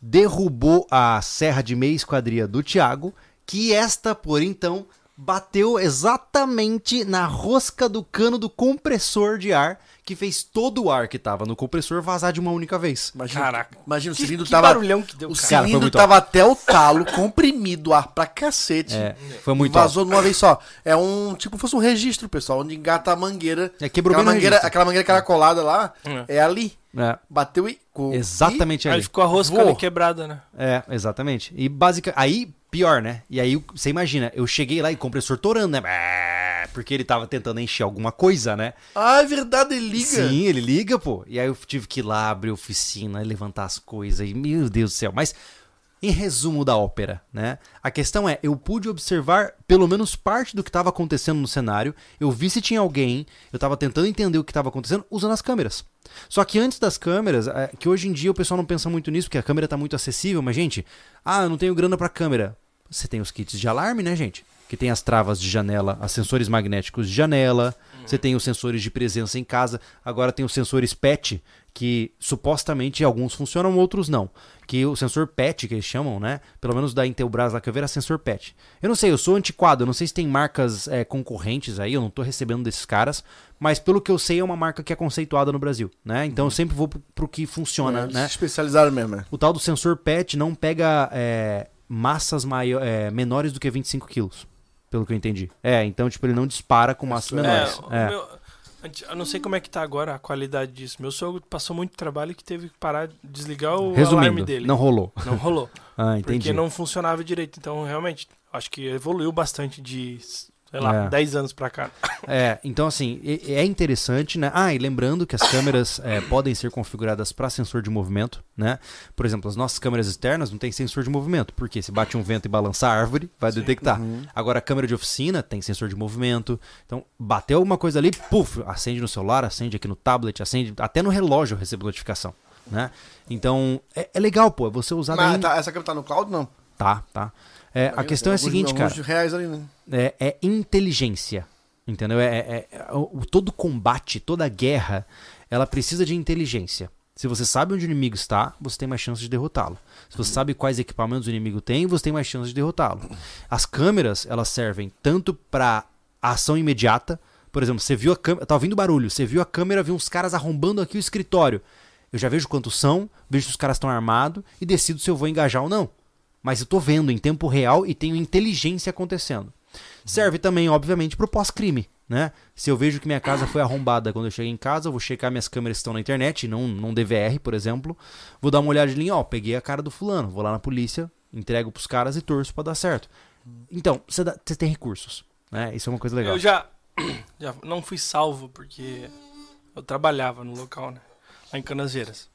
B: derrubou a serra de meia esquadria do Thiago, que esta, por então, bateu exatamente na rosca do cano do compressor de ar, que fez todo o ar que tava no compressor vazar de uma única vez.
A: Imagina,
C: Caraca.
A: Imagina, o
C: Que,
A: cilindro
C: que
A: tava.
C: barulhão que deu,
A: O
C: cara.
B: Cara,
A: cilindro
B: muito
A: tava até o talo, comprimido, ar pra cacete.
B: É, foi muito
A: Vazou de uma vez só. É um, tipo, fosse um registro, pessoal, onde engata a mangueira.
B: É, quebrou
A: aquela
B: bem
A: mangueira,
B: registro.
A: aquela mangueira caracolada lá, é ali.
B: É,
A: Bateu e. co-
B: exatamente
C: Aí
B: ali.
C: ficou a rosca quebrada, né?
B: É, exatamente. E básica, aí pior, né? E aí você imagina, eu cheguei lá e o compressor torando, né? Porque ele tava tentando encher alguma coisa, né?
A: Ah, é verdade, ele liga.
B: Sim, ele liga, pô. E aí eu tive que ir lá abrir a oficina, levantar as coisas e meu Deus do céu. Mas em resumo da ópera, né? A questão é, eu pude observar pelo menos parte do que estava acontecendo no cenário. Eu vi se tinha alguém, eu tava tentando entender o que estava acontecendo usando as câmeras. Só que antes das câmeras, é, que hoje em dia o pessoal não pensa muito nisso, porque a câmera tá muito acessível, mas gente, ah, eu não tenho grana pra câmera. Você tem os kits de alarme, né, gente? Que tem as travas de janela, os sensores magnéticos de janela, você tem os sensores de presença em casa, agora tem os sensores PET, que supostamente alguns funcionam, outros não. Que o sensor PET, que eles chamam, né? Pelo menos da Intelbras lá que eu vi era sensor PET. Eu não sei, eu sou antiquado, eu não sei se tem marcas é, concorrentes aí, eu não tô recebendo desses caras, mas pelo que eu sei é uma marca que é conceituada no Brasil, né? Então eu sempre vou pro, pro que funciona,
A: Eles
B: né?
A: se especializaram mesmo, né?
B: O tal do sensor PET não pega é, massas maio- é, menores do que 25 quilos, pelo que eu entendi. É, então, tipo, ele não dispara com massas menores.
C: o
B: É,
C: meu- eu não sei como é que tá agora a qualidade disso. Meu sogro passou muito trabalho que teve que parar, desligar o alarme
B: Resumindo,
C: dele.
B: não rolou.
C: Não rolou.
B: Ah, entendi.
C: Porque não funcionava direito. Então, realmente, acho que evoluiu bastante de sei lá,
B: É.
C: 10 anos pra cá.
B: É, então assim, é interessante, né? Ah, e lembrando que as câmeras é, podem ser configuradas para sensor de movimento, né? Por exemplo, as nossas câmeras externas não tem sensor de movimento, porque se bate um vento e balançar a árvore, vai detectar. Agora a câmera de oficina tem sensor de movimento. Então, bateu alguma coisa ali, puf, acende no celular, acende aqui no tablet, acende até no relógio eu recebo notificação, né? Então, é, é legal, pô, é você usar
A: Mas
B: daí...
A: tá- essa câmera tá no cloud, não?
B: Tá, tá. É, a questão é a seguinte, cara
A: ali, né?
B: é, é inteligência. Entendeu? É, é- é- o- todo combate, toda guerra, ela precisa de inteligência. Se você sabe onde o inimigo está, você tem mais chance de derrotá-lo. Se você sabe quais equipamentos o inimigo tem, você tem mais chance de derrotá-lo. As câmeras, elas servem tanto para ação imediata. Por exemplo, você viu a câmera, tá ouvindo barulho, você viu a câmera, viu uns caras arrombando aqui o escritório. Eu já vejo quantos são, vejo se os caras estão armados e decido se eu vou engajar ou não. Mas eu tô vendo em tempo real e tenho inteligência acontecendo. Serve também, obviamente, pro pós-crime, né? Se eu vejo que minha casa foi arrombada quando eu cheguei em casa, eu vou checar minhas câmeras que estão na internet, não num DVR, por exemplo. Vou dar uma olhadinha, ó, peguei a cara do fulano, vou lá na polícia, entrego pros caras e torço pra dar certo. Então, você tem recursos, né? Isso é uma coisa legal.
C: Eu já, já não fui salvo porque eu trabalhava no local, né? Lá em Canaseiras.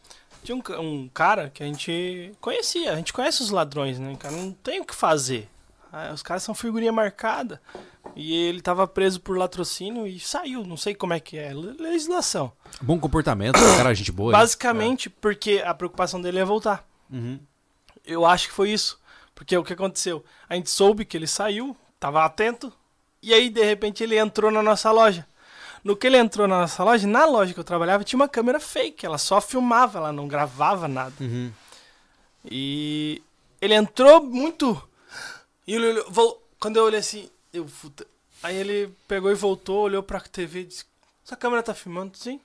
C: Tinha um, um cara que a gente conhecia, a gente conhece os ladrões, né? Cara, não tem o que fazer. Ah, Os caras são figurinha marcada. E ele tava preso por latrocínio e saiu, não sei como é que é. le- Legislação.
B: Bom comportamento, cara, gente boa.
C: Basicamente, porque a preocupação dele é voltar.
B: Uhum.
C: Eu acho que foi isso. Porque o que aconteceu? A gente soube que ele saiu, tava atento, e aí de repente ele entrou na nossa loja. No que ele entrou na nossa loja, na loja que eu trabalhava, tinha uma câmera fake, ela só filmava, ela não gravava nada.
B: Uhum.
C: E ele entrou muito. E ele olhou, vol- quando eu olhei assim, eu puta. Aí ele pegou e voltou, olhou pra TV e disse: Essa câmera tá filmando? Sim.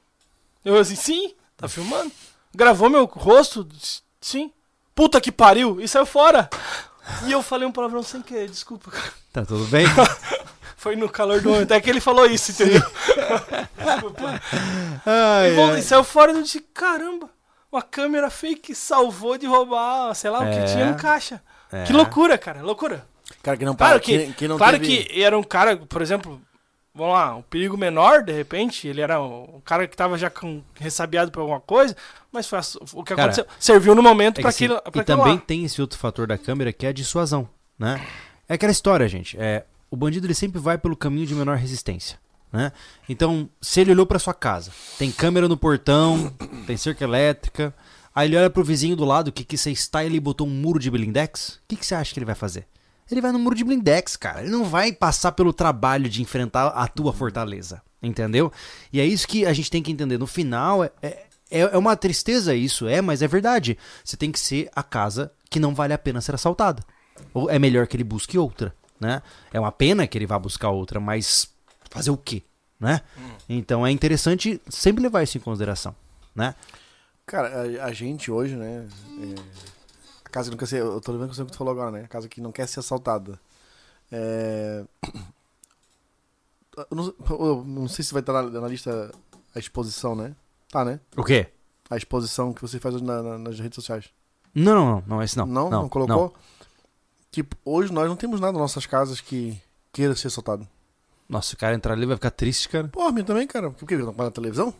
C: Eu assim, sim, tá filmando. Gravou meu rosto? Disse, Sim. Puta que pariu! E saiu fora! E eu falei um palavrão sem querer, desculpa.
B: Tá tudo bem?
C: Foi no calor do momento. É que ele falou isso, entendeu?
B: Ai,
C: E, vol-
B: ai.
C: saiu fora e eu disse, caramba, uma câmera fake salvou de roubar, sei lá, o
B: É.
C: que tinha no caixa.
B: É.
C: Que loucura, cara, loucura.
A: Cara, que não
C: Claro
A: para,
C: que,
A: que, não
C: claro
A: teve-
C: que era um cara, por exemplo, vamos lá, um perigo menor, de repente, ele era um cara que tava já com, ressabiado por alguma coisa, mas foi o que
B: Cara,
C: aconteceu. Serviu no momento
B: É que,
C: pra
B: assim,
C: aquilo, pra
B: e também
C: lá.
B: tem esse outro fator da câmera que é a dissuasão, né? É aquela história, gente. É, o bandido ele sempre vai pelo caminho de menor resistência, né? Então, se ele olhou pra sua casa, tem câmera no portão, tem cerca elétrica, aí ele olha pro vizinho do lado que que você está e ele botou um muro de blindex, o que que você acha que ele vai fazer? Ele vai no muro de blindex, cara. Ele não vai passar pelo trabalho de enfrentar a tua fortaleza, entendeu? E é isso que a gente tem que entender. No final, é, é, é uma tristeza isso, é, mas é verdade. Você tem que ser a casa que não vale a pena ser assaltada. Ou é melhor que ele busque outra, né? É uma pena que ele vá buscar outra, mas fazer o quê, né? Então é interessante sempre levar isso em consideração, né?
A: Cara, a, a gente hoje, né? é, a casa que não quer ser. Eu tô levando com o que tu falou agora, né? A casa que não quer ser assaltada. É. Eu não, eu não sei se vai estar na, na lista a exposição, né? Tá, né?
B: O quê?
A: A exposição que você faz na- na- nas redes sociais.
B: Não, não, não, não, esse não.
A: Não? Não, colocou? Tipo, hoje nós não temos nada nas nossas casas que queira ser assaltado.
B: Nossa, se o cara entrar ali vai ficar triste, cara.
A: Pô, a minha também, cara. Por quê? Eu não pago na televisão?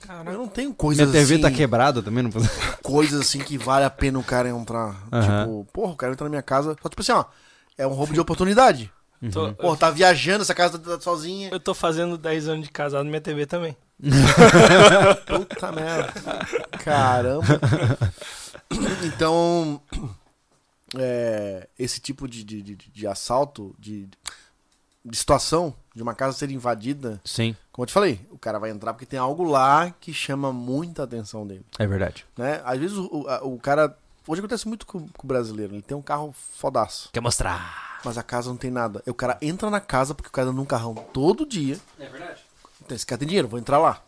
C: Caraca.
A: Eu não tenho coisas
B: Minha TV
A: assim,
B: tá quebrada também, não
A: coisas assim que vale a pena o cara entrar.
B: Aham.
A: Tipo, porra, o cara entra na minha casa. Só tipo assim, ó. É um roubo de oportunidade.
C: Tô-
A: Porra, tá viajando, essa casa tá, tá sozinha.
C: eu tô fazendo 10 anos de casado, minha TV também.
A: Puta merda. Caramba. Então, é, esse tipo de, de, de, de assalto, de, de situação de uma casa ser invadida,
B: Sim,
A: como eu te falei, o cara vai entrar porque tem algo lá que chama muita atenção dele.
B: é verdade.
A: Né? Às vezes o, o, o cara. Hoje acontece muito com, com o brasileiro. Ele tem um carro fodaço,
B: Quer mostrar?
A: mas a casa não tem nada. Aí o cara entra na casa porque o cara anda num carrão todo dia.
B: É verdade.
A: Então, esse cara tem dinheiro, vou entrar lá.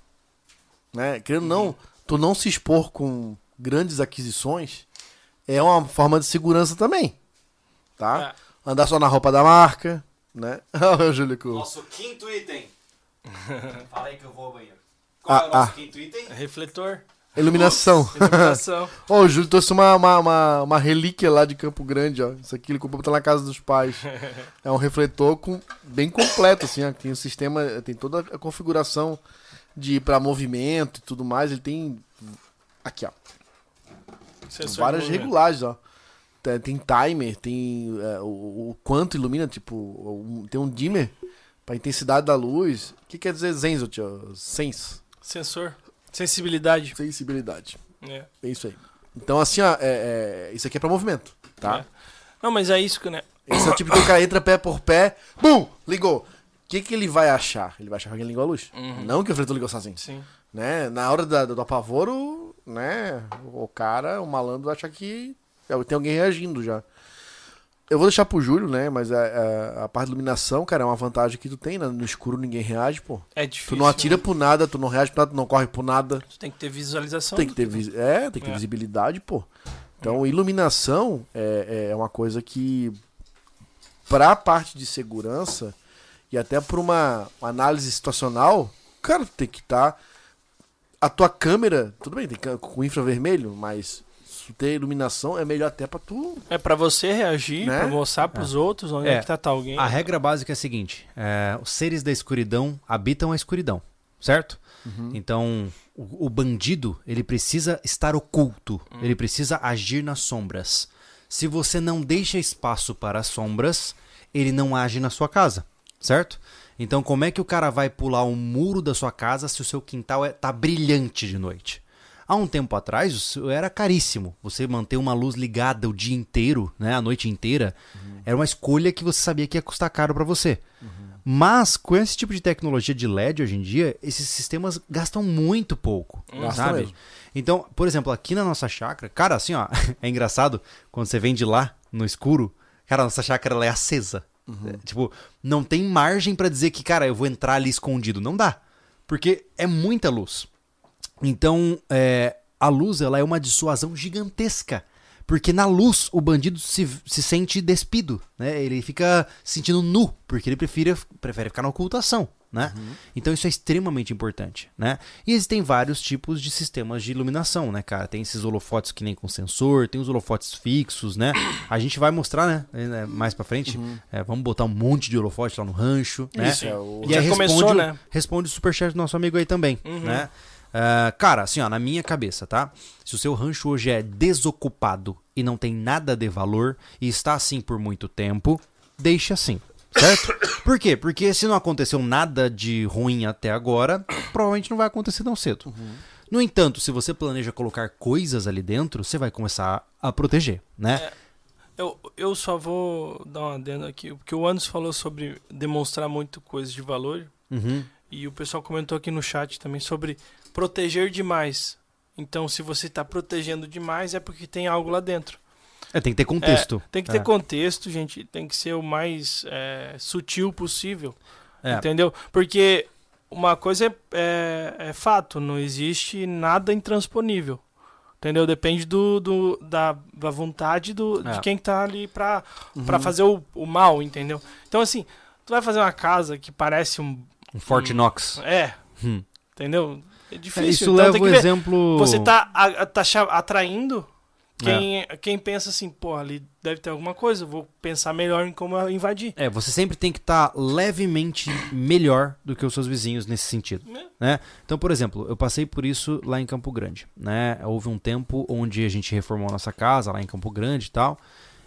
A: Né? Querendo ou não, tu não se expor com grandes aquisições é uma forma de segurança também. Tá? Andar só na roupa da marca, né? Olha o Júlio com-
D: Nosso quinto item. Fala aí que eu vou ao banheiro. Qual
A: Ah,
D: é o nosso
A: ah.
D: quinto item?
C: Refletor.
A: Iluminação.
C: Iluminação.
A: Ó, o Júlio trouxe uma, uma, uma, uma relíquia lá de Campo Grande, ó. Isso aqui ele comprou pra botar na casa dos pais. É um refletor com, bem completo, assim, ó. Tem o sistema, tem toda a configuração de para movimento e tudo mais. Ele tem. Aqui, ó.
C: Sensor
A: várias
C: movimento.
A: regulagens, ó. Tem, tem timer, tem é, o, o quanto ilumina, tipo, um- tem um dimmer pra intensidade da luz. O que quer dizer Zenzo, tio? Sense.
C: Sensor. Sensibilidade.
A: Sensibilidade.
C: É.
A: É isso aí. Então, assim, ó, é, é- isso aqui é pra movimento, tá?
C: É. Não, mas é isso que, né?
A: Esse é o tipo que o cara entra pé por pé, bum, ligou. O que, que ele vai achar? Ele vai achar que alguém ligou a luz.
C: Uhum.
A: Não que o refletor ligou sozinho.
C: Sim.
A: Né? Na hora da- do apavoro, né? O cara, o malandro, vai achar que é, tem alguém reagindo já. Eu vou deixar pro Júlio, né? Mas a, a, a parte de iluminação, cara, é uma vantagem que tu tem, né? No escuro ninguém reage, pô.
C: É difícil.
A: Tu não atira
C: né?
A: por nada, tu não reage por nada, tu não corre por nada.
C: Tu tem que ter visualização.
A: Tem que ter, vis- é, tem que ter
C: É.
A: visibilidade, pô. Então, iluminação é, é uma coisa que, pra parte de segurança e até pra uma análise situacional, cara, tem que estar. A tua câmera, tudo bem, tem com infravermelho, mas se tu ter iluminação é melhor até pra tu.
C: É pra você reagir,
A: Né?
C: pra mostrar pros outros onde é,
B: É.
C: que tá, tá alguém.
B: A regra básica é a seguinte: é, os seres da escuridão habitam a escuridão, certo? Então, o, o bandido ele precisa estar oculto, ele precisa agir nas sombras. Se você não deixa espaço para as sombras, ele não age na sua casa, certo? Então, como é que o cara vai pular o muro da sua casa se o seu quintal é, tá brilhante de noite? Há um tempo atrás, isso era caríssimo. Você manter uma luz ligada o dia inteiro, né, a noite inteira, era uma escolha que você sabia que ia custar caro para você. Mas com esse tipo de tecnologia de LED hoje em dia, esses sistemas gastam muito pouco,
A: Gasta
B: sabe?
A: mesmo.
B: Então, por exemplo, aqui na nossa chácara, cara, assim, ó, é engraçado quando você vem de lá no escuro, cara, a nossa chácara é acesa. É, tipo, não tem margem pra dizer que, cara, eu vou entrar ali escondido, não dá. Porque é muita luz. Então, é, a luz ela é uma dissuasão gigantesca. Porque na luz o bandido se, se sente despido, né? Ele fica se sentindo nu, porque ele prefere, prefere ficar na ocultação, né? Então isso é extremamente importante, né? E existem vários tipos de sistemas de iluminação, né, cara? Tem esses holofotes que nem com sensor, tem os holofotes fixos, né? A gente vai mostrar, né, eh, mais pra frente. É, vamos botar um monte de holofote lá no rancho, né?
A: Isso, é o-
B: E
C: Já começou,
B: responde, o-
C: né?
B: responde o superchat do nosso amigo aí também, né? Ah, cara, assim, ó, na minha cabeça, tá? Se o seu rancho hoje é desocupado e não tem nada de valor e está assim por muito tempo, deixe assim, certo? Por quê? Porque se não aconteceu nada de ruim até agora, provavelmente não vai acontecer tão cedo. No entanto, se você planeja colocar coisas ali dentro, você vai começar a proteger, né?
C: Eu, eu só vou dar uma adendo aqui, porque o Anderson falou sobre demonstrar muito coisa de valor,
B: Uhum.
C: e o pessoal comentou aqui no chat também sobre proteger demais. Então, se você está protegendo demais, é porque tem algo lá dentro.
B: É, tem que ter contexto.
C: É, tem que ter
B: É.
C: contexto, gente. Tem que ser o mais é, sutil possível.
B: É.
C: Entendeu? Porque uma coisa é, é- é fato, não existe nada intransponível. Entendeu? Depende do, do- da, da vontade do,
B: É.
C: de quem tá ali pra, pra fazer o, o mal, entendeu? Então, assim, tu vai fazer uma casa que parece um.
B: Um Fort Knox.
C: É.
B: Hum.
C: Entendeu? É
B: É,
C: difícil.
B: isso
C: então
B: leva o exemplo.
C: Você tá, a- tá atraindo quem,
B: É.
C: quem pensa assim, pô, ali deve ter alguma coisa, vou pensar melhor em como eu invadir.
B: É, você sempre tem que estar levemente melhor do que os seus vizinhos nesse sentido.
C: É.
B: Né? Então, por exemplo, eu passei por isso lá em Campo Grande. Né? Houve um tempo onde a gente reformou a nossa casa lá em Campo Grande e tal.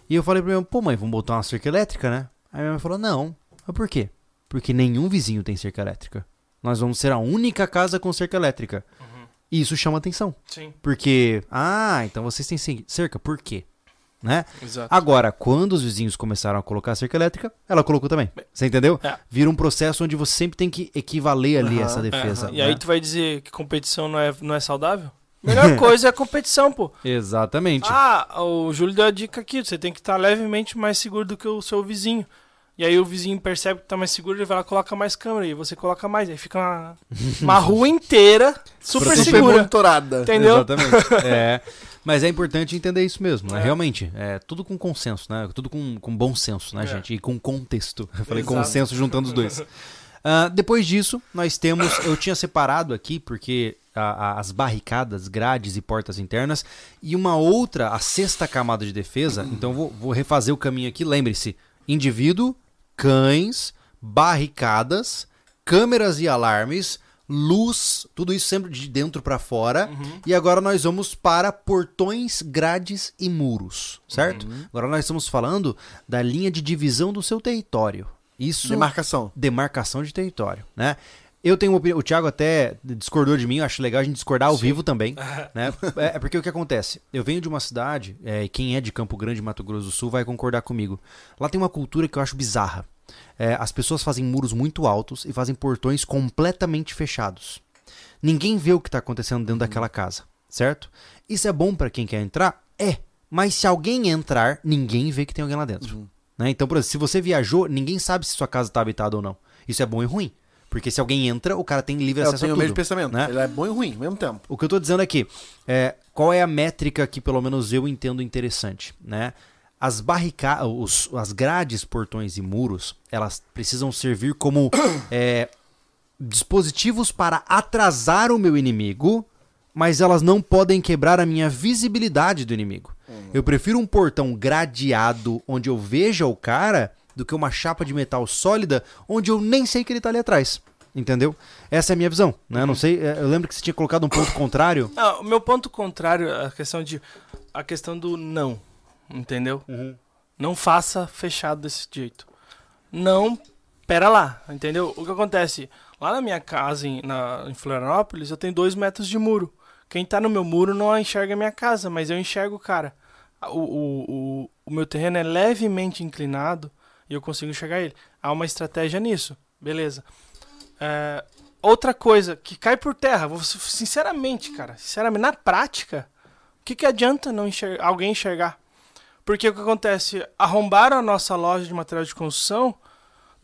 B: E eu falei pra minha mãe, pô mãe, vamos botar uma cerca elétrica, né? Aí minha mãe falou, não. Mas por quê? Porque nenhum vizinho tem cerca elétrica. Nós vamos ser a única casa com cerca elétrica. E isso chama atenção.
C: Sim,
B: Porque, ah, então vocês têm cer- cerca, por quê? Né?
C: exato.
B: Agora, quando os vizinhos começaram a colocar a cerca elétrica, ela colocou também. Você entendeu?
C: É.
B: Vira um processo onde você sempre tem que equivaler ali
A: Aham,
B: essa defesa.
C: E
B: né?
C: aí tu vai dizer que competição não é, não é saudável? Melhor coisa é a competição, pô.
B: Exatamente.
C: Ah, o Júlio deu a dica aqui, você tem que estar levemente mais seguro do que o seu vizinho. E aí o vizinho percebe que tá mais seguro, ele vai lá e coloca mais câmera, e você coloca mais, aí fica uma, uma rua inteira super
A: super
C: segura.
A: monitorada.
C: Entendeu?
B: Exatamente. é. Mas é importante entender isso mesmo, né?
C: É.
B: Realmente, é tudo com consenso, né? Tudo com, com bom senso, né,
C: É.
B: gente? E com contexto. Eu falei
C: Exato.
B: consenso juntando os dois. Ah, depois disso, nós temos. Eu tinha separado aqui, porque a- a- as barricadas, grades e portas internas, e uma outra, a sexta camada de defesa. Então vou, vou refazer o caminho aqui. Lembre-se: indivíduo, cães, barricadas, câmeras e alarmes. Luz, tudo isso sempre de dentro pra fora. E agora nós vamos para portões, grades e muros, certo? Agora nós estamos falando da linha de divisão do seu território. Isso
A: Demarcação.
B: demarcação de território, né? Eu tenho uma opinião, o Thiago até discordou de mim, eu acho legal a gente discordar ao vivo também, né? É é porque o que acontece? Eu venho de uma cidade, é, e quem é de Campo Grande, Mato Grosso do Sul, vai concordar comigo. Lá tem uma cultura que eu acho bizarra. É, as pessoas fazem muros muito altos e fazem portões completamente fechados. Ninguém vê o que está acontecendo dentro daquela casa, certo? Isso é bom para quem quer entrar? É. Mas se alguém entrar, ninguém vê que tem alguém lá dentro. Né? Então, por exemplo, se você viajou, ninguém sabe se sua casa está habitada ou não. Isso é bom e ruim. Porque se alguém entra, o cara tem livre
A: Eu
B: acesso
A: tenho
B: a
A: o
B: tudo.
A: mesmo pensamento.
B: né?
A: Ele é bom e ruim ao mesmo tempo.
B: O que eu tô dizendo aqui é qual é a métrica que pelo menos eu entendo interessante, né? As barricadas, as grades, portões e muros, elas precisam servir como é, dispositivos para atrasar o meu inimigo, mas elas não podem quebrar a minha visibilidade do inimigo. Eu prefiro um portão gradeado onde eu veja o cara do que uma chapa de metal sólida onde eu nem sei que ele tá ali atrás. Entendeu? Essa é a minha visão, né? Não sei, é, eu lembro que você tinha colocado um ponto contrário.
C: Ah, o meu ponto contrário é a questão de a questão do não, entendeu? Não faça fechado desse jeito. Não, pera lá, entendeu? O que acontece? Lá na minha casa em, na, em Florianópolis, eu tenho dois metros de muro. Quem tá no meu muro não enxerga a minha casa, mas eu enxergo o cara. O, o, o, o meu terreno é levemente inclinado e eu consigo enxergar ele. Há uma estratégia nisso, beleza. É, outra coisa que cai por terra, sinceramente, cara, sinceramente, na prática, o que, que adianta não enxer- alguém enxergar? Porque o que acontece? Arrombaram a nossa loja de material de construção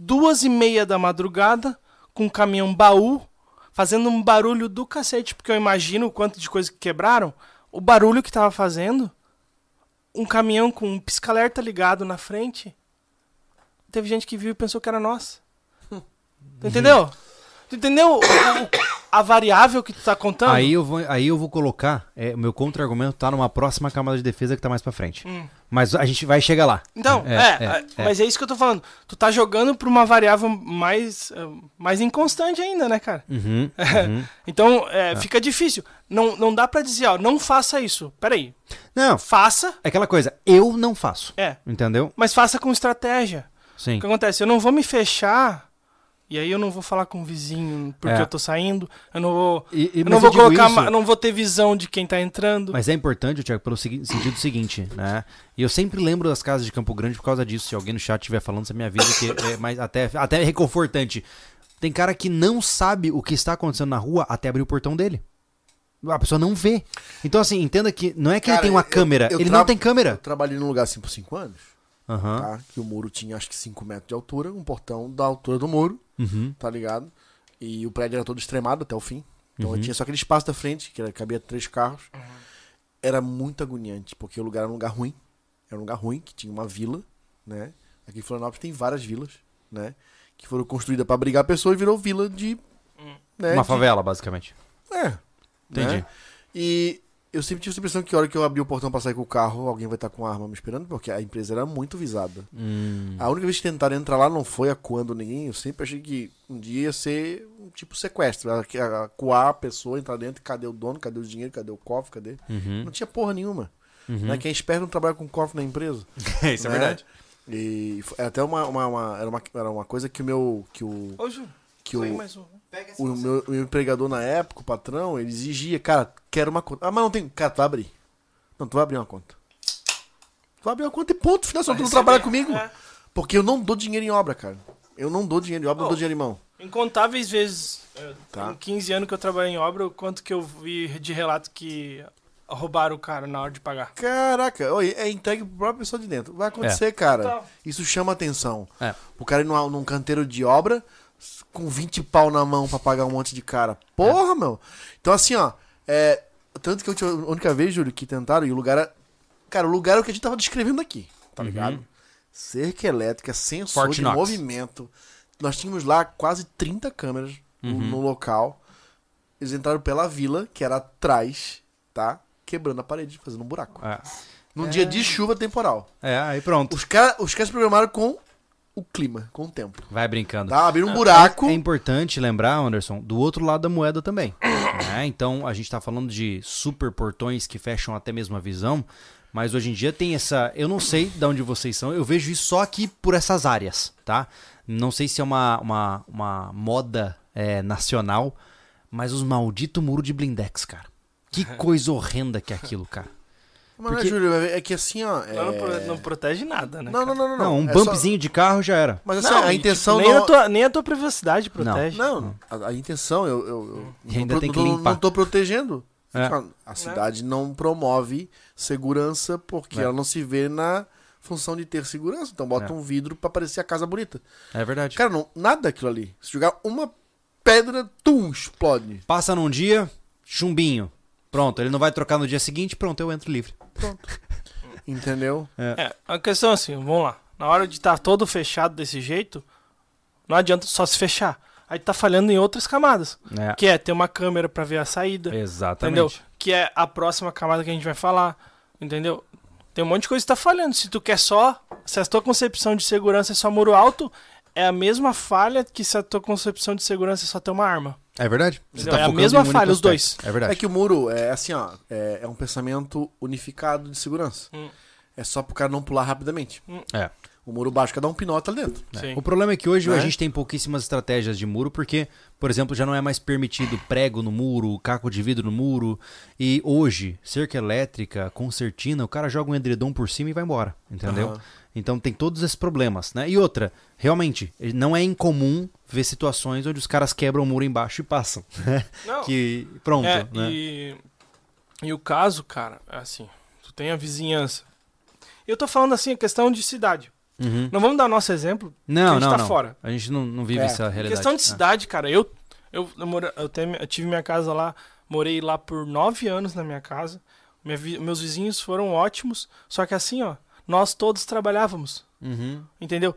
C: duas e meia da madrugada com um caminhão baú fazendo um barulho do cacete, porque eu imagino o quanto de coisa que quebraram, o barulho que tava fazendo, um caminhão com um pisca-alerta ligado na frente, teve gente que viu e pensou que era nós. Tu entendeu? Tu entendeu o- o- a variável que tu tá contando?
B: Aí eu vou, aí eu vou colocar, é, o meu contra-argumento tá numa próxima camada de defesa que tá mais pra frente.
C: Hum.
B: Mas a gente vai chegar lá.
C: Então,
B: É,
C: é,
B: é,
C: é, mas é isso que eu tô falando. Tu tá jogando pra uma variável mais, eh, mais inconstante ainda, né, cara?
B: Uhum, uhum.
C: Então, é, fica difícil. Não, não dá pra dizer, ó, não faça isso. Peraí.
B: Não,
C: Faça,
B: é aquela coisa, eu não faço.
C: é,
B: Entendeu?
C: mas faça com estratégia.
B: Sim.
C: O que acontece? Eu não vou me fechar e aí eu não vou falar com o vizinho porque
B: É.
C: eu tô saindo. Eu não vou.
B: E- e-
C: eu não vou
B: digo
C: colocar.
B: isso-
C: Não vou ter visão de quem tá entrando.
B: Mas é importante, Thiago, pelo sentido seguinte, né? E eu sempre lembro das casas de Campo Grande por causa disso. Se alguém no chat estiver falando, você me avisa que é mais até, até reconfortante. Tem cara que não sabe o que está acontecendo na rua até abrir o portão dele. A pessoa não vê. Então, assim, entenda que não é que
A: Cara,
B: ele tem uma
A: eu-
B: câmera,
A: eu
B: ele não tem
A: Eu
B: câmera.
A: trabalhei num lugar assim por 5 anos,
B: Aham.
A: tá? Que o muro tinha acho que 5 metros de altura, um portão da altura do muro,
B: Uhum.
A: tá ligado? E o prédio era todo extremado até o fim. Então
B: Uhum.
A: tinha só aquele espaço da frente, que era- cabia três carros. Era muito agoniante, porque o lugar era um lugar ruim. Era um lugar ruim, que tinha uma vila, né? Aqui em Florianópolis tem várias vilas, né? Que foram construídas pra abrigar pessoas e virou vila de. Né,
B: Uma
A: de-
B: favela, basicamente.
A: É.
B: Entendi.
A: né? E eu sempre tive essa impressão que a hora que eu abri o portão pra sair com o carro, alguém vai estar com arma me esperando, porque a empresa era muito visada.
B: Hum.
A: A única vez que tentaram entrar lá não foi acuando ninguém. Eu sempre achei que um dia ia ser um tipo sequestro. a- a- Acuar a pessoa, entrar dentro, cadê o dono, cadê o dinheiro, cadê o cofre, cadê.
B: Uhum.
A: Não tinha porra nenhuma.
B: Uhum.
A: Né? Quem é esperto não trabalha com cofre na empresa.
B: Isso
A: né? E foi- era até uma, uma, uma- era uma, era uma coisa que o meu. Que o,
C: Ô, Júlio,
A: que o,
C: mais um.
A: O meu, o meu empregador na época, o patrão, ele exigia, cara, quero uma conta. Ah, mas não tem. Cara, tu vai abrir. Não, tu vai abrir uma conta. Tu vai abrir uma conta e ponto, final, senão tu não trabalha comigo.
C: É.
A: Porque eu não dou dinheiro em obra, cara. Eu não dou dinheiro em obra, eu
C: Oh.
A: não dou dinheiro em mão.
C: Incontáveis vezes, é,
A: Tá.
C: em 15 anos que eu trabalhei em obra, o quanto que eu vi de relato que roubaram o cara na hora de pagar.
A: Caraca, oi, é entregue pro próprio pessoa de dentro. Vai acontecer, cara.
C: Total.
A: Isso chama atenção.
B: É.
A: O cara ir num, num canteiro de obra com 20 pau na mão pra pagar um monte de cara. Porra, meu. Então, assim, ó. É, tanto que a única vez, Júlio, que tentaram, e o lugar era. Cara, o lugar é o que a gente tava descrevendo aqui, tá ligado? Cerca elétrica, sensor
B: Fort
A: de
B: Knox.
A: movimento, nós tínhamos lá quase 30 câmeras no-
B: Uhum.
A: no local. Eles entraram pela vila, que era atrás, tá? Quebrando a parede, fazendo um buraco.
B: É,
A: Num dia de chuva temporal.
B: É, aí pronto.
A: Os caras os caras se programaram com o clima, com o tempo.
B: Vai brincando.
A: Tá? Abriram um buraco.
B: É importante lembrar, Anderson, do outro lado da moeda também. né? Então, a gente está falando de super portões que fecham até mesmo a visão, mas hoje em dia tem essa. Eu não sei de onde vocês são, eu vejo isso só aqui por essas áreas, tá? Não sei se é uma, uma, uma moda é, nacional, mas os malditos muro de blindex, cara. Que coisa horrenda que é aquilo, cara.
A: Mas,
B: Porque-
A: né, Júlio, é que assim, ó. é-
C: Não, não pro- não protege nada, né?
A: Não, não, não, não.
B: Não, um
A: é só-
B: bumpzinho de carro já era.
A: Mas assim,
C: Não,
A: a
C: e,
A: intenção
C: tipo, nem,
A: não.
C: a tua, nem a tua privacidade protege.
A: Não, a, a intenção, eu, eu, eu
B: ainda
A: não,
B: tem que
A: não,
B: limpar.
A: não tô protegendo.
B: É.
A: A cidade não promove segurança porque
B: É.
A: ela não se vê na função de ter segurança. Então bota
B: É.
A: um vidro pra parecer a casa bonita.
B: É verdade.
A: Cara, não, nada daquilo ali. Se jogar uma pedra, tum, explode.
B: Passa num dia, chumbinho. Pronto, ele não vai trocar no dia seguinte, pronto, eu entro livre.
A: Entendeu?
C: É, a questão é assim, vamos lá. Na hora de estar todo fechado desse jeito, não adianta só se fechar. Aí tá falhando em outras camadas.
B: É.
C: Que é ter uma câmera pra ver a saída.
B: Exatamente.
C: Entendeu? Que é a próxima camada que a gente vai falar. Entendeu? Tem um monte de coisa que tá falhando. Se tu quer só. Se a tua concepção de segurança é só muro alto, é a mesma falha que se a tua concepção de segurança é só ter uma arma.
B: É verdade. Tá
C: É a mesma falha, os dois.
B: É verdade.
A: É que o muro é assim, ó. É, é um pensamento unificado de segurança.
C: Hum.
A: É só pro cara não pular rapidamente.
B: É.
A: O muro baixo, cada um pinota ali dentro.
C: Sim.
B: O problema é que hoje
A: Né?
B: a gente tem pouquíssimas estratégias de muro, porque, por exemplo, já não é mais permitido prego no muro, caco de vidro no muro. E hoje, cerca elétrica, concertina, o cara joga um edredom por cima e vai embora. Entendeu?
A: Aham.
B: Então tem todos esses problemas, né? E outra, realmente, não é incomum ver situações onde os caras quebram o muro embaixo e passam.
C: Não.
B: que pronto,
C: É,
B: né?
C: e, e o caso, cara, é assim, tu tem a vizinhança. Eu tô falando assim, a questão de cidade.
B: Uhum.
C: Não vamos dar nosso exemplo,
B: Não,
C: a gente
B: não,
C: tá
B: não.
C: fora.
B: A gente não, não vive
A: É.
B: essa realidade.
C: questão de
B: É.
C: cidade, cara, eu eu, eu, mora- eu, tenho- eu tive minha casa lá, morei lá por nove anos na minha casa. Minha meus vizinhos foram ótimos, só que assim, ó, nós todos trabalhávamos,
B: Uhum.
C: entendeu?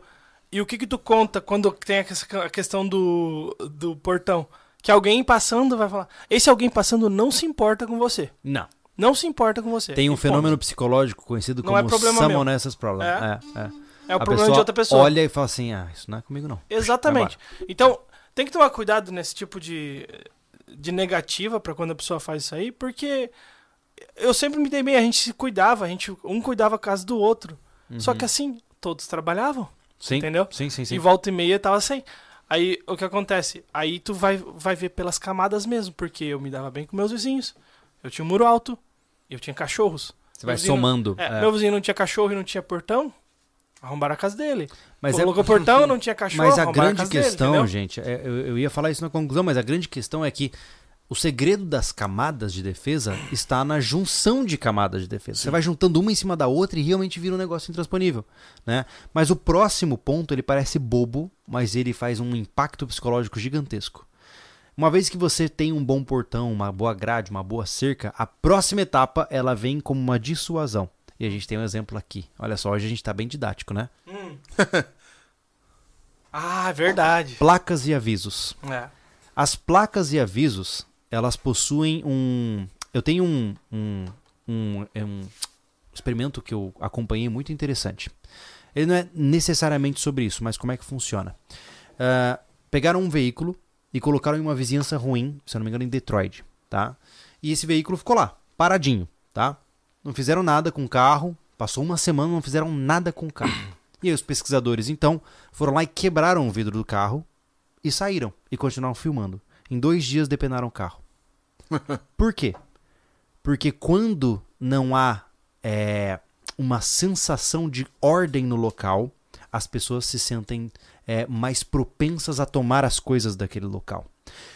C: E o que que tu conta quando tem a questão do, do portão? Que alguém passando vai falar, esse alguém passando não se importa com você.
B: Não.
C: Não se importa com você.
B: Tem um fenômeno psicológico conhecido
C: Não
B: como
C: é.
B: Salmonellas Problem. É, é.
C: É o
B: A
C: problema de outra pessoa.
B: Olha e fala assim: ah, isso não é comigo não.
C: Exatamente. Então, tem que tomar cuidado nesse tipo de, de negativa pra quando a pessoa faz isso aí, porque eu sempre me dei bem, a gente se cuidava, a gente um cuidava a casa do outro. Só que assim, todos trabalhavam,
B: Sim.
C: entendeu?
B: Sim, sim, sim.
C: E volta e meia tava sem. Aí o que acontece? Aí tu vai, vai ver pelas camadas mesmo, porque eu me dava bem com meus vizinhos. Eu tinha um muro alto, eu tinha cachorros.
B: Você vai somando.
C: É,
B: é.
C: Meu vizinho não tinha cachorro e não tinha portão, arrombaram a casa dele.
B: Mas, é,
C: Colocou portão, não tinha cachorro,
B: mas a grande
C: casa dele,
B: questão,
C: entendeu?
B: gente, é, eu, eu ia falar isso na conclusão, mas a grande questão é que o segredo das camadas de defesa está na junção de camadas de defesa. Você vai juntando uma em cima da outra e realmente vira um negócio intransponível, né? Mas o próximo ponto, ele parece bobo, mas ele faz um impacto psicológico gigantesco. Uma vez que você tem um bom portão, uma boa grade, uma boa cerca, a próxima etapa ela vem como uma dissuasão. E a gente tem um exemplo aqui. Olha só, hoje a gente está bem didático, né?
C: Ah, verdade.
B: Placas e avisos.
C: É.
B: As placas e avisos, elas possuem um. Eu tenho um, um, um, é um experimento que eu acompanhei muito interessante. Ele não é necessariamente sobre isso, mas como é que funciona? Ah, pegaram um veículo e colocaram em uma vizinhança ruim, se eu não me engano, em Detroit, tá? E esse veículo ficou lá, paradinho, tá? Não fizeram nada com o carro, passou uma semana, não fizeram nada com o carro. E aí os pesquisadores, então, foram lá e quebraram o vidro do carro e saíram e continuaram filmando. Em dois dias depenaram o carro. Por quê? Porque quando não há é, uma sensação de ordem no local, as pessoas se sentem é, mais propensas a tomar as coisas daquele local.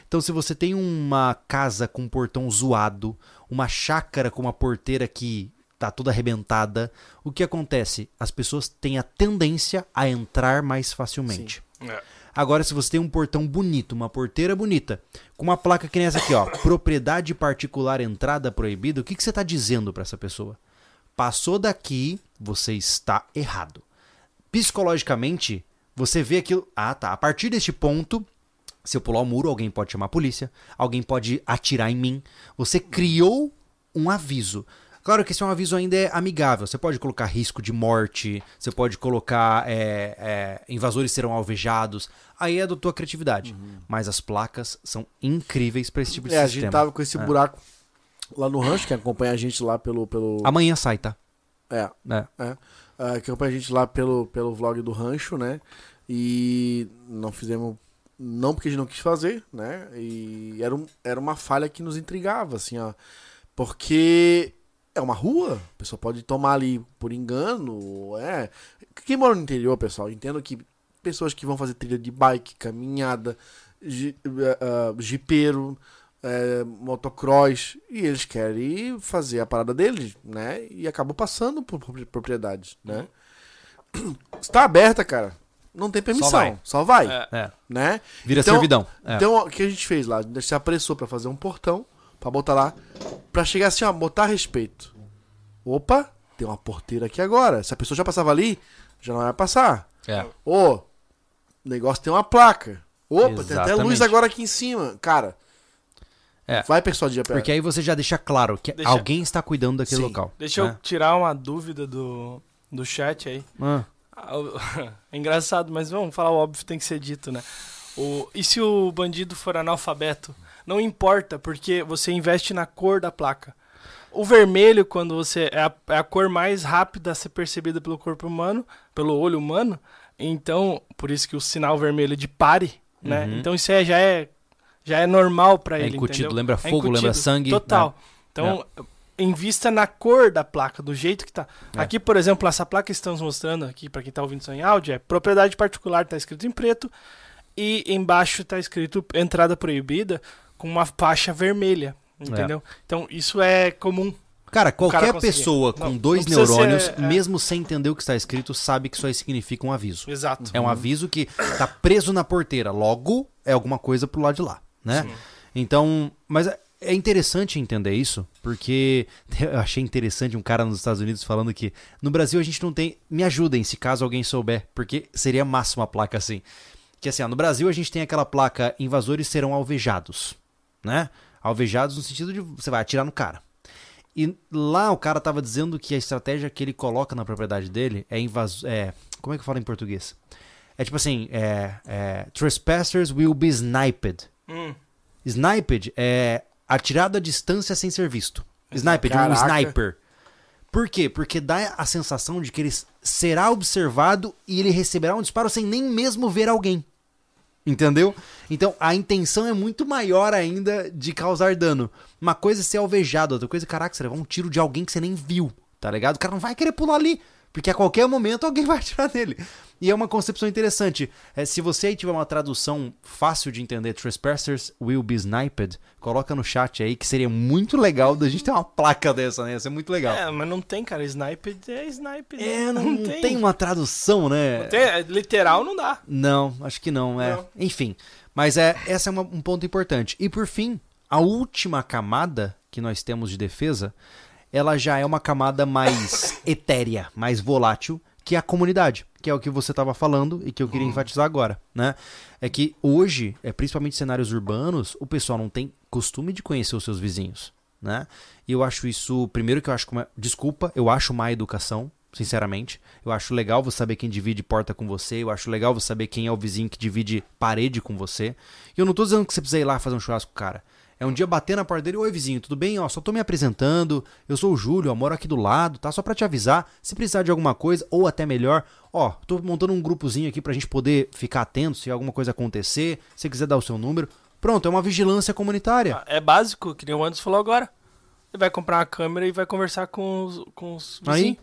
B: Então, se você tem uma casa com um portão zoado, uma chácara com uma porteira que tá toda arrebentada, o que acontece? As pessoas têm a tendência a entrar mais facilmente.
C: É.
B: Agora, se você tem um portão bonito, uma porteira bonita, com uma placa que nem essa aqui, ó, propriedade particular entrada proibida, o que, que você está dizendo para essa pessoa? Passou daqui, você está errado. Psicologicamente, Você vê aquilo. Ah, tá. A partir deste ponto, se eu pular o muro, alguém pode chamar a polícia, alguém pode atirar em mim. Você criou um aviso. Claro que esse é um aviso ainda é amigável. Você pode colocar risco de morte, você pode colocar é, é, invasores serão alvejados. Aí é da tua criatividade. Mas as placas são incríveis pra esse tipo de
A: É, a
B: sistema.
A: gente tava com esse
B: É.
A: buraco lá no rancho, que acompanha a gente lá pelo. pelo...
B: Amanhã sai, tá?
A: É,
B: É.
A: ah, que acompanha a gente lá pelo, pelo vlog do rancho, né? E não fizemos. Não porque a gente não quis fazer, né? E era, um, era uma falha que nos intrigava, assim, ó. Porque é uma rua, a pessoa pode tomar ali por engano, é. Quem mora no interior, pessoal, entendo que pessoas que vão fazer trilha de bike, caminhada, ji- eh, ah, jipeiro, eh, motocross, e eles querem fazer a parada deles, né? E acabam passando por propri- propriedades, né? Está aberta, cara. Não tem permissão,
B: vai.
A: só vai,
C: É.
A: Né?
B: Vira
A: Então-
B: servidão. É.
A: Então, o que a gente fez lá? A gente se apressou pra fazer um portão, pra botar lá, pra chegar assim, ó, botar respeito. Opa, tem uma porteira aqui agora. Se a pessoa já passava ali, já não vai passar.
B: É.
A: Ô, o negócio tem uma placa. Opa, tem até luz
B: Exatamente.
A: agora aqui em cima. Cara,
B: É.
A: vai persuadir a
B: Porque aí você já deixa claro que
C: Deixa-
B: alguém está cuidando daquele
A: Sim.
B: local.
C: Deixa eu
B: né?
C: tirar uma dúvida do, do chat aí.
B: Ah,
C: Ah, É engraçado, mas vamos falar o óbvio, tem que ser dito, né? O, e se o bandido for analfabeto? Não importa, porque você investe na cor da placa. O vermelho, quando você. É a, é a cor mais rápida a ser percebida pelo corpo humano, pelo olho humano. Então, por isso que o sinal vermelho é de pare, né?
B: Uhum.
C: Então isso aí já é, já é normal pra
B: É
C: ele.
B: incutido,
C: entendeu?
B: lembra
C: É
B: fogo,
C: incutido,
B: lembra sangue,
C: Total.
B: né?
C: Então, invista na cor da placa, do jeito que tá.
B: É.
C: Aqui, por exemplo, essa placa que estamos mostrando aqui, para quem tá ouvindo isso em áudio, é propriedade particular, tá escrito em preto, e embaixo tá escrito entrada proibida com uma faixa vermelha, entendeu? Então, isso é comum.
B: Cara, qualquer
C: conseguir.
B: pessoa com
C: Não,
B: dois
C: não
B: neurônios,
C: ser, é.
B: mesmo sem entender o que está escrito, sabe que isso aí significa um aviso.
C: Exato.
B: É um aviso que tá preso na porteira. Logo, é alguma coisa pro lado de lá, né?
C: Sim.
B: Então, mas é- é interessante entender isso, porque eu achei interessante um cara nos Estados Unidos falando que no Brasil a gente não tem. Me ajudem se caso alguém souber, porque seria massa uma placa assim. Que assim, ó, no Brasil a gente tem aquela placa invasores serão alvejados, né? Alvejados no sentido de você vai atirar no cara. E lá o cara tava dizendo que a estratégia que ele coloca na propriedade dele é invas... é Como é que fala em português? É tipo assim, é, é Trespassers will be sniped.
C: Hum,
B: Sniped é atirado à distância sem ser visto. Sniped, um
A: Caraca.
B: sniper. Por quê? Porque dá a sensação de que ele será observado e ele receberá um disparo sem nem mesmo ver alguém. Entendeu? Então a intenção é muito maior ainda de causar dano. Uma coisa é ser alvejado, outra coisa, caraca, você levar um tiro de alguém que você nem viu, tá ligado? O cara não vai querer pular ali, porque a qualquer momento alguém vai atirar nele. E é uma concepção interessante. É, se você aí tiver uma tradução fácil de entender, Trespassers will be sniped, coloca no chat aí que seria muito legal da gente ter uma placa dessa, né? Ia ser muito legal.
C: É, mas não tem, cara. Sniped é sniped.
B: É,
C: né?
B: não, tem. uma tradução, né?
C: Não tem, é, literal não dá.
B: Não, acho que não, é.
C: Não.
B: Enfim, mas é essa é uma- um ponto importante. E por fim, a última camada que nós temos de defesa, ela já é uma camada mais etérea, mais volátil, que é a comunidade, que é o que você estava falando e que eu queria enfatizar agora, né? É que hoje, é, principalmente em cenários urbanos, o pessoal não tem costume de conhecer os seus vizinhos, né? E eu acho isso, primeiro que eu acho uma, desculpa, eu acho má educação, sinceramente. Eu acho legal você saber quem divide porta com você, eu acho legal você saber quem é o vizinho que divide parede com você. E eu não tô dizendo que você precisa ir lá fazer um churrasco com o cara. É um dia bater na porta dele, oi vizinho, tudo bem? Ó, só tô me apresentando, eu sou o Júlio, ó, moro aqui do lado, tá? Só pra te avisar, se precisar de alguma coisa, ou até melhor, ó, tô montando um grupozinho aqui pra gente poder ficar atento se alguma coisa acontecer, se você quiser dar o seu número. Pronto, é uma vigilância comunitária.
C: É básico, que nem o Anderson falou agora. Ele vai comprar uma câmera e vai conversar com os, com os
B: Aí,
C: vizinhos.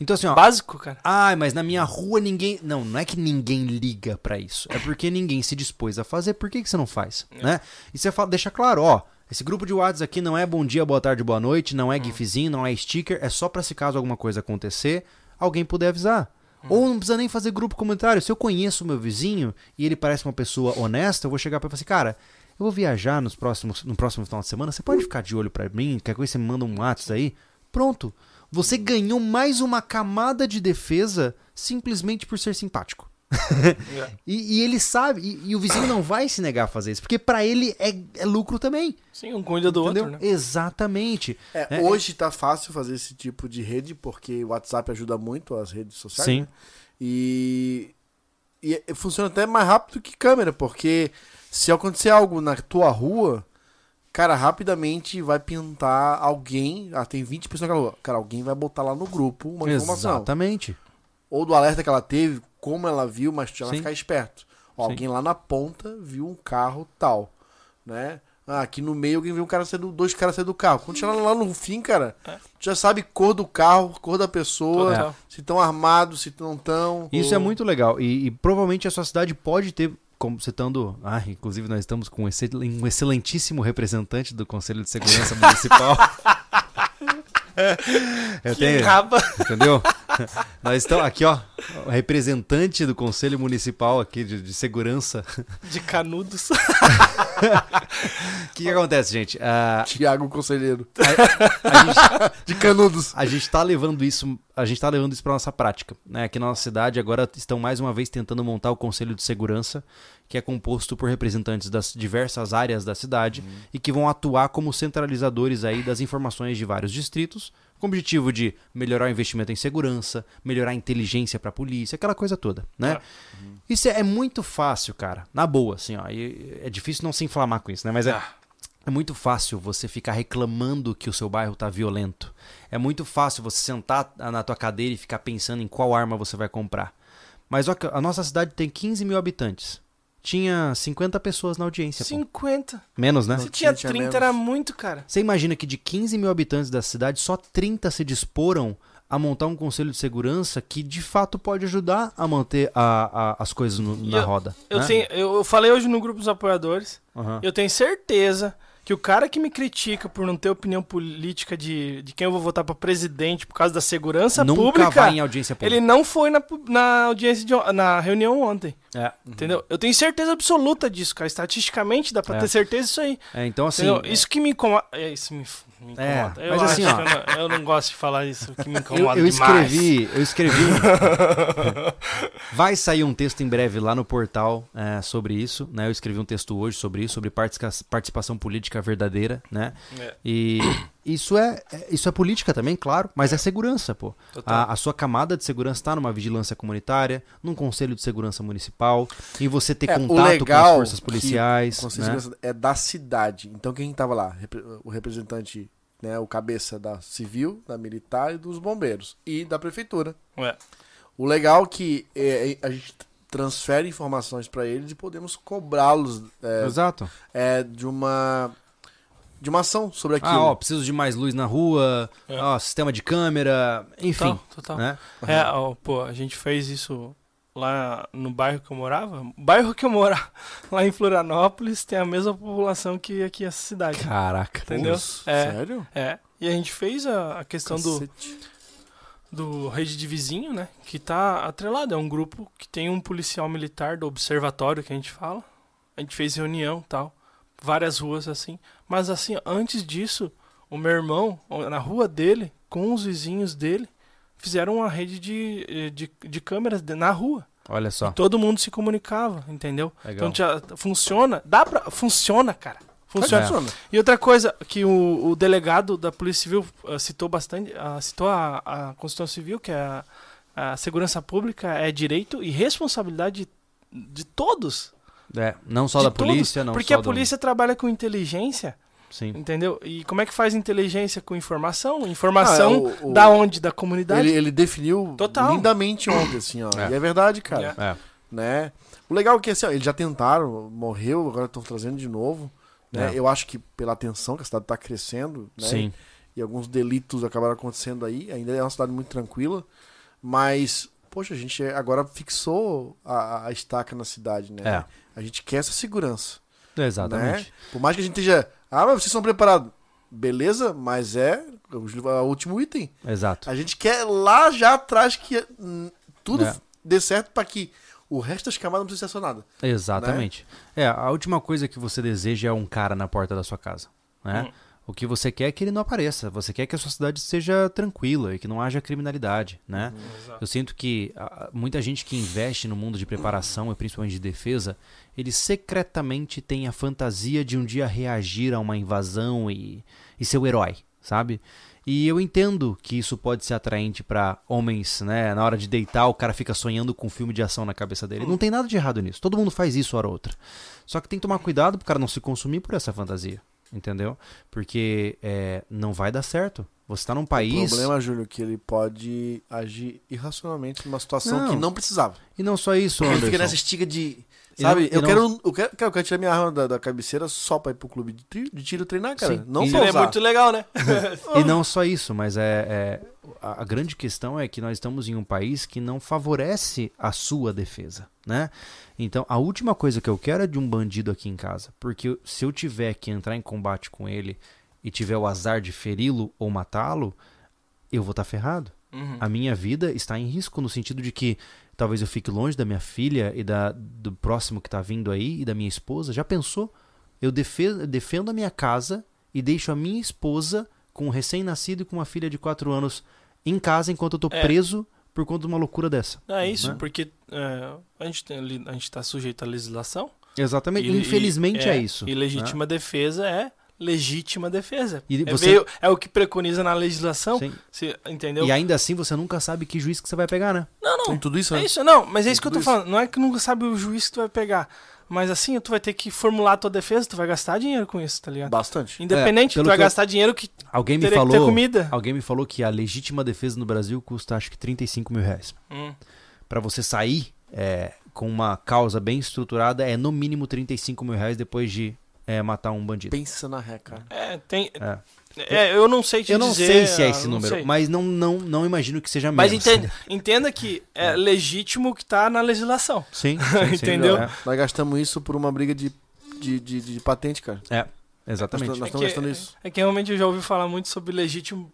B: Então assim, ó,
C: Básico, cara.
B: Ai, mas na minha rua ninguém. Não, não é que ninguém liga pra isso. É porque ninguém se dispôs a fazer. Por que, que você não faz? Né? E você fala, deixa claro, ó. Esse grupo de WhatsApp aqui não é bom dia, boa tarde, boa noite, não é gifzinho, não é sticker, é só pra se caso alguma coisa acontecer, alguém puder avisar. Ou não precisa nem fazer grupo comunitário. Se eu conheço o meu vizinho e ele parece uma pessoa honesta, eu vou chegar pra ele e falar assim, cara, eu vou viajar nos próximos, no próximo final de semana, você pode ficar de olho pra mim? Qualquer coisa você me manda um WhatsApp aí? Pronto. Você ganhou mais uma camada de defesa simplesmente por ser simpático.
C: É.
B: E, e ele sabe, e, e o vizinho não vai se negar a fazer isso, porque pra ele é, é lucro também.
C: Sim, um cuida do
B: entendeu?
C: outro, né?
B: Exatamente.
A: É,
B: É,
A: hoje tá fácil fazer esse tipo de rede, porque o WhatsApp ajuda muito as redes sociais.
B: Sim.
A: né? E, e é- funciona até mais rápido que câmera, porque se acontecer algo na tua rua, cara, rapidamente vai pintar alguém. Ah, tem 20 pessoas naquela rua. Cara, alguém vai botar lá no grupo uma informação.
B: Exatamente.
A: Ou do alerta que ela teve, como ela viu, mas tu já vai
B: Sim.
A: ficar esperto. Ó, alguém lá na ponta viu um carro tal, né? Ah, aqui no meio alguém viu um cara sair do, dois caras sair do carro. Quando chegar lá no fim, cara,
C: É.
A: tu já sabe cor do carro, cor da pessoa, se estão armados, se não estão.
B: Isso é muito legal. E, e provavelmente a sua cidade pode ter, como citando. Ah, inclusive nós estamos com um, excel- excelentíssimo representante do Conselho de Segurança Municipal. Eu
C: Que
B: tenho,
C: raba.
B: entendeu? Nós estamos aqui, ó, o representante do Conselho Municipal aqui de, de Segurança.
C: de canudos.
B: O que, que acontece, gente? Ah,
A: Tiago Conselheiro.
B: a, a gente,
A: De canudos.
B: a gente tá levando isso, a gente tá levando isso para nossa prática, né? Aqui na nossa cidade agora estão mais uma vez tentando montar o conselho de segurança, que é composto por representantes das diversas áreas da cidade e que vão atuar como centralizadores aí das informações de vários distritos, com o objetivo de melhorar o investimento em segurança, melhorar a inteligência para a polícia, aquela coisa toda, né? Isso é, é muito fácil, cara. Na boa, assim, ó. É difícil não se inflamar com isso, né? Mas é,
C: Ah.
B: é muito fácil você ficar reclamando que o seu bairro tá violento. É muito fácil você sentar na tua cadeira e ficar pensando em qual arma você vai comprar. Mas a nossa cidade tem 15 mil habitantes. Tinha 50 pessoas na audiência. pô.
C: 50.
B: Menos, né?
C: Se tinha
A: tinha
C: 30
A: menos.
C: era muito, cara.
B: Você imagina que de 15 mil habitantes da cidade, só 30 se disporam a montar um conselho de segurança que de fato pode ajudar a manter a- a- as coisas no- na
C: eu-
B: roda.
C: Eu,
B: né?
C: tenho, eu, falei hoje no grupo dos apoiadores.
B: Aham.
C: Eu tenho certeza que o cara que me critica por não ter opinião política de, de quem eu vou votar pra presidente por causa da segurança
B: Nunca
C: pública,
B: vai em audiência pública.
C: ele não foi na, na audiência de, na reunião ontem.
B: É.
C: Entendeu? Eu tenho certeza absoluta disso, cara. Estatisticamente dá pra
B: É.
C: ter certeza disso aí.
B: É, então assim.
C: Entendeu? Isso que me incomoda. É, isso me, me incomoda.
B: É,
C: eu
B: mas assim, ó.
C: eu, não, eu não gosto de falar isso, que me
B: Eu,
C: incomoda
B: eu
C: demais.
B: escrevi, eu escrevi. Vai sair um texto em breve lá no portal é, sobre isso, né? Eu escrevi um texto hoje sobre isso, sobre participa- participação política verdadeira, né?
C: É.
B: E isso é, é- isso é política também, claro, mas é segurança, pô. A, a sua camada de segurança está numa vigilância comunitária, num conselho de segurança municipal, em você ter
A: É,
B: contato com as forças
A: que
B: policiais,
A: O Conselho de
B: né?
A: Segurança é da cidade. Então quem tava lá? O representante, né, o cabeça da civil, da militar e dos bombeiros. E da prefeitura.
C: É.
A: O legal é que é, a gente transfere informações para eles e podemos cobrá-los é,
B: Exato.
A: é, de uma de uma ação sobre aquilo.
B: Ah, ó, preciso de mais luz na rua,
C: É.
B: ó, sistema de câmera, enfim,
C: Total, total.
B: né?
C: É, ó, pô, a gente fez isso lá no bairro que eu morava. O bairro que eu morava, lá em Florianópolis, tem a mesma população que aqui essa cidade.
B: Caraca.
C: Entendeu?
A: Nossa,
C: É.
A: Sério?
C: É. E a gente fez a, a questão do,
A: Cacete.
C: do rede de vizinho, né? Que tá atrelado. É um grupo que tem um policial militar do observatório que a gente fala. A gente fez reunião e tal. Várias ruas assim. Mas assim, antes disso, o meu irmão, na rua dele, com os vizinhos dele, fizeram uma rede de, eh, de, de câmeras na rua.
B: Olha só.
C: E todo mundo se comunicava, entendeu?
B: Legal.
C: Então já funciona. Dá pra. Funciona, cara. Funciona.
A: Funciona.
C: E outra coisa que o, o delegado da Polícia Civil ah, citou bastante, ah, citou a, a Constituição Civil, que é a, a segurança pública é direito e responsabilidade de, de todos.
B: É, não só
C: de
B: da polícia, não
C: Porque
B: só
C: a polícia trabalha com inteligência,
B: Do... Sim.
C: entendeu? E como é que faz inteligência com informação? Informação
A: Ah, o- o-
C: da onde? Da comunidade?
A: Ele, ele definiu
C: Total.
A: lindamente ontem, assim, ó.
B: É.
A: E é verdade, cara.
B: É.
A: Né? O legal é que, assim, ó, eles já tentaram, morreu, agora estão trazendo de novo. Né?
B: É.
A: Eu acho que pela atenção que a cidade tá crescendo, né?
B: Sim.
A: E alguns delitos acabaram acontecendo aí. Ainda é uma cidade muito tranquila. Mas, poxa, a gente agora fixou a, a estaca na cidade, né?
B: É.
A: A gente quer essa segurança.
B: Exatamente.
A: Né? Por mais que a gente esteja. Ah, mas vocês são preparados. Beleza, mas é o o último item.
B: Exato.
A: A gente quer lá já atrás que hum, tudo
B: É.
A: dê certo para que o resto das camadas não precise ser acionado.
B: Exatamente. É, a última coisa que você deseja é um cara na porta da sua casa, né? O que você quer é que ele não apareça. Você quer que a sua cidade seja tranquila e que não haja criminalidade, né? Eu sinto que ah, muita gente que investe no mundo de preparação e principalmente de defesa, ele secretamente tem a fantasia de um dia reagir a uma invasão e, e ser o herói, sabe? E eu entendo que isso pode ser atraente pra homens, né? Na hora de deitar, o cara fica sonhando com um filme de ação na cabeça dele. Não tem nada de errado nisso. Todo mundo faz isso hora ou outra. Só que tem que tomar cuidado pro cara não se consumir por essa fantasia. Entendeu? Porque é, não vai dar certo. Você tá num
A: O
B: país.
A: problema, Júlio, é que ele pode agir irracionalmente numa situação
B: Não.
A: que não precisava.
B: E não só isso,
A: Ele
B: Anderson.
A: fica nessa estiga de. Sabe? eu,
B: não-
A: quero, eu, quero, eu quero tirar minha arma da, da cabeceira só pra ir pro clube de, tri- de tiro treinar, cara.
B: Sim.
A: Não
B: E-
C: Seria
A: usar.
C: muito legal, né?
B: E não só isso, mas é, é- a, a grande questão é que nós estamos em um país que não favorece a sua defesa, né? Então, a última coisa que eu quero é de um bandido aqui em casa, porque se eu tiver que entrar em combate com ele e tiver o azar de feri-lo ou matá-lo, eu vou estar ferrado.
C: Uhum.
B: A minha vida está em risco no sentido de que talvez eu fique longe da minha filha e da, do próximo que está vindo aí e da minha esposa. Já pensou? Eu defe- defendo a minha casa e deixo a minha esposa com um recém-nascido e com uma filha de 4 anos em casa enquanto eu tô
C: É.
B: preso por conta de uma loucura dessa.
C: É isso,
B: Né?
C: porque é, a, gente tem, a gente tá sujeito à legislação.
B: Exatamente.
C: E-
B: Infelizmente
C: e-
B: é, isso.
C: E
B: né?
C: legítima defesa é legítima defesa.
B: E
C: é,
B: você-
C: veio- é o que preconiza na legislação.
B: Sim.
C: se- entendeu?
B: E ainda assim você nunca sabe que juiz que você vai pegar, né?
C: Não, não.
A: Tem tudo isso,
C: É
A: né?
C: isso, não, mas é isso que eu tô
A: isso.
C: falando. Não é que nunca sabe o juiz que tu vai pegar. Mas assim, tu vai ter que formular a tua defesa, tu vai gastar dinheiro com isso, tá ligado?
A: Bastante.
C: Independente, tu
B: pelo
C: vai
B: que eu-
C: gastar dinheiro que
B: Alguém me
C: teria que ter
B: falou.
C: comida.
B: Alguém me falou que a legítima defesa no Brasil custa acho que 35 mil reais.
C: Hum.
B: Pra você sair é, com uma causa bem estruturada é no mínimo 35 mil reais depois de é, matar um bandido.
A: Pensa na ré, cara.
C: É, tem.
B: É.
C: É, eu não sei te
B: Eu não
C: dizer,
B: sei se é esse
C: não
B: número,
C: sei.
B: mas não, não, não imagino que seja
C: Mas
B: menos.
C: entenda, entenda que é legítimo o que tá na legislação.
B: Sim, sim, sim.
C: Entendeu?
B: É,
A: Nós gastamos isso por uma briga de, de, de, de patente, cara.
B: é,
A: Nós,
B: exatamente.
A: nós
C: É
A: estamos
C: que-
A: gastando isso.
C: É que realmente eu já ouvi falar muito sobre legítimo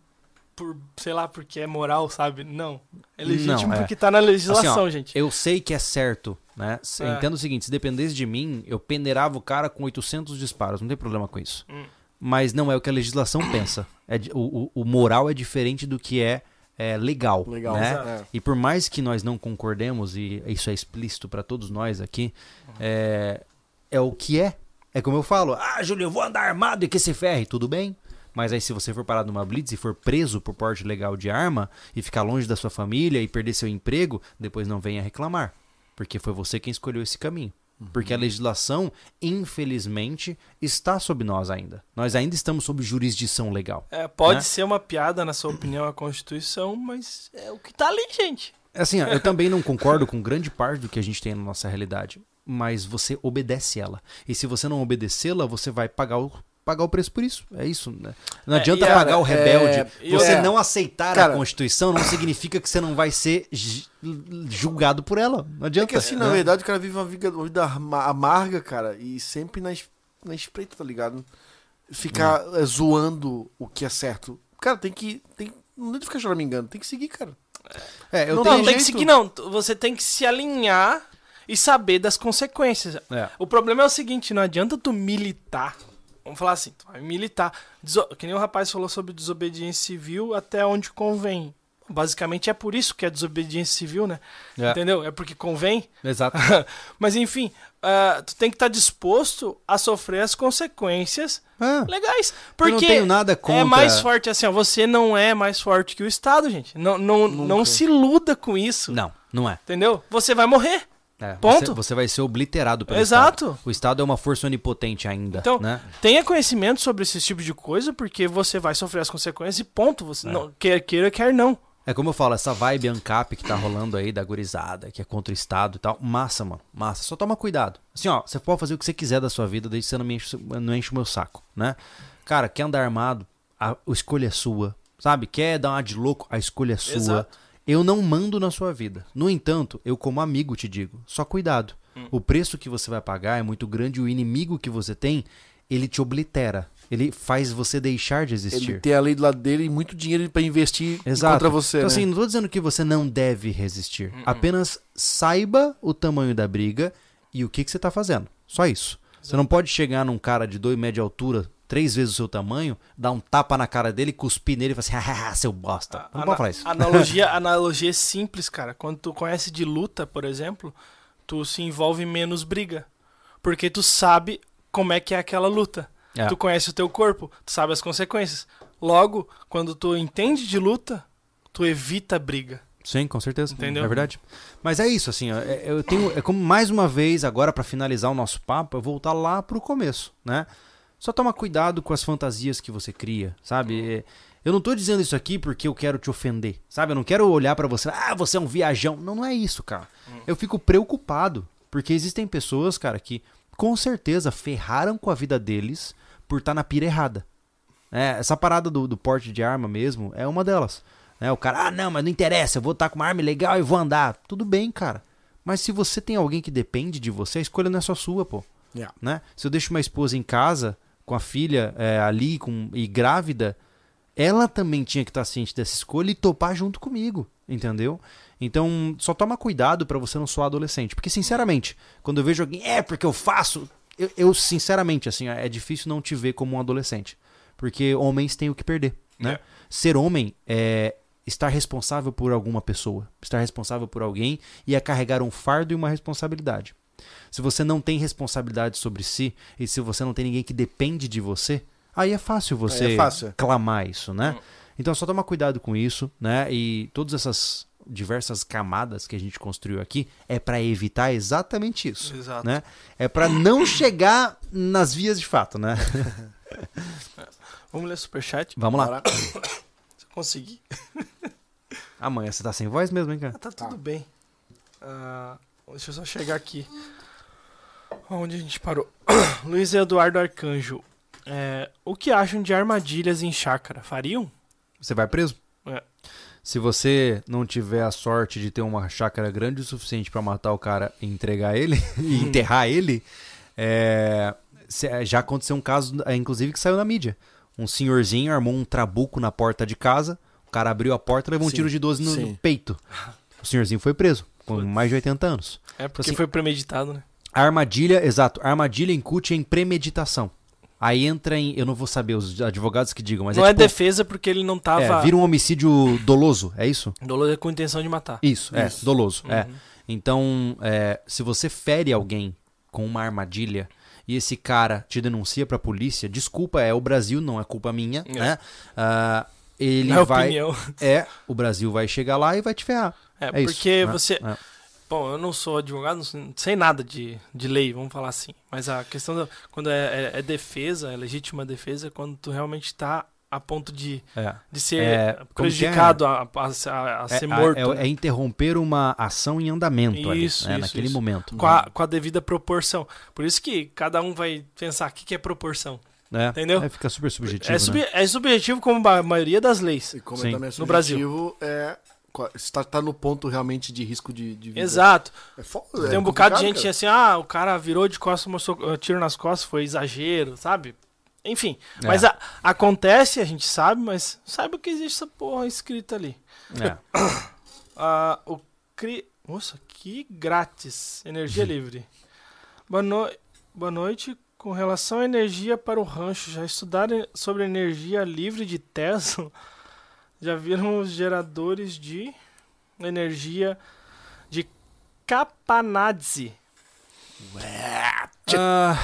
C: por, sei lá, porque é moral, sabe? Não. É legítimo
B: Não, é.
C: porque tá na legislação,
B: Assim, ó,
C: gente.
B: Eu sei que é certo, né?
C: É.
B: Entenda o seguinte, se dependesse de mim, eu peneirava o cara com 800 disparos, não tem problema com isso.
C: Hum.
B: Mas não é o que a legislação pensa. É o, o- moral é diferente do que é, é legal,
A: Legal.
B: né?
A: É.
B: E por mais que nós não concordemos, e isso é explícito pra todos nós aqui, é, é o que é. É como eu falo, ah, Júlio, eu vou andar armado e que se ferre, tudo bem. Mas aí se você for parado numa blitz e for preso por porte legal de arma e ficar longe da sua família e perder seu emprego, depois não venha reclamar. Porque foi você quem escolheu esse caminho. Porque a legislação, infelizmente, está sob nós ainda. Nós ainda estamos sob jurisdição legal.
C: É, pode
B: né?
C: ser uma piada, na sua opinião, a Constituição, mas é o que tá ali, gente.
B: Assim, ó, eu também não concordo com grande parte do que a gente tem na nossa realidade, mas você obedece ela. E se você não obedecê-la, você vai pagar o, pagar o preço por isso. É isso, né? Não
C: É,
B: adianta
C: e,
B: pagar o
A: cara,
B: rebelde.
A: é,
B: você
A: é,
B: não aceitar
A: cara,
B: a Constituição não significa que você não vai ser julgado por ela. Não
A: É
B: adianta.
A: que assim, na
B: né?
A: verdade, o cara vive uma vida, uma vida ama- amarga, cara, e sempre na, es- na espreita, tá ligado? Ficar
B: Hum.
A: eh, zoando o que é certo. Cara, tem que. Tem, não tem que ficar choramingando, tem que seguir, cara.
B: É, eu
A: Não,
B: tenho
C: Não, tem que seguir, não. Você tem que se alinhar e saber das consequências.
B: É.
C: O problema é o seguinte, não adianta tu militar. Vamos falar assim, militar. Deso- Que nem o rapaz falou sobre desobediência civil até onde convém. Basicamente é por isso que é desobediência civil, né?
B: É.
C: Entendeu? É porque convém.
B: Exato.
C: Mas enfim, ah, tu tem que estar disposto a sofrer as consequências
B: Ah,
C: legais.
B: eu
C: Porque
B: não tenho nada contra.
C: é mais forte assim, ó, você não é mais forte que o Estado, gente. Não, não, não se iluda com isso.
B: Não, não é.
C: Entendeu? Você vai morrer.
B: É,
C: Ponto.
B: Você, você vai ser obliterado pelo
C: Exato.
B: Estado. O Estado é uma força onipotente ainda,
C: Então,
B: né?
C: Tenha conhecimento sobre esse tipo de coisa, porque você vai sofrer as consequências e ponto. Você
B: É.
C: não quer queira, quer não.
B: É como eu falo, essa vibe ANCAP que tá rolando aí da gurizada, que é contra o Estado e tal. Massa, mano. Massa. Só toma cuidado. Assim, ó, você pode fazer o que você quiser da sua vida, desde que você não, me enche, não enche o meu saco, né? Cara, quer andar armado, a, a escolha é sua. Sabe? Quer dar uma de louco, a escolha é sua.
C: Exato.
B: Eu não mando na sua vida. No entanto, eu como amigo te digo, só cuidado.
C: Hum.
B: O preço que você vai pagar é muito grande e o inimigo que você tem, ele te oblitera. Ele faz você deixar de existir.
A: Ele tem a lei do lado dele e muito dinheiro pra investir
B: Exato.
A: contra você.
B: Então,
A: né?
B: assim, não tô dizendo que você não deve resistir. Apenas saiba o tamanho da briga e o que, que você tá fazendo. Só isso. Você não pode chegar num cara de 2 metros de altura, três vezes o seu tamanho, dar um tapa na cara dele, cuspir nele e falar assim, ah, seu bosta. Não pode falar isso.
C: Analogia, analogia é simples, cara. Quando tu conhece de luta, por exemplo, tu se envolve menos briga. Porque tu sabe como é que é aquela luta.
B: É.
C: Tu conhece o teu corpo, tu sabe as consequências. Logo, quando tu entende de luta, tu evita briga.
B: Sim, com certeza.
C: Entendeu?
B: É verdade. Mas é isso, assim, é- eu tenho. É como mais uma vez, agora pra finalizar o nosso papo, eu voltar lá pro começo, né? Só toma cuidado com as fantasias que você cria, sabe? É, Eu não tô dizendo isso aqui porque eu quero te ofender, sabe? Eu não quero olhar pra você, ah, você é um viajão. Não, não é isso, cara. Eu fico preocupado, porque existem pessoas, cara, que com certeza ferraram com a vida deles por estar na pira errada. É, essa parada do, do porte de arma mesmo é uma delas. né? o cara, ah, não, mas não interessa, eu vou estar com uma arma legal e vou andar. Tudo bem, cara. Mas se você tem alguém que depende de você, a escolha não é só sua, pô.
A: Yeah.
B: Né? Se eu deixo uma esposa em casa, com a filha é, ali com, e grávida, ela também tinha que estar ciente dessa escolha e topar junto comigo, entendeu? Então, só toma cuidado pra você não soar adolescente. Porque, sinceramente, quando eu vejo alguém, é porque eu faço. Eu, eu, sinceramente, assim, é difícil não te ver como um adolescente. Porque homens têm o que perder, né?
C: É.
B: Ser homem é estar responsável por alguma pessoa, estar responsável por alguém e é carregar um fardo e uma responsabilidade. Se você não tem responsabilidade sobre si e se você não tem ninguém que depende de você, aí é fácil você
A: Aí é fácil, é.
B: clamar isso, né? Então só toma cuidado com isso, né? E todas essas diversas camadas que a gente construiu aqui é pra evitar exatamente isso,
C: Exato.
B: né? É pra não chegar nas vias de fato, né?
C: Vamos ler superchat?
B: Vamos lá.
C: Se eu conseguir.
B: Amanhã você tá sem voz mesmo, hein, cara?
C: Ah, tá tudo bem. Ah, deixa eu só chegar aqui. Onde a gente parou? Luiz Eduardo Arcanjo. É, o que acham de armadilhas em chácara? Fariam?
B: Você vai preso.
C: É.
B: Se você não tiver a sorte de ter uma chácara grande o suficiente pra matar o cara e entregar ele e enterrar ele, é, cê- já aconteceu um caso, é, inclusive, que saiu na mídia. Um senhorzinho armou um trabuco na porta de casa, o cara abriu a porta e levou um
A: Sim,
B: tiro de 12 no, no peito. O senhorzinho foi preso, com
C: Putz.
B: mais de 80 anos.
C: É porque
B: Assim-
C: foi premeditado, né?
B: A armadilha, exato, a armadilha incute em premeditação. Aí entra em, eu não vou saber os advogados que digam, mas
C: não
B: é
C: é,
B: tipo,
C: defesa porque ele não tava.
B: é, vira um homicídio doloso, é isso?
C: Doloso é com intenção de matar.
B: Isso, é,
A: Isso.
B: doloso. É.
C: Uhum.
B: Então, é, se você fere alguém com uma armadilha e esse cara te denuncia pra polícia, desculpa, é o Brasil, não é culpa minha,
C: É.
B: né? Ah, ele
C: Na
B: vai.
C: opinião.
B: É, o Brasil vai chegar lá e vai te ferrar.
C: É,
B: É isso,
C: porque
B: né?
C: você.
B: É.
C: Bom, eu não sou advogado, não sei- nada de, de lei, vamos falar assim. Mas a questão da, quando é, é- é defesa, é legítima defesa, é quando tu realmente tá a ponto de,
B: É.
C: de ser
B: É, é?
C: prejudicado a, a, a- ser morto.
B: é-
C: né?
B: é interromper uma ação em andamento ali,
C: Isso,
B: né,
C: isso,
B: naquele
C: isso.
B: momento.
C: com, a, com a devida proporção. Por isso que cada um vai pensar o que, que é proporção.
B: Né?
C: Entendeu?
B: É, fica super subjetivo.
C: É,
B: né?
C: sub- é subjetivo como a maioria das leis.
A: E como
B: Sim.
A: também é
C: No Brasil.
A: subjetivo, é. Está tá no ponto realmente de risco de, de vida.
C: Exato.
A: É fo-
C: Tem
A: é
C: um bocado de gente
A: cara.
C: assim, ah, o cara virou de costas, mostrou uh, tiro nas costas, foi exagero, sabe? Enfim.
B: É.
C: Mas a- acontece, a gente sabe, mas saiba que existe essa porra escrita ali.
B: É.
C: Ah, o cri... Nossa, que grátis. Energia livre. Boa, no... Boa noite. Com relação à energia para o rancho, já estudaram sobre energia livre de Tesla? Já viram os geradores de energia de Capanazzi?
B: Ah,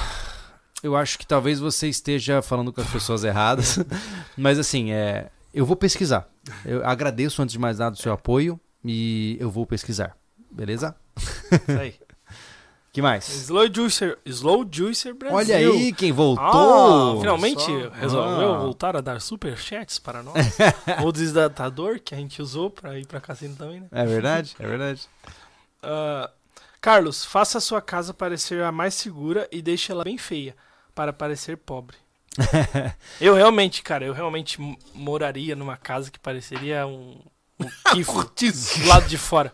B: eu acho que talvez você esteja falando com as pessoas erradas. Mas assim, é, eu vou pesquisar. Eu agradeço antes de mais nada o seu apoio e eu vou pesquisar. Beleza?
C: Isso aí.
B: que mais?
C: Slow Juicer, Slow Juicer Brasil.
B: Olha aí quem voltou.
C: Ah, finalmente
A: Só-
C: resolveu
B: Ah.
C: voltar a dar superchats para nós. o desdatador que a gente usou para ir para cassino também, né?
B: É verdade? É verdade.
C: Ah, Carlos, faça a sua casa parecer a mais segura e deixe ela bem feia para parecer pobre. eu realmente, cara, eu realmente moraria numa casa que pareceria um, um quifo do lado de fora.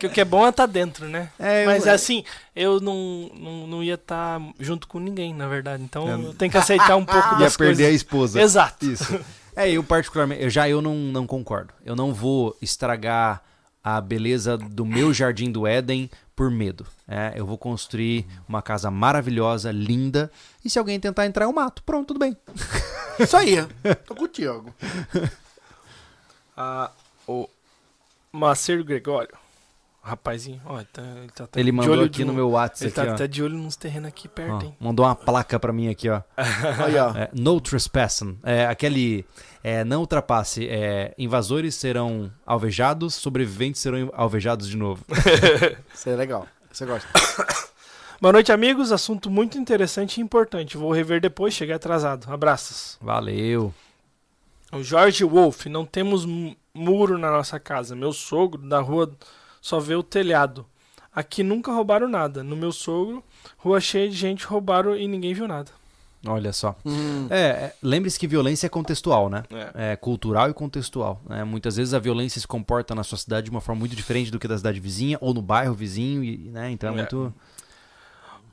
C: Porque o que é bom é estar dentro, né?
B: É,
C: Mas
B: eu-
C: assim, eu não, não, não ia estar junto com ninguém, na verdade. Então
B: É.
C: eu tenho que aceitar um pouco
B: ia
C: das
B: perder a
C: coisas.
B: esposa.
C: Exato.
B: Isso. É, eu particularmente, eu já eu não, não concordo. Eu não vou estragar a beleza do meu jardim do Éden por medo. É, eu vou construir uma casa maravilhosa, linda, e se alguém tentar entrar, eu mato. Pronto, tudo bem.
A: Isso aí. Tô contigo.
C: Ah, o Macedo Gregório. Rapazinho, ó, ele tá, ele tá,
B: Ele
C: de
B: mandou
C: olho
B: aqui
C: de
B: no
C: um-
B: meu WhatsApp
C: Ele tá,
B: aqui, ó.
C: tá de olho nos terrenos aqui perto,
B: Ó,
C: hein?
B: mandou uma placa pra mim aqui, ó.
A: Aí, ó.
B: É, no trespassing. É, aquele. é, não ultrapasse. É, invasores serão alvejados, sobreviventes serão alvejados de novo.
A: Isso é legal. Você gosta.
C: Boa noite, amigos. Assunto muito interessante e importante. Vou rever depois, cheguei atrasado. Abraços.
B: Valeu.
C: O Jorge Wolf, não temos mu- muro na nossa casa. Meu sogro, da rua, só vê o telhado. Aqui nunca roubaram nada. No meu sogro, rua cheia de gente roubaram e ninguém viu nada.
B: Olha só.
A: Hum.
B: É, é, lembre-se que violência é contextual, né?
C: É.
B: É cultural e contextual. né? Muitas vezes a violência se comporta na sua cidade de uma forma muito diferente do que da cidade vizinha ou no bairro vizinho, e, né? Então é
C: É.
B: muito.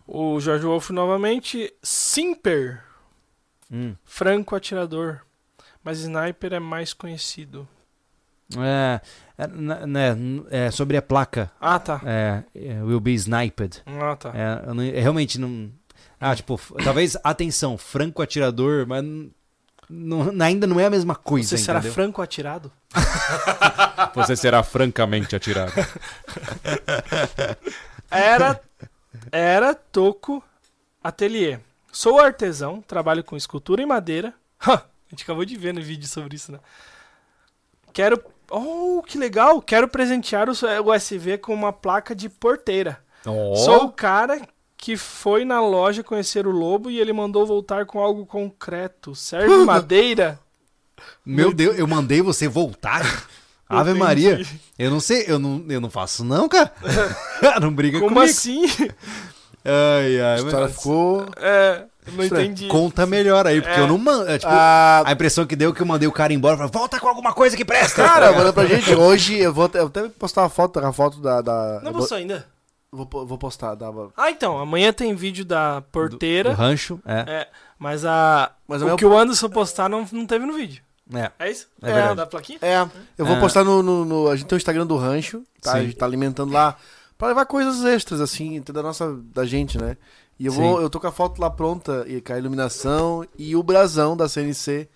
C: O Jorge Wolf novamente. Simper,
B: Hum.
C: franco atirador. Mas sniper é mais conhecido.
B: É, é, né, é, sobre a placa.
C: Ah, tá.
B: É, é, will be sniped.
C: Ah, tá.
B: É, eu não- é, realmente não. Ah, tipo, talvez, atenção, franco atirador, mas não- ainda não é a mesma coisa.
C: Você será
B: entendeu?
C: franco atirado?
B: Você será francamente atirado.
C: Era, era Toco Atelier. Sou artesão, trabalho com escultura em madeira. Ha, a gente acabou de ver no vídeo sobre isso, né? Quero. Oh, que legal! Quero presentear o SV com uma placa de porteira. Sou o cara que foi na loja conhecer o lobo e ele mandou voltar com algo concreto. Serve madeira?
B: Meu Deus, eu mandei você voltar? Ave
C: Entendi.
B: Maria. Eu não sei, eu não, eu não faço não, cara. não briga
C: Como
B: comigo.
C: assim?
B: Ai, ai.
A: A história ficou.
C: É, não
A: Estranho.
C: entendi.
B: Conta melhor aí, porque
C: É.
B: eu não mando. É, tipo,
A: Ah,
B: a impressão que deu é que eu mandei o cara embora e falei, volta com alguma coisa que presta.
A: cara, manda pra gente. Hoje eu vou até, eu até postar uma foto, a foto da. da
C: Não
A: do-
C: postou ainda?
A: vou, vou postar.
C: Ah, então, amanhã tem vídeo da porteira.
B: O rancho, é.
C: É, mas a.
A: Mas o meu-
C: que o Anderson postar não, não teve no vídeo.
B: é.
C: É isso?
B: É verdade.
C: Da plaquinha?
A: É, eu vou
B: É.
A: postar no, no, no- A gente tem o Instagram do Rancho, tá?
B: Sim.
A: A gente tá alimentando lá pra levar coisas extras, assim, da nossa. da gente, né? E eu
B: Sim.
A: vou. Eu tô com a foto lá pronta, e com a iluminação e o brasão da CNC.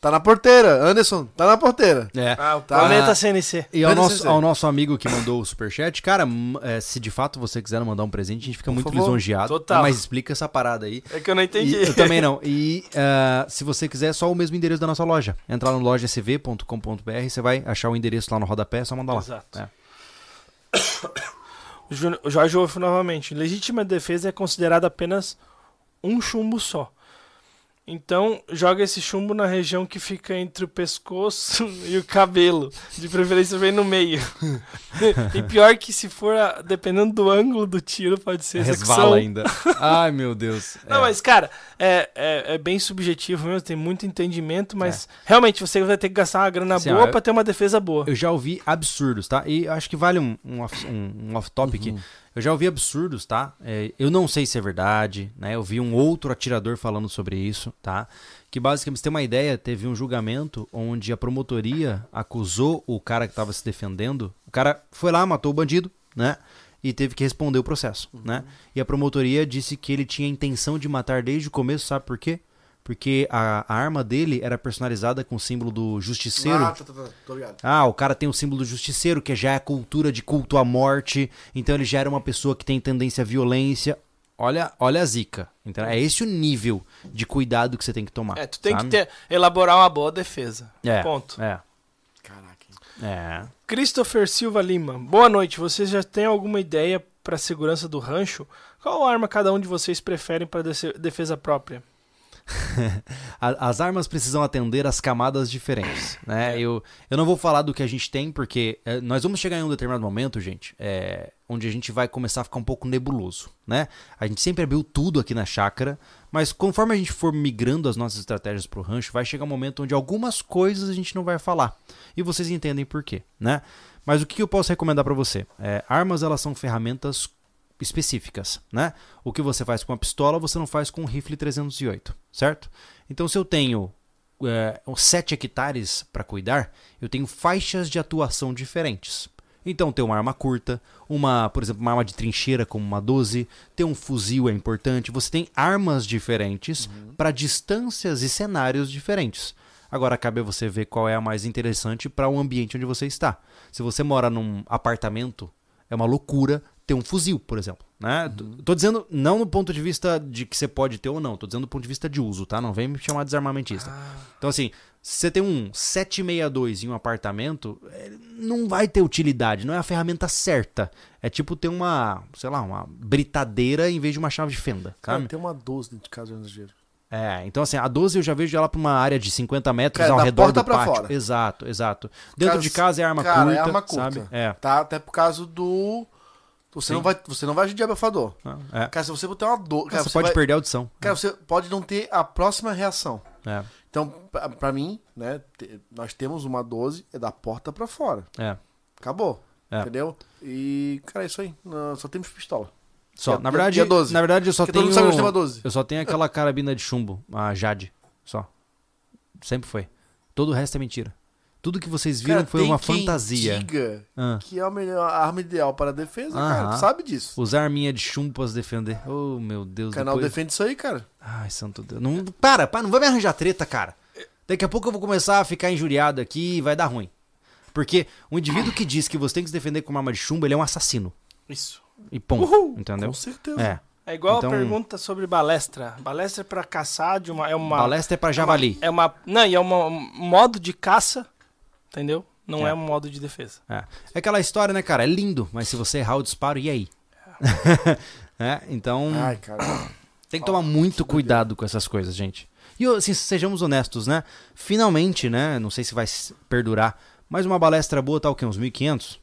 A: Tá na porteira. Anderson, tá na porteira.
B: É.
C: Ah, o
A: Tá.
C: planeta CNC.
B: E ao nosso,
A: CC.
B: ao nosso amigo que mandou o superchat, cara, m- é, se de fato você quiser mandar um presente, a gente fica
A: Por
B: muito
A: favor.
B: lisonjeado.
C: Total.
B: Mas explica essa parada aí.
C: É que eu não entendi.
B: E- eu também não. E ah, se você quiser, é só o mesmo endereço da nossa loja. Entra lá no lojasv.com.br, você vai achar o endereço lá no rodapé, é só mandar lá.
C: Exato.
B: É.
C: Jorge Wolff novamente. Legítima defesa é considerada apenas um chumbo só. Então, joga esse chumbo na região que fica entre o pescoço e o cabelo. De preferência bem no meio. e pior que se for, a- dependendo do ângulo do tiro, pode ser execução.
B: Resvala ainda. Ai, meu Deus.
C: Não,
B: É.
C: mas, cara, é, é, é bem subjetivo mesmo, tem muito entendimento, mas realmente você vai ter que gastar uma grana
B: Assim,
C: boa
B: ó,
C: pra ter uma defesa boa.
B: Eu já ouvi absurdos, tá? E acho que vale um, um, off- um- um off-topic.
A: Uhum.
B: Eu já ouvi absurdos, tá? É, eu não sei se é verdade, né? Eu vi um outro atirador falando sobre isso, tá? Que basicamente, pra você ter uma ideia, teve um julgamento onde a promotoria acusou o cara que estava se defendendo. O cara foi lá, matou o bandido, né? E teve que responder o processo, né? E a promotoria disse que ele tinha intenção de matar desde o começo, sabe por quê? Porque a, a arma dele era personalizada com o símbolo do justiceiro.
A: Ah, tá, tá, tá. Tô ligado.
B: Ah, o cara tem o símbolo do justiceiro, que já é a cultura de culto à morte. Então ele já era uma pessoa que tem tendência à violência. Olha, olha a zica. Então é esse o nível de cuidado que você tem que tomar.
C: É, tu tem
B: sabe?
C: que ter, elaborar uma boa defesa.
B: É,
C: Ponto.
B: É.
A: Caraca.
B: É.
C: Christopher Silva Lima. Boa noite. Vocês já têm alguma ideia pra segurança do rancho? Qual arma cada um de vocês preferem para defesa própria?
B: As armas precisam atender às camadas diferentes, né? Eu, eu não vou falar do que a gente tem, porque é, nós vamos chegar em um determinado momento, gente, é, onde a gente vai começar a ficar um pouco nebuloso, né? A gente sempre abriu tudo aqui na chácara, mas conforme a gente for migrando as nossas estratégias pro rancho, vai chegar um momento onde algumas coisas a gente não vai falar. E vocês entendem por quê, né? Mas o que eu posso recomendar para você? É, armas, elas são ferramentas específicas, né? O que você faz com a pistola, você não faz com um rifle 308, certo? Então, se eu tenho é, uns 7 hectares para cuidar, eu tenho faixas de atuação diferentes. Então, ter uma arma curta, uma, por exemplo, uma arma de trincheira como uma 12, ter um fuzil é importante. Você tem armas diferentes para distâncias e cenários diferentes. Agora cabe a você ver qual é a mais interessante para o ambiente onde você está. Se você mora num apartamento, é uma loucura ter um fuzil, por exemplo. Né? T- Tô dizendo não no ponto de vista de que você pode ter ou não, tô dizendo do ponto de vista de uso, tá? Não vem me chamar de desarmamentista. Então, assim, se você tem um 762 em um apartamento, eh, não vai ter utilidade, não é a ferramenta certa. É tipo ter uma, sei lá, uma britadeira em vez de uma chave de fenda,
A: Cara,
B: sabe?
A: tem uma 12 dentro de casa, eu exagero.
B: É, então assim, a 12 eu já vejo ela pra uma área de 50 metros
A: Cara,
B: ao redor
A: porta
B: do
A: pra
B: pátio.
A: fora.
B: Exato, exato. Dentro de casa é arma
A: cara,
B: curta,
A: é arma curta.
B: sabe? É.
A: Tá? Até por causa do. Você
B: Sim.
A: não, vai, você não vai de abafador.
B: é.
A: Cara, se você botar uma dor. Cara,
B: você
A: você
B: pode
A: vai-
B: perder a audição.
A: Cara, você pode não ter a próxima reação.
B: É,
A: Então, pra, pra mim, né, nós temos uma 12, é da porta pra fora.
B: é.
A: Acabou.
B: É.
A: Entendeu? E, cara, é isso aí. Não, só temos pistola.
B: Só, na verdade,
A: a 12?
B: na verdade eu só
A: Porque
B: tenho
A: sabe que uma 12.
B: eu só tenho aquela carabina de chumbo, a Jade, só. Sempre foi. Todo o resto é mentira. Tudo que vocês viram
A: Cara,
B: foi
A: tem
B: uma
A: quem
B: fantasia.
A: diga
B: Ah.
A: que é a melhor arma ideal para a defesa, cara.
B: Aham.
A: Tu sabe disso.
B: Usar arminha de chumbo pra se defender. Oh, meu Deus.
A: O canal
B: depois...
A: defende isso aí, cara.
B: Ai, santo Deus. Não, para, para, não vai me arranjar treta, cara. Daqui a pouco eu vou começar a ficar injuriado aqui e vai dar ruim. Porque um indivíduo que diz que você tem que se defender com uma arma de chumbo, ele é um assassino.
C: Isso.
B: E ponto.
A: Uhul,
B: entendeu?
A: Com certeza.
B: É.
C: É igual
B: Então-
C: a pergunta sobre balestra. Balestra é pra caçar de uma. É uma
B: Balestra é pra javali.
C: É uma. Não, e é uma- um modo de caça, entendeu? Não
B: É.
C: é, um modo de defesa.
B: É. É aquela história, né, cara? É lindo, mas se você errar o disparo, e aí? é, então
A: Ai, cara.
B: tem que tomar muito cuidado com essas coisas, gente. E assim, sejamos honestos, né? Finalmente, né? Não sei se vai perdurar, mas uma balestra boa tá o quê? Uns 1.500?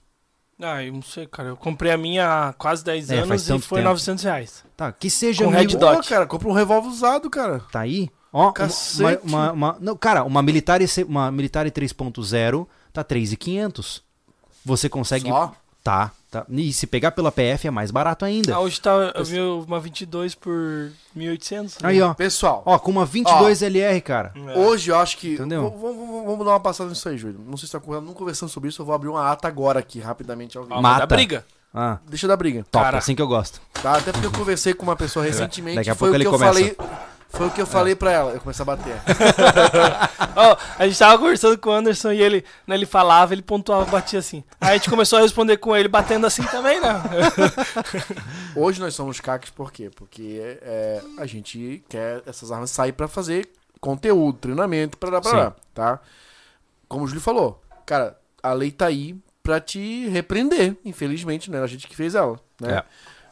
C: Ah, eu não sei, cara. Eu comprei a minha há quase 10
B: É,
C: anos e foi
B: tempo.
C: 900 reais.
B: Tá, que seja
C: Com
B: mil-
C: Red Dot.
A: Pô, cara, compra um revólver usado, cara.
B: Tá aí? Ó, uma,
A: Cacete.
B: uma, uma- não, cara, uma militar uma militar 3.0 tá 3.500. Você consegue
A: Só?
B: Tá, tá. E se pegar pela PF é mais barato ainda.
C: Ah, hoje tá, eu vi uma 22 por 1.800. né?
B: Aí, ó.
A: Pessoal,
B: Ó, com uma 22 LR, cara.
C: É.
A: hoje eu acho que.
B: Entendeu?
A: Vamos, dar uma passada nisso aí, Júlio. Não sei se tá conversando, não conversando sobre isso, eu vou abrir uma ata agora aqui, rapidamente ao vivo.
C: Ó,
B: Mata.
C: briga.
B: Ah,
A: Deixa eu dar briga.
B: top,
C: Cara.
B: assim que eu gosto.
A: Tá? Até porque eu conversei com uma pessoa recentemente.
B: Daqui a
A: foi
B: pouco
A: o que
B: ele
A: eu
B: começa.
A: falei. Foi o que eu falei pra ela. Eu comecei a bater.
C: Ó, a gente tava conversando com o Anderson e ele, né, ele falava, ele pontuava, batia assim. Aí a gente começou a responder com ele batendo assim também, né?
A: Hoje nós somos caques por quê? Porque é, a gente quer essas armas sair pra fazer conteúdo, treinamento, pra lá, pra
B: Sim.
A: lá, tá? Como o Júlio falou, cara, a lei tá aí pra te repreender, infelizmente, né? A gente que fez ela, né? É,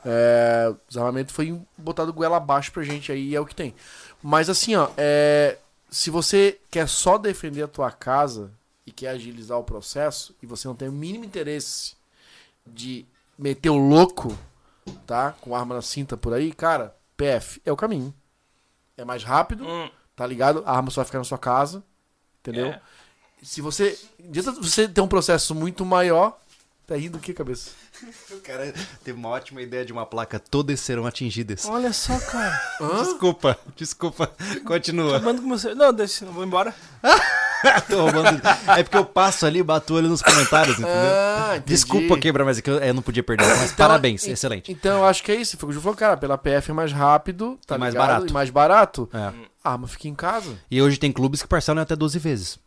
A: o desarmamento foi botado goela abaixo pra gente aí, é o que tem. Mas assim, ó, é, se você quer só defender a tua casa e quer agilizar o processo, e você não tem o mínimo interesse de meter o louco, tá? Com arma na cinta por aí, cara, PF é o caminho. É mais rápido,
C: Hum,
A: tá ligado? A arma só vai ficar na sua casa, entendeu?
C: é.
A: Se você. Adianta você ter um processo muito maior. Tá rindo o que, cabeça?
B: O cara teve uma ótima ideia de uma placa. Todas serão atingidas.
C: Olha só, cara.
B: Desculpa, desculpa. Continua.
C: Manda com você. Não, deixa, eu vou embora.
B: Tô roubando. É porque eu passo ali e bato o olho nos comentários, entendeu?
A: Ah, entendi.
B: Desculpa quebrar, mas é que eu, eu não podia perder. Mas
A: Então,
B: parabéns,
A: en-
B: excelente.
A: Então eu acho que é isso. Foi o que o Ju falou, cara. Pela PF é mais rápido, tá
B: E mais
A: ligado?
B: barato.
A: E mais barato.
B: É.
A: A arma fica em casa.
B: E hoje tem clubes que parcelam até 12 vezes.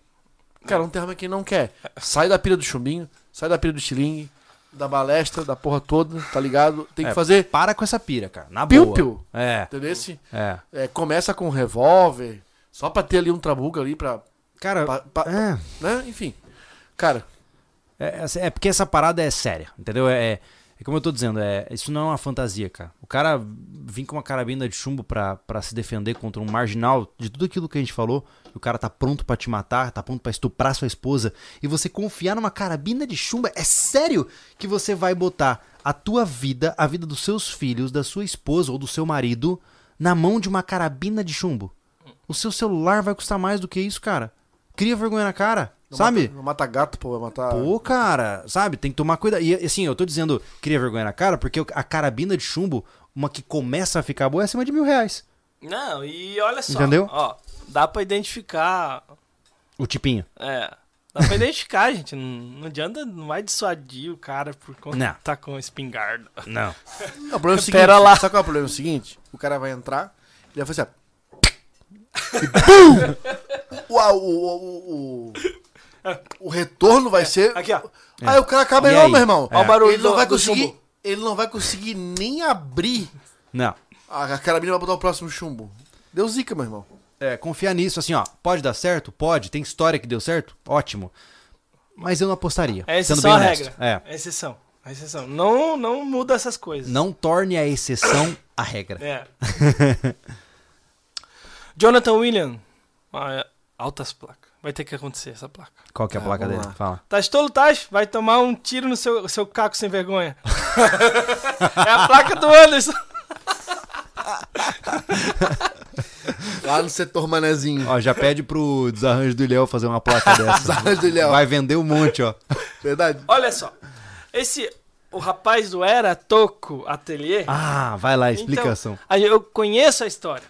A: Cara, não tem arma quem não quer. Sai da pira do chumbinho, sai da pira do estilingue, da balestra, da porra toda, tá ligado? Tem que
B: É,
A: fazer
B: Para com essa pira, cara. Na
A: piu
B: boa.
A: piu.
B: É,
A: Entendeu?
B: É.
A: é, começa com um revólver, só pra ter ali um trabuco ali pra.
B: Cara,
A: pra- pra-
B: é,
A: né? Enfim. Cara,
B: é, assim, é porque essa parada é séria, entendeu? É, é, é como eu tô dizendo, é, isso não é uma fantasia, cara. O cara vir com uma carabina de chumbo pra se defender contra um marginal de tudo aquilo que a gente falou, o cara tá pronto pra te matar, tá pronto pra estuprar sua esposa, e você confiar numa carabina de chumbo, é sério que você vai botar a tua vida, a vida dos seus filhos, da sua esposa ou do seu marido na mão de uma carabina de chumbo? O seu celular vai custar mais do que isso, cara. Cria vergonha na cara,
A: não
B: sabe?
A: Mata, não mata gato, pô, vai matar.
B: Pô, cara, sabe? Tem que tomar cuidado. E assim, eu tô dizendo cria vergonha na cara porque a carabina de chumbo, uma que começa a ficar boa, é acima de mil reais.
C: Não, e olha só.
B: Entendeu?
C: Ó, dá pra identificar.
B: O tipinho.
C: É. Dá pra identificar, gente. Não, não adianta, não vai dissuadir o cara por conta
B: Não.
C: tá com espingarda.
B: Não.
A: Não, o problema é o seguinte,
C: Pera lá.
A: Sabe qual é o problema? É o seguinte, o cara vai entrar, ele vai fazer assim, ó. E BUM! O, o, o, o, o retorno vai ser...
C: Aqui, ó.
A: Aí o cara acaba
B: E
A: ó,
B: aí?
A: meu irmão.
B: É. Ó o
C: barulho
A: ele não
C: do-
A: vai
C: do
A: conseguir...
C: chumbo.
A: Ele não vai conseguir nem abrir
B: Não.
A: a, a carabina vai botar o próximo chumbo. Deu zica, meu irmão.
B: É, confiar nisso, assim, ó. Pode dar certo? Pode. Tem história que deu certo? Ótimo. Mas eu não apostaria.
C: É
B: sendo
C: exceção
B: bem
C: à
B: honesto.
C: regra.
B: É.
C: É exceção. É exceção. Não, não muda essas coisas.
B: Não torne a exceção a regra.
C: É. Jonathan William. Ah, é, altas placas. Vai ter que acontecer essa placa.
B: Qual que é a
A: Ah,
B: placa dele?
A: lá.
B: Fala.
C: Tás tolo, Tás? Vai tomar um tiro no seu, seu caco sem vergonha. é a placa do Anderson.
A: Lá no setor manezinho.
B: Ó, já pede pro desarranjo do Ilhéu fazer uma placa dessa.
A: Desarranjo do Ilhéu.
B: Vai vender um monte, ó.
A: Verdade?
C: Olha só. Esse. O rapaz do Era Toco Atelier.
B: Ah, vai lá, explicação.
C: Então, eu conheço a história.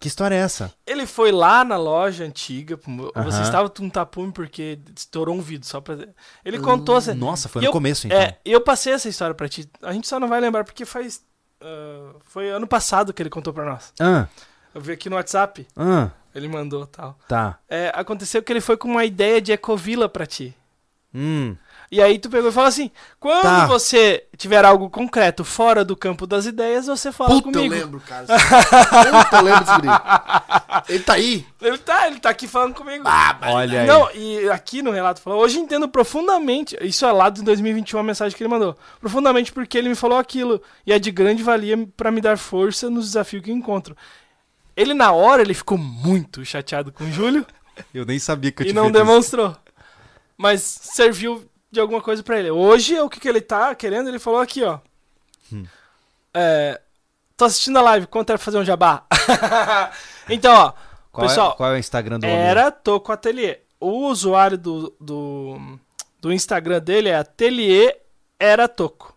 B: Que história é essa?
C: Ele foi lá na loja antiga. Você estava com um tapume porque estourou um vidro. Só pra... Ele contou. essa-
B: Nossa, foi
C: E
B: no
C: eu-
B: começo, então.
C: É, eu passei essa história pra ti. A gente só não vai lembrar porque faz. ah, foi ano passado que ele contou pra nós.
B: Ah,
C: Eu vi aqui no WhatsApp.
B: ah,
C: Ele mandou tal.
B: tá.
C: É, aconteceu que ele foi com uma ideia de ecovila pra ti.
B: Hum,
C: E aí tu pegou e falou assim: quando
B: Tá.
C: você tiver algo concreto fora do campo das ideias, você fala
A: Puta,
C: comigo.
A: eu lembro, cara. Puta, eu lembro desse. Ele tá aí.
C: Ele tá, ele tá aqui falando comigo.
B: olha aí.
C: Não, e aqui no relato falou, hoje entendo profundamente, isso é lá de 2021 a mensagem que ele mandou, profundamente porque ele me falou aquilo e é de grande valia pra me dar força nos desafios que eu encontro. Ele na hora ele ficou muito chateado com o Júlio
B: Eu nem sabia que eu
C: e
B: tinha
C: não
B: feito isso.
C: demonstrou. Mas serviu de alguma coisa pra ele. Hoje o que, que ele tá querendo, ele falou aqui, ó.
B: Hum.
C: É, tô assistindo a live, quanto era fazer um jabá? então, ó,
B: Qual,
C: pessoal,
B: é, qual é o Instagram do homem?
C: era Toco Atelier. O usuário do, do, do Instagram dele é Atelier Era Toco.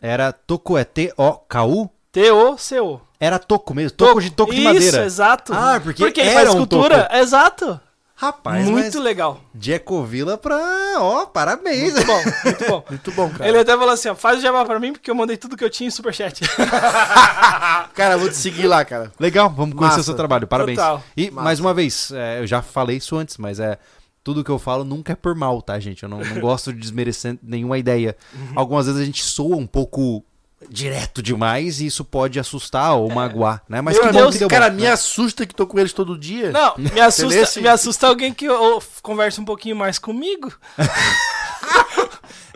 B: Era Toco, é T-O-K-U?
C: T-O-C-O.
B: Era toco mesmo, toco de toco de
C: Isso,
B: madeira.
C: exato.
B: Ah, porque
C: ele
B: era
C: faz
B: um
C: escultura.
B: toco.
C: Exato.
B: Rapaz,
C: Muito
B: mas
C: legal.
B: de Ecovila pra... Ó, parabéns.
C: Muito bom, muito bom.
A: Muito bom, cara.
C: Ele até falou assim, ó, faz o jabá pra mim porque eu mandei tudo que eu tinha em superchat.
A: Cara, eu vou te seguir lá, cara.
B: Legal, vamos conhecer
A: Massa.
B: o seu trabalho, parabéns.
C: Total.
B: E,
A: Massa.
B: mais uma vez, é, eu já falei isso antes, mas é... Tudo que eu falo nunca é por mal, tá, gente? Eu não, não gosto de desmerecer nenhuma ideia.
C: Uhum.
B: Algumas vezes a gente soa um pouco direto demais e isso pode assustar ou magoar, né? Mas
C: É. Meu
B: que bom
C: Deus,
B: que deu
A: Cara,
B: bom.
A: me assusta que tô com eles todo dia.
C: Não, me assusta, me assusta alguém que ô, conversa um pouquinho mais comigo.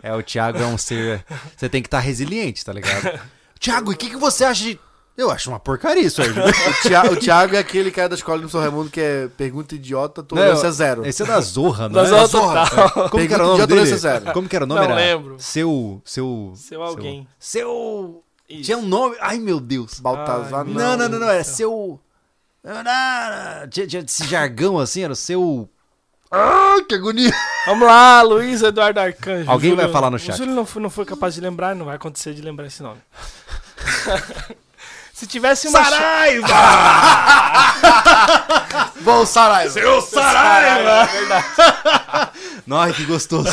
B: É, o Thiago é um ser... Você tem que estar resiliente, tá ligado? Thiago, e o que, que você acha de... Eu acho uma porcaria isso aí.
A: O, Thiago, o Thiago é aquele cara da escola do São Raimundo que é pergunta idiota,
B: Não,
A: tolerância é zero.
B: Esse é da Zorra, não
C: Da
B: é?
C: Zorra
A: Zorra.
C: total.
B: Como que era o nome
A: de
B: dele?
A: tolerância zero.
B: Como que era o nome?
C: Não
B: era
C: lembro.
B: Seu... Seu...
C: Seu alguém.
B: Seu...
C: Isso.
B: Tinha um nome... Ai, meu Deus.
A: Baltazar,
C: Ai,
A: não.
B: Não, não, não, não, era seu. Tinha, tinha esse jargão assim, era o seu. Ah, que agonia!
C: Vamos lá, Luiz Eduardo Arcanjo.
B: Alguém
C: O
B: vai falar no
C: O
B: chat.
C: Júlio não foi, não foi capaz de lembrar, não vai acontecer de lembrar esse nome. Se tivesse uma.
B: Saraiva!
A: Bom, Saraiva.
B: Seu Saraiva! Nossa, que gostoso.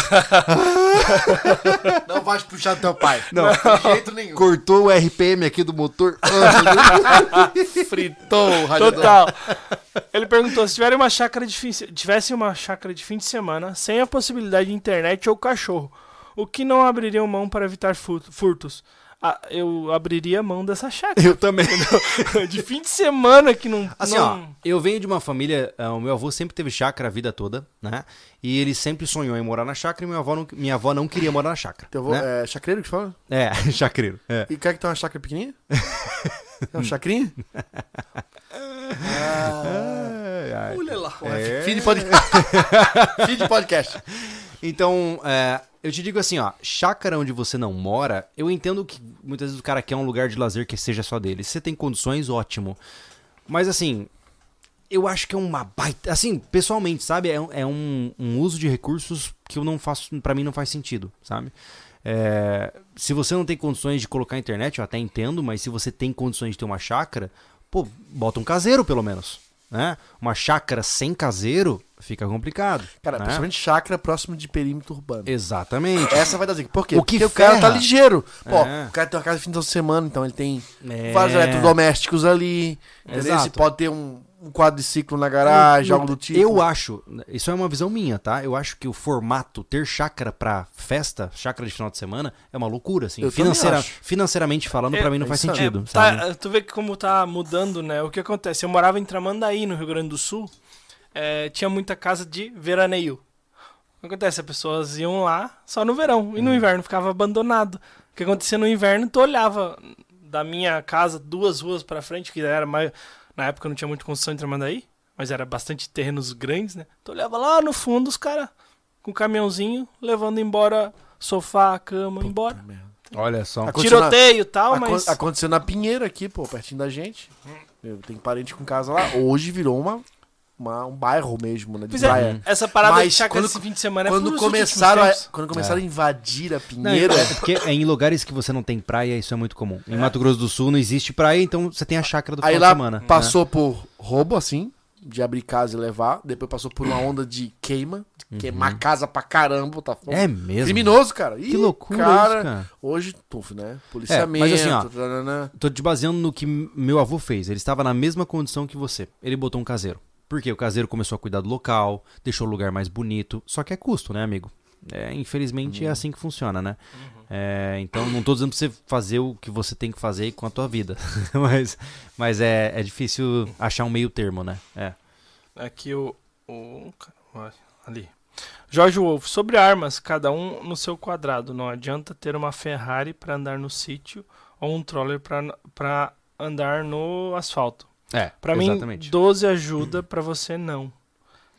A: Não vai puxar do teu pai.
B: Não.
A: De jeito nenhum.
B: Cortou o RPM aqui do motor.
A: Fritou o radiador.
C: Total. Ele perguntou: se tiver uma chácara de fim, se tivesse uma chácara de fim de semana, sem a possibilidade de internet ou cachorro, o que não abririam mão para evitar furto- furtos? Ah, eu abriria mão dessa chácara.
B: Eu também.
C: de fim de semana que não.
B: Assim,
C: não...
B: ó, eu venho de uma família. ah, o meu avô sempre teve chácara a vida toda, né? E ele sempre sonhou em morar na chácara e minha avó não, minha avó não queria morar na chácara.
A: Teu avô
B: né?
A: é chacreiro que fala?
B: É, chacreiro. É.
A: E quer que tem uma chácara pequenininha? É um chacrinha?
B: Ai, ai.
C: Olha lá.
B: É.
A: Feed podcast. Feed de podcast.
B: Então, é, eu te digo assim, ó, chácara onde você não mora, eu entendo que muitas vezes o cara quer um lugar de lazer que seja só dele. Se você tem condições, ótimo. Mas assim, eu acho que é uma baita. Assim, pessoalmente, sabe? É, um- é um, um uso de recursos que eu não faço. para mim não faz sentido, sabe? É, se você não tem condições de colocar internet, eu até entendo, mas se você tem condições de ter uma chácara, pô, bota um caseiro pelo menos. né? Uma chácara sem caseiro fica complicado.
A: Cara,
B: né?
A: principalmente chácara próximo de perímetro urbano.
B: Exatamente.
A: Essa vai dar zica. Por quê?
B: O que
A: Porque o cara tá ligeiro. Pô,
B: É.
A: o cara tem uma casa de fim de semana, então ele tem
B: É.
A: vários eletrodomésticos ali.
B: Exato.
A: Você pode ter um, um quadriciclo na garagem,
B: Não,
A: algo do tipo.
B: Eu acho, isso é uma visão minha, tá? Eu acho que o formato ter chácara pra festa, chácara de final de semana, é uma loucura, assim.
A: Eu
B: Financeira-
A: acho.
B: financeiramente falando,
C: É,
B: pra mim não
A: é
B: faz
A: aí.
B: sentido,
C: É,
B: sabe?
C: tá, tu vê que como tá mudando, né? O que acontece? Eu morava em Tramandaí, no Rio Grande do Sul. É, tinha muita casa de veraneio. O que acontece? As pessoas iam lá só no verão. E no inverno ficava abandonado. O que acontecia no inverno, tu olhava da minha casa duas ruas pra frente, que era mais. Na época não tinha muito construção em Tramandaí, mas era bastante terrenos grandes, né? Tu olhava lá no fundo os caras com o caminhãozinho levando embora sofá, cama, embora.
B: Olha só.
A: Aconteceu
C: Tiroteio e tal, mas.
A: Aconteceu na Pinheiro aqui, pô, pertinho da gente. Eu tenho parente com casa lá. Hoje virou uma, uma- um bairro mesmo, né? De
C: Pois é,
A: praia.
C: essa parada
A: Mas
C: de chácara
A: quando-
C: desse fim de semana é
A: Quando
C: pros
A: começaram, a, quando começaram a invadir a
B: Não,
A: Pinheiro,
B: é porque é em lugares que você não tem praia, isso é muito comum. Em Mato Grosso do Sul não existe praia, então você tem a chácara do
A: aí
B: final
A: lá
B: de semana. né?
A: passou por roubo, assim, de abrir casa e levar. Depois passou por uma onda de queima, de queimar casa pra caramba, tá
B: É mesmo?
A: Criminoso, cara. Ih,
B: Que loucura
A: cara,
B: isso, cara.
A: Hoje, tuf, né? Policiamento.
B: mas assim, ó. Tô te baseando no que meu avô fez. Ele estava na mesma condição que você. Ele botou um caseiro. Por quê? O caseiro começou a cuidar do local, deixou o lugar mais bonito. Só que é custo, né, amigo? É, infelizmente é assim que funciona, né? É, então não tô dizendo pra você fazer o que você tem que fazer com a tua vida. mas mas é, é difícil achar um meio termo, né? É.
C: Aqui o. o ali. Jorge Wolf, sobre armas, cada um no seu quadrado. Não adianta ter uma Ferrari pra andar no sítio ou um troller pra andar no asfalto.
B: É,
C: Pra mim,
B: exatamente.
C: 12 ajuda, pra você não.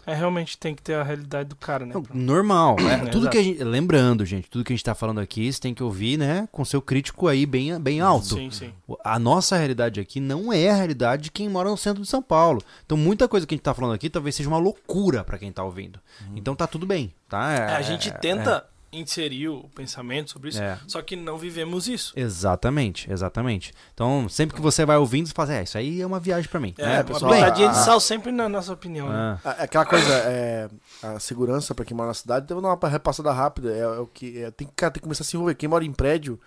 C: É realmente tem que ter a realidade do cara, né?
B: Não, normal. É,
C: É,
B: tudo
C: exato.
B: que a gente, lembrando, gente, tudo que a gente tá falando aqui, você tem que ouvir, né, com seu crítico aí bem, bem alto.
C: Sim, sim.
B: A nossa realidade aqui não é a realidade de quem mora no centro de São Paulo. Então, muita coisa que a gente tá falando aqui talvez seja uma loucura pra quem tá ouvindo. Então, tá tudo bem, tá?
C: É, a gente
B: é-
C: tenta inserir o pensamento sobre isso,
B: É.
C: só que não vivemos isso.
B: Exatamente, exatamente. Então, sempre que você vai ouvindo, você fala, é, isso aí é uma viagem pra mim.
C: É,
B: né?
C: uma
A: pessoal,
C: pitadinha de
A: a-
C: sal sempre na nossa opinião. né?
B: Ah,
A: É Aquela coisa, é, a segurança pra quem mora na cidade, eu vou dar uma repassada rápida. É, é o que é, tem, que, cara, tem que começar a se envolver. Quem mora em prédio,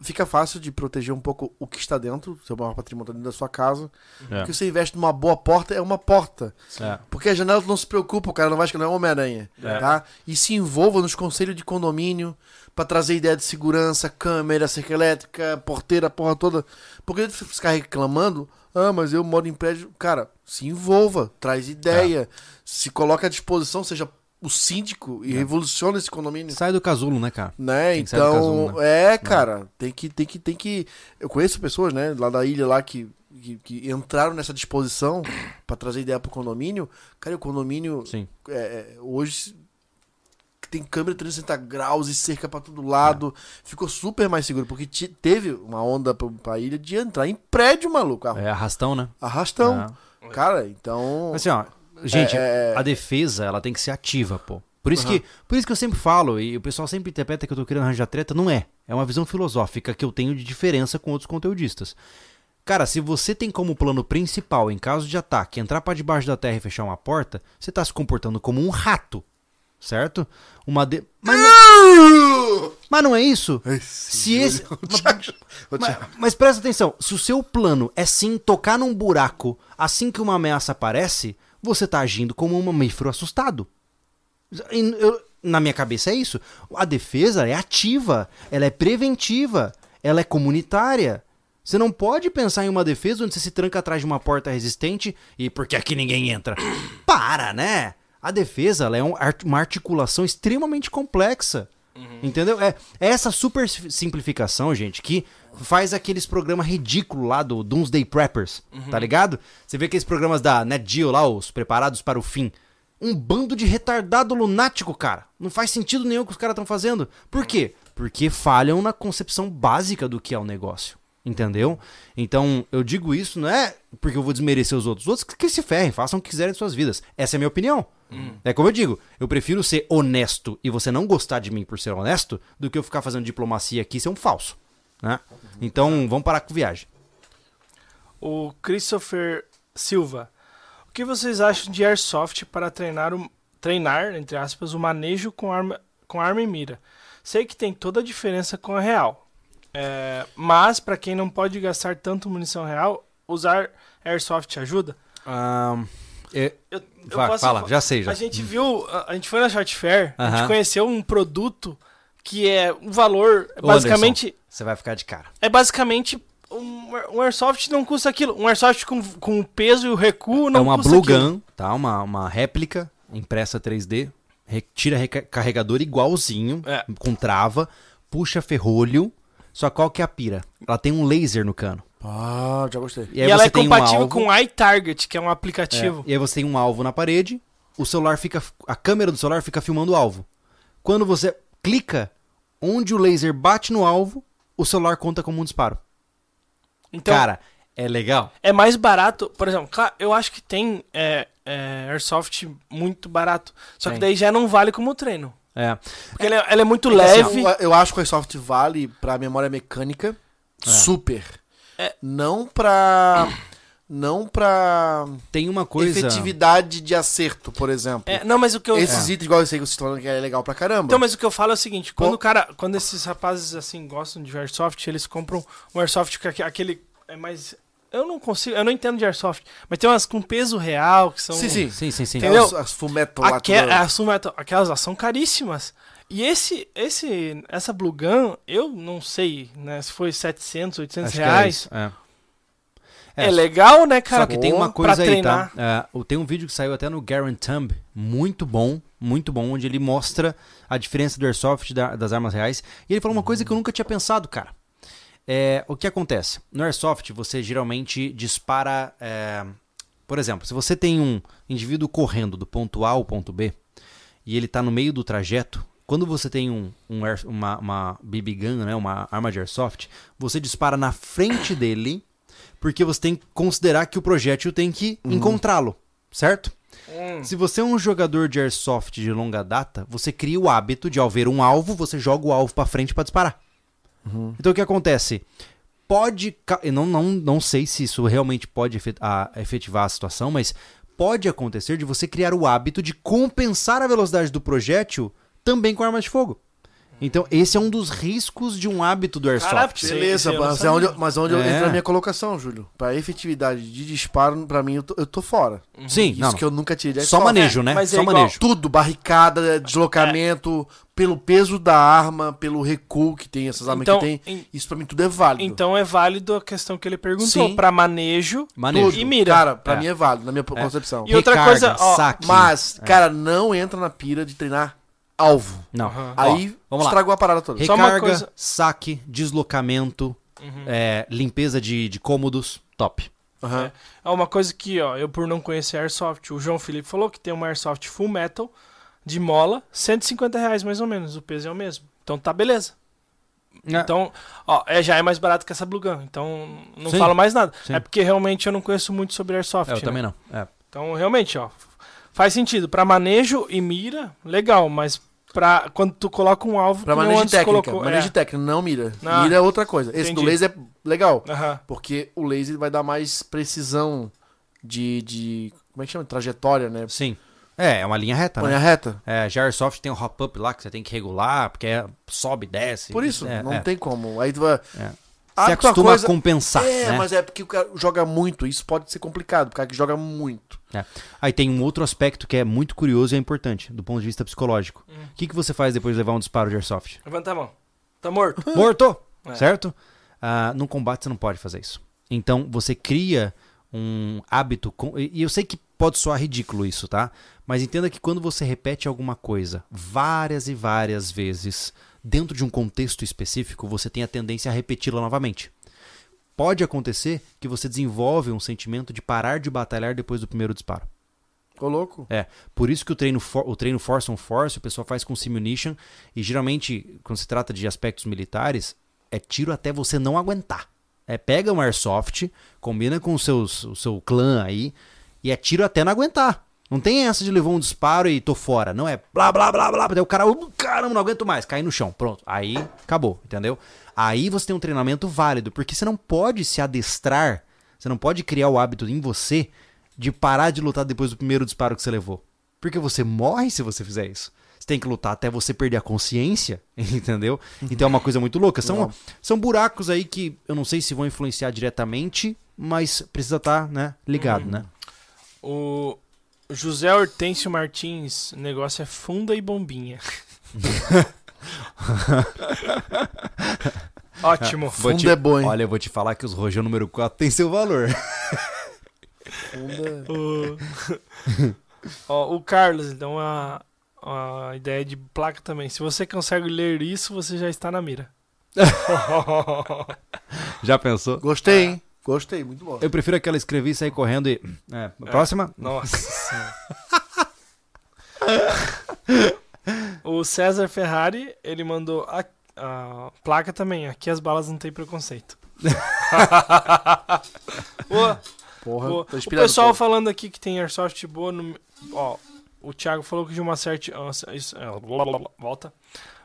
A: fica fácil de proteger um pouco o que está dentro, seu maior patrimônio tá dentro da sua casa.
B: É.
A: Porque você investe numa boa porta, é uma porta.
B: é.
A: Porque a janela não se preocupa, o cara não vai escolher Homem-Aranha.
B: É.
A: Tá? E se envolva nos conselhos de condomínio pra trazer ideia de segurança, câmera, cerca elétrica, porteira, porra toda. Porque você ficar reclamando, ah, mas eu moro em prédio. Cara, se envolva, traz ideia, se coloca à disposição, seja o síndico e revoluciona esse condomínio.
B: Sai do casulo, né, cara?
A: Né?
B: Tem que sair do
A: então,
B: casulo, né?
A: é, cara, tem que, tem que, tem que. Eu conheço pessoas, né, lá da ilha lá que, que, que entraram nessa disposição pra trazer ideia pro condomínio. Cara, o condomínio
B: Sim.
A: é, é, hoje tem câmera 360 graus e cerca pra todo lado. Ficou super mais seguro, porque te- teve uma onda pra, pra ilha de entrar em prédio, maluco.
B: É arrastão, né?
A: Arrastão.
B: Ah.
A: Cara, então.
B: Assim, ó, gente,
A: É, é-
B: a defesa, ela tem que ser ativa, pô. Por isso,
A: Aham.
B: que, por isso que eu sempre falo, e o pessoal sempre interpreta que eu tô querendo arranjar treta, não é. É uma visão filosófica que eu tenho de diferença com outros conteudistas. Cara, se você tem como plano principal, em caso de ataque, entrar pra debaixo da terra e fechar uma porta, você tá se comportando como um rato, certo? Uma de... mas, não... mas não é isso? Se esse...
A: Te-
B: Mas, mas presta atenção, se o seu plano é sim tocar num buraco assim que uma ameaça aparece, você tá agindo como um mamífero assustado. Eu- na minha cabeça é isso. A defesa é ativa, ela é preventiva, ela é comunitária. Você não pode pensar em uma defesa onde você se tranca atrás de uma porta resistente e porque aqui ninguém entra. Para, né? A defesa é um uma articulação extremamente complexa. Entendeu? É, é essa super si- simplificação, gente, que faz aqueles programas ridículos lá do Doomsday Preppers, tá ligado? Você vê aqueles programas da NetGeo lá, os preparados para o fim. Um bando de retardado lunático, cara. Não faz sentido nenhum o que os caras estão fazendo. Por quê? Porque falham na concepção básica do que é o negócio. Entendeu? Então, eu digo isso não é porque eu vou desmerecer os outros. Os outros que, que se ferrem, façam o que quiserem de suas vidas. Essa é a minha opinião. É como eu digo, eu prefiro ser honesto e você não gostar de mim por ser honesto do que eu ficar fazendo diplomacia aqui e ser um falso. Né? Então, vamos parar com viagem.
C: O Christopher Silva. O que vocês acham de Airsoft para treinar, o, treinar entre aspas, o manejo com arma, com arma e mira? Sei que tem toda a diferença com a real. É, mas, para quem não pode gastar tanto munição real, usar Airsoft ajuda?
B: Ahn, é-
C: Eu, eu
B: vai,
C: posso
B: fala,
C: fa-
B: já sei já.
C: A gente viu, a, a gente foi na Shot Fair, a
B: Aham.
C: gente conheceu um produto que é um valor,
B: Ô,
C: basicamente,
B: Você vai ficar de cara.
C: é basicamente um, um Airsoft não custa aquilo. Um Airsoft com, com o peso e o recuo não
B: é uma
C: custa
B: Blue
C: aquilo.
B: Gun, tá? Uma, uma réplica impressa 3D, re- tira reca- carregador igualzinho,
C: É.
B: com trava, puxa ferrolho, só qual que é a pira? Ela tem um laser no cano.
A: Ah, já gostei.
B: E
C: E, ela é
B: um
C: compatível
B: alvo,
C: com o iTarget, que é um
B: é,
C: aplicativo.
B: e aí você tem um alvo na parede, o celular fica. A câmera do celular fica filmando o alvo. Quando você clica onde o laser bate no alvo, o celular conta como um disparo.
C: Então,
B: Cara, é legal.
C: é mais barato. Por exemplo, claro, eu acho que tem é, é, Airsoft muito barato. Só
B: Tem.
C: que daí já não vale como treino.
B: É.
C: Porque ele, é, ele é muito
A: É assim,
C: leve.
A: eu, eu acho que o Airsoft vale pra memória mecânica super.
C: É.
A: Não pra. Não pra
B: Tem uma coisa.
A: efetividade de acerto, por exemplo.
C: É, não, mas o que eu.
A: Esses itens, igual eu sei que vocês estão falando que é legal pra caramba.
C: Então, mas o que eu falo é o seguinte, quando
A: Pô.
C: o cara, quando esses rapazes assim gostam de airsoft, eles compram um airsoft que aque- aquele é mais eu não consigo, eu não entendo de airsoft, mas tem umas com peso real que são
A: Sim, sim.
B: Sim, sim, sim.
C: Entendeu?
A: As, as lá,
C: as Fullmetal- aquelas lá são caríssimas. E esse, esse, essa Blue Gun, eu não sei, né, se foi 700, 800
B: Acho
C: reais.
B: isso, é.
C: É,
B: É,
C: legal, né, cara?
B: Só que tem uma coisa aí,
C: treinar.
B: tá? É, tem um vídeo que saiu até no Garen Thumb, muito bom, muito bom, onde ele mostra a diferença do Airsoft da- das armas reais. E ele falou uma coisa que eu nunca tinha pensado, cara. É, o que acontece? No Airsoft, você geralmente dispara. é, por exemplo, se você tem um indivíduo correndo do ponto A ao ponto B e ele está no meio do trajeto, quando você tem um, um air- uma, uma BB gun, né, uma arma de airsoft, você dispara na frente dele, porque você tem que considerar que o projétil tem que encontrá-lo, certo?
C: Hum.
B: Se você é um jogador de airsoft de longa data, você cria o hábito de ao ver um alvo, você joga o alvo para frente para disparar. Então o que acontece? Pode, eu não, não, não sei se isso realmente pode efetivar a situação, mas pode acontecer de você criar o hábito de compensar a velocidade do projétil também com armas de fogo. Então, esse é um dos riscos de um hábito do airsoft.
C: Caraca,
A: Beleza,
C: eu não
A: mas é onde,
C: sabia.
A: mas onde
B: É.
A: entra a minha colocação, Júlio. Pra efetividade de disparo, pra mim, eu tô, eu tô fora.
B: Sim,
A: Isso
B: não,
A: que eu nunca tirei.
B: só manejo, né?
C: mas é
B: só
C: igual-
B: manejo.
A: Tudo, barricada, deslocamento, pelo peso da arma, pelo recuo que tem, essas armas
C: Então,
A: que tem.
C: em-
A: Isso pra mim tudo é válido.
C: Então é válido a questão que ele perguntou,
A: Sim.
C: pra manejo,
B: Manejo.
C: e mira.
A: Cara, pra
B: É.
A: mim é válido, na minha concepção.
C: E outra
B: Recarga,
C: coisa, ó,
B: saque.
A: Mas, cara, não entra na pira de treinar alvo.
B: Não. Ó,
A: Aí
B: vamos lá.
A: estragou a parada toda.
C: Só uma
B: Recarga,
C: coisa-
B: saque, deslocamento,
C: Uhum.
B: é, limpeza de, de cômodos, top.
A: Aham.
C: É uma coisa que, ó, eu por não conhecer Airsoft, o João Felipe falou que tem uma Airsoft Full Metal de mola, 150 reais mais ou menos, o peso é o mesmo. Então tá beleza. Então, ó, é, já é mais barato que essa Blue Gun, então não
B: Sim,
C: falo mais nada.
B: sim.
C: É porque realmente eu não conheço muito sobre Airsoft.
B: É, eu
C: né?
B: também não. É.
C: Então, realmente, ó, faz sentido. Pra manejo e mira, legal, mas pra quando tu coloca um alvo,
A: Pra manejo de técnica.
C: colocou,
A: manejo
C: é.
A: técnica, não mira.
C: Ah,
A: mira é outra coisa. Esse do laser é legal.
C: Aham.
A: Porque o laser vai dar mais precisão de. de como é que chama? Trajetória, né?
B: Sim. É, é uma linha reta,
A: Linha
B: né?
A: reta.
B: É, já Airsoft tem o hop-up lá que você tem que regular, porque é, sobe, desce.
A: Por isso,
B: é,
A: não
B: é.
A: tem como. Aí tu vai.
B: É. Você
A: outra
B: acostuma
A: coisa-
B: a compensar,
A: É,
B: né?
A: mas é porque o cara joga muito. Isso pode ser complicado, o cara que joga muito.
B: É. Aí tem um outro aspecto que é muito curioso e é importante, do ponto de vista psicológico.
C: Hum.
B: O que, que você faz depois de levar um disparo de Airsoft?
C: Levanta a mão. Tá morto.
B: Morto!
C: É.
B: Certo? Ah, no combate você não pode fazer isso. Então você cria um hábito. com- E e eu sei que pode soar ridículo isso, tá? Mas entenda que quando você repete alguma coisa várias e várias vezes, dentro de um contexto específico, você tem a tendência a repeti-la novamente. Pode acontecer que você desenvolve um sentimento de parar de batalhar depois do primeiro disparo.
A: Ficou louco?
B: É, por isso que o treino, for, o treino Force on Force o pessoal faz com Simunition e geralmente, quando se trata de aspectos militares, é tiro até você não aguentar. É, pega um Airsoft, combina com seus, o seu clã aí e é tiro até não aguentar. Não tem essa de levar um disparo e tô fora. Não é blá blá blá blá. Daí o cara, "Uh, caramba, não aguento mais. Cai no chão. Pronto. Aí acabou, entendeu? Aí você tem um treinamento válido, porque você não pode se adestrar, você não pode criar o hábito em você de parar de lutar depois do primeiro disparo que você levou. Porque você morre se você fizer isso. Você tem que lutar até você perder a consciência, entendeu? Então é uma coisa muito louca. São,
A: Não.
B: são buracos aí que eu não sei se vão influenciar diretamente, mas precisa estar né, ligado, né?
C: O José Hortêncio Martins, o negócio é funda e bombinha. Ótimo.
B: Vou
A: Fundo
B: te-
A: é bom, hein?
B: Olha, eu vou te falar que os rojão número 4 tem seu valor.
A: Funda-
C: O... Ó, o Carlos dá uma, uma ideia de placa também. Se você consegue ler isso, você já está na mira.
B: Já pensou?
A: Gostei, hein? Gostei, muito bom.
B: Eu prefiro aquela escrever e sair correndo e. É, próxima?
C: Nossa. O César Ferrari, ele mandou a, a placa também. Aqui as balas não tem preconceito. Boa.
A: Porra,
C: Boa.
A: tô
C: O pessoal
A: pô.
C: falando aqui que tem airsoft boa no. Ó, o Thiago falou que de uma certa. é, volta.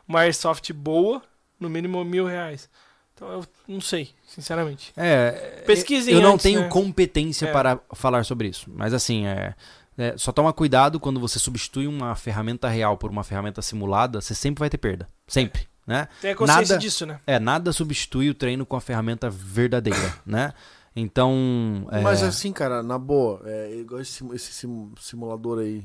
C: Uma airsoft boa, no mínimo mil reais. Então eu não sei, sinceramente.
B: É.
C: Pesquisem
B: Eu não
C: antes,
B: tenho
C: né?
B: competência
C: É.
B: para falar sobre isso. Mas assim, é. é, só toma cuidado quando você substitui uma ferramenta real por uma ferramenta simulada, você sempre vai ter perda. Sempre, né?
C: Tem a consciência
B: Nada-
C: disso, né?
B: É, nada substitui o treino com a ferramenta verdadeira, né? Então. É,
A: Mas assim, cara, na boa, é, igual esse, esse sim- simulador aí.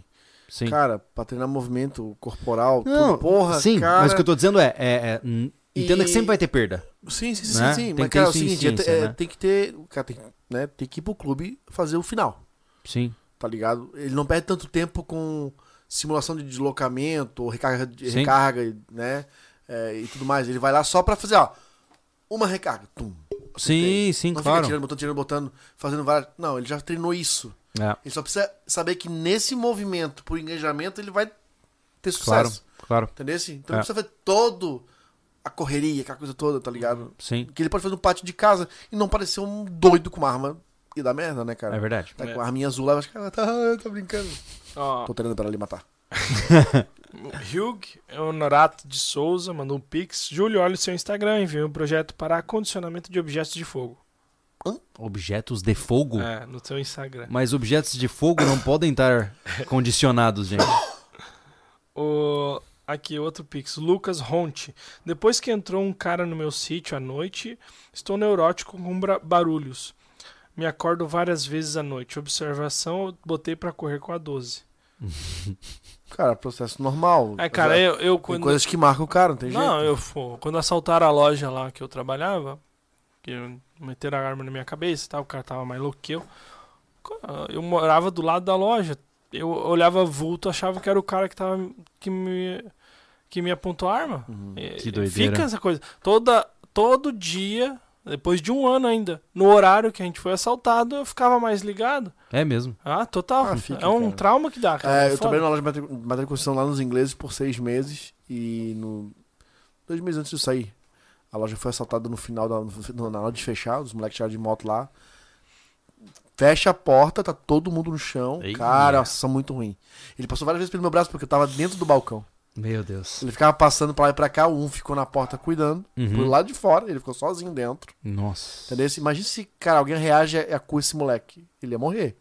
B: sim.
A: Cara, pra treinar movimento corporal,
B: Não,
A: tudo, porra,
B: sim,
A: cara.
B: mas o que eu tô dizendo é, é, é, entenda
A: E-
B: que sempre vai ter perda.
A: Sim, sim, sim,
B: né?
A: sim.
B: Tem
A: Mas, cara, é o seguinte, é,
B: né?
A: tem que ter. Cara, tem, né, tem que ir pro clube fazer o final,
B: Sim.
A: tá ligado? Ele não perde tanto tempo com simulação de deslocamento, ou recarga, de- recarga né? é, e tudo mais. Ele vai lá só pra fazer, ó, uma recarga. Tum.
B: Sim, sim,
A: não
B: claro.
A: fica tirando, botando, tirando, botando, fazendo várias. Não, ele já treinou isso.
B: É,
A: Ele só precisa saber que nesse movimento, por engajamento, ele vai ter
B: claro,
A: sucesso.
B: claro.
A: Entendeu? Então
B: É.
A: ele precisa ver todo a correria, aquela coisa toda, tá ligado?
B: Sim,
A: Que ele pode fazer no pátio de casa e não parecer um doido com uma arma e dar merda, né, cara?
B: é verdade.
A: Tá
C: É.
A: com a arminha azul lá, vai ficar, tá, tá brincando.
C: Ó,
A: Tô treinando pra ali matar.
C: Hugh Honorato de Souza mandou um pix. Júlio, olha o seu Instagram, enviou um projeto para acondicionamento de objetos de fogo.
B: Objetos de fogo?
C: É, no seu Instagram.
B: Mas objetos de fogo não podem estar condicionados, gente.
C: O... Aqui, outro pix. Lucas Ronte. Depois que entrou um cara no meu sítio à noite, estou neurótico com barulhos. Me acordo várias vezes à noite. Observação, eu botei pra correr com a 12.
A: Cara, processo normal.
C: É, cara,
A: Mas,
C: eu, eu
A: Tem
C: quando...
A: coisas que marcam o cara, não tem
C: Não,
A: jeito.
C: eu pô, quando assaltaram a loja lá que eu trabalhava, que meteram a arma na minha cabeça, tal, o cara tava mais louco que eu. Eu morava do lado da loja. Eu olhava vulto, achava que era o cara que tava que me que me apontou a arma.
A: Uhum.
C: E-
B: Que doideira.
C: Fica essa coisa. Toda todo dia, depois de um ano ainda, no horário que a gente foi assaltado, eu ficava mais ligado.
B: É mesmo.
C: Ah, total.
A: Ah, fica,
C: é um
A: cara.
C: trauma que dá, cara.
A: É,
C: É
A: eu trabalhei na loja de matric- matéria de construção lá nos ingleses por seis meses e no dois meses antes de eu sair. A loja foi assaltada no final da no- na hora de fechar, os moleques chegaram de moto lá. Fecha a porta, tá todo mundo no chão.
B: Eia.
A: Cara, uma sensação muito ruim. Ele passou várias vezes pelo meu braço porque eu tava dentro do balcão.
B: Meu Deus.
A: Ele ficava passando pra lá e pra cá, um ficou na porta cuidando,
B: Uhum.
A: pro lado de fora, ele ficou sozinho dentro.
B: Nossa.
A: Entendeu? Imagina se, cara, alguém reage a, a com esse moleque. Ele ia morrer.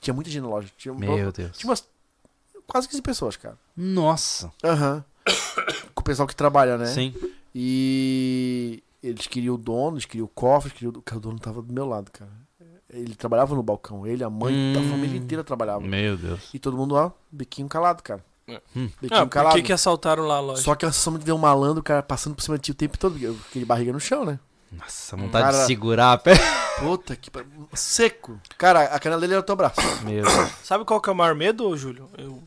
A: Tinha muita gente na loja. Tinha,
B: Meu Deus.
A: tinha umas quase 15 pessoas, cara.
B: Nossa.
A: Aham. Com o pessoal que trabalha, né?
B: Sim.
A: E eles queriam o dono, eles queriam o cofre, eles queriam... Cara, o dono tava do meu lado, cara. Ele trabalhava no balcão. Ele, a mãe,
B: Hum.
A: a família inteira trabalhava.
B: Meu Deus.
A: E todo mundo, ó, biquinho calado, cara.
C: É.
B: Hum.
C: Ah, por que, que assaltaram lá a loja?
A: Só que a sensação de ver um malandro, cara, passando por cima de ti o tempo todo. Aquele barriga no chão, né?
B: Nossa, vontade
A: Cara-
B: de segurar a pé.
A: Puta que... Seco. Cara, a canela dele era o teu braço.
B: Meu Deus.
C: Sabe qual que é o maior medo, ô, Júlio? Eu,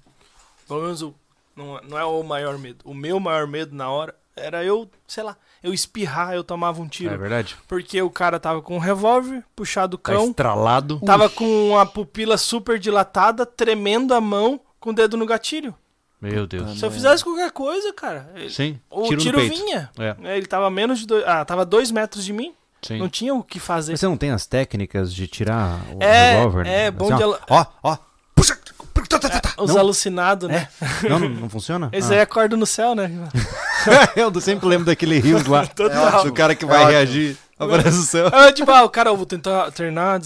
C: pelo menos o, não, é- não é o maior medo. O meu maior medo na hora era eu, sei lá, eu espirrar, eu tomava um tiro.
B: É verdade.
C: porque o cara tava com um revólver, puxado o
B: Tá
C: cão,
B: estralado.
C: tava com a pupila super dilatada, tremendo a mão, com o dedo no gatilho.
B: Meu Deus.
C: Se eu fizesse qualquer coisa, cara, ele-
B: Sim.
C: o
B: Tiro,
C: tiro, vinha.
B: É.
C: É, Ele tava a menos de dois, ah, tava a dois metros de mim,
B: Sim.
C: não tinha o que fazer.
B: Mas você não tem as técnicas de tirar o
C: É,
B: revólver? né?
C: é, bom
B: Assim,
C: de
B: ó,
C: ela-
B: Ó, ó. Puxa.
C: Os
B: Não.
C: alucinados, né?
B: Não, não, não funciona?
C: Esse
B: Ah.
C: aí acorda no céu, né?
B: Eu sempre lembro daquele rios lá.
C: Total.
B: do cara que vai
A: ótimo.
B: reagir. Aparece o seu.
C: Ah, tipo, ah, o cara, eu vou tentar treinar.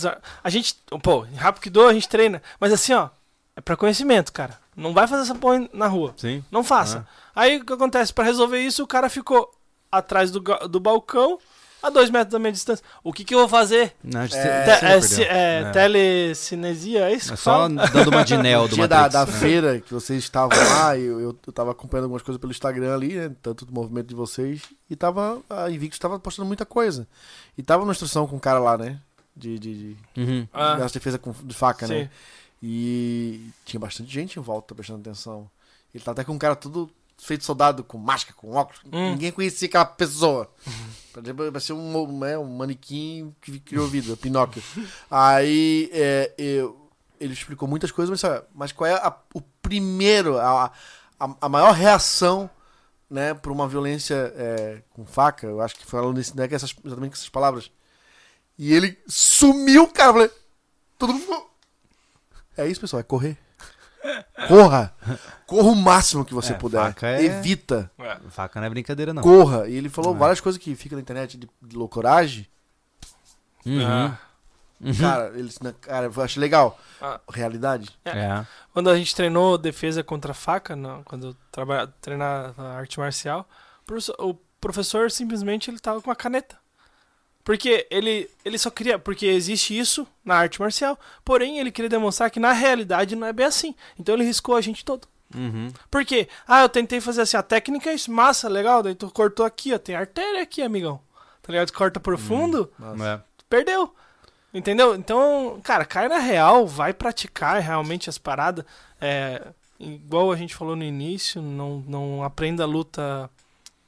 C: A gente, pô, em Rapkido a gente treina. Mas assim, ó, é pra conhecimento, cara. Não vai fazer essa porra na rua.
B: Sim.
C: Não faça. Aí o que acontece? Pra resolver isso, o cara ficou atrás do, do balcão, a dois metros da minha distância. O que que eu vou fazer?
B: Não,
A: É,
C: Te- é, é,
B: É.
C: telecinesia, é isso
B: É só
C: fala?
B: dando uma de Neo do
A: dia da, da
B: né?
A: feira que vocês estavam lá, eu, eu, eu tava acompanhando algumas coisas pelo Instagram ali, né? Tanto do movimento de vocês. E tava. A Invictus tava postando muita coisa. E tava numa instrução com um cara lá, né? De, de, de,
B: Uhum.
C: Ah,
A: defesa com, de faca,
C: sim.
A: né? E tinha bastante gente em volta prestando atenção. Ele tá até com um cara todo feito soldado, com máscara, com óculos.
C: Hum.
A: Ninguém conhecia aquela pessoa. Vai ser um, né, um manequim que criou vida, Pinóquio. Aí é, eu- ele explicou muitas coisas, mas, sabe, mas qual é a- o primeiro, a, a, a maior reação né, para uma violência é, com faca? Eu acho que falando nesse, né, que essas, exatamente com essas palavras. E ele sumiu, cara. Eu falei, todo mundo ficou. É isso, pessoal, é correr. Corra! Corra o máximo que você
B: É,
A: puder.
B: faca é-
A: Evita.
C: É.
B: Faca não é brincadeira, não.
A: Corra. E ele falou
B: Não é.
A: várias coisas que ficam na internet de, de loucoragem.
B: Uhum.
C: Ah.
B: Uhum.
A: Cara, ele, cara, eu acho legal.
C: Ah.
A: Realidade.
B: É.
C: Quando a gente treinou defesa contra faca, não, quando eu trabalhava, treinava arte marcial, o professor, o professor simplesmente ele tava com uma caneta. Porque ele, ele só queria. Porque existe isso na arte marcial. Porém, ele queria demonstrar que na realidade não é bem assim. Então ele riscou a gente todo.
B: Uhum.
C: Por quê? Ah, eu tentei fazer assim, a técnica é isso, massa, legal. Daí tu cortou aqui, ó. Tem artéria aqui, amigão. Tá ligado? Tu corta profundo,
A: Nossa.
B: É.
C: tu perdeu. Entendeu? Então, cara, cai na real, vai praticar realmente as paradas. É, igual a gente falou no início, não, não aprenda a luta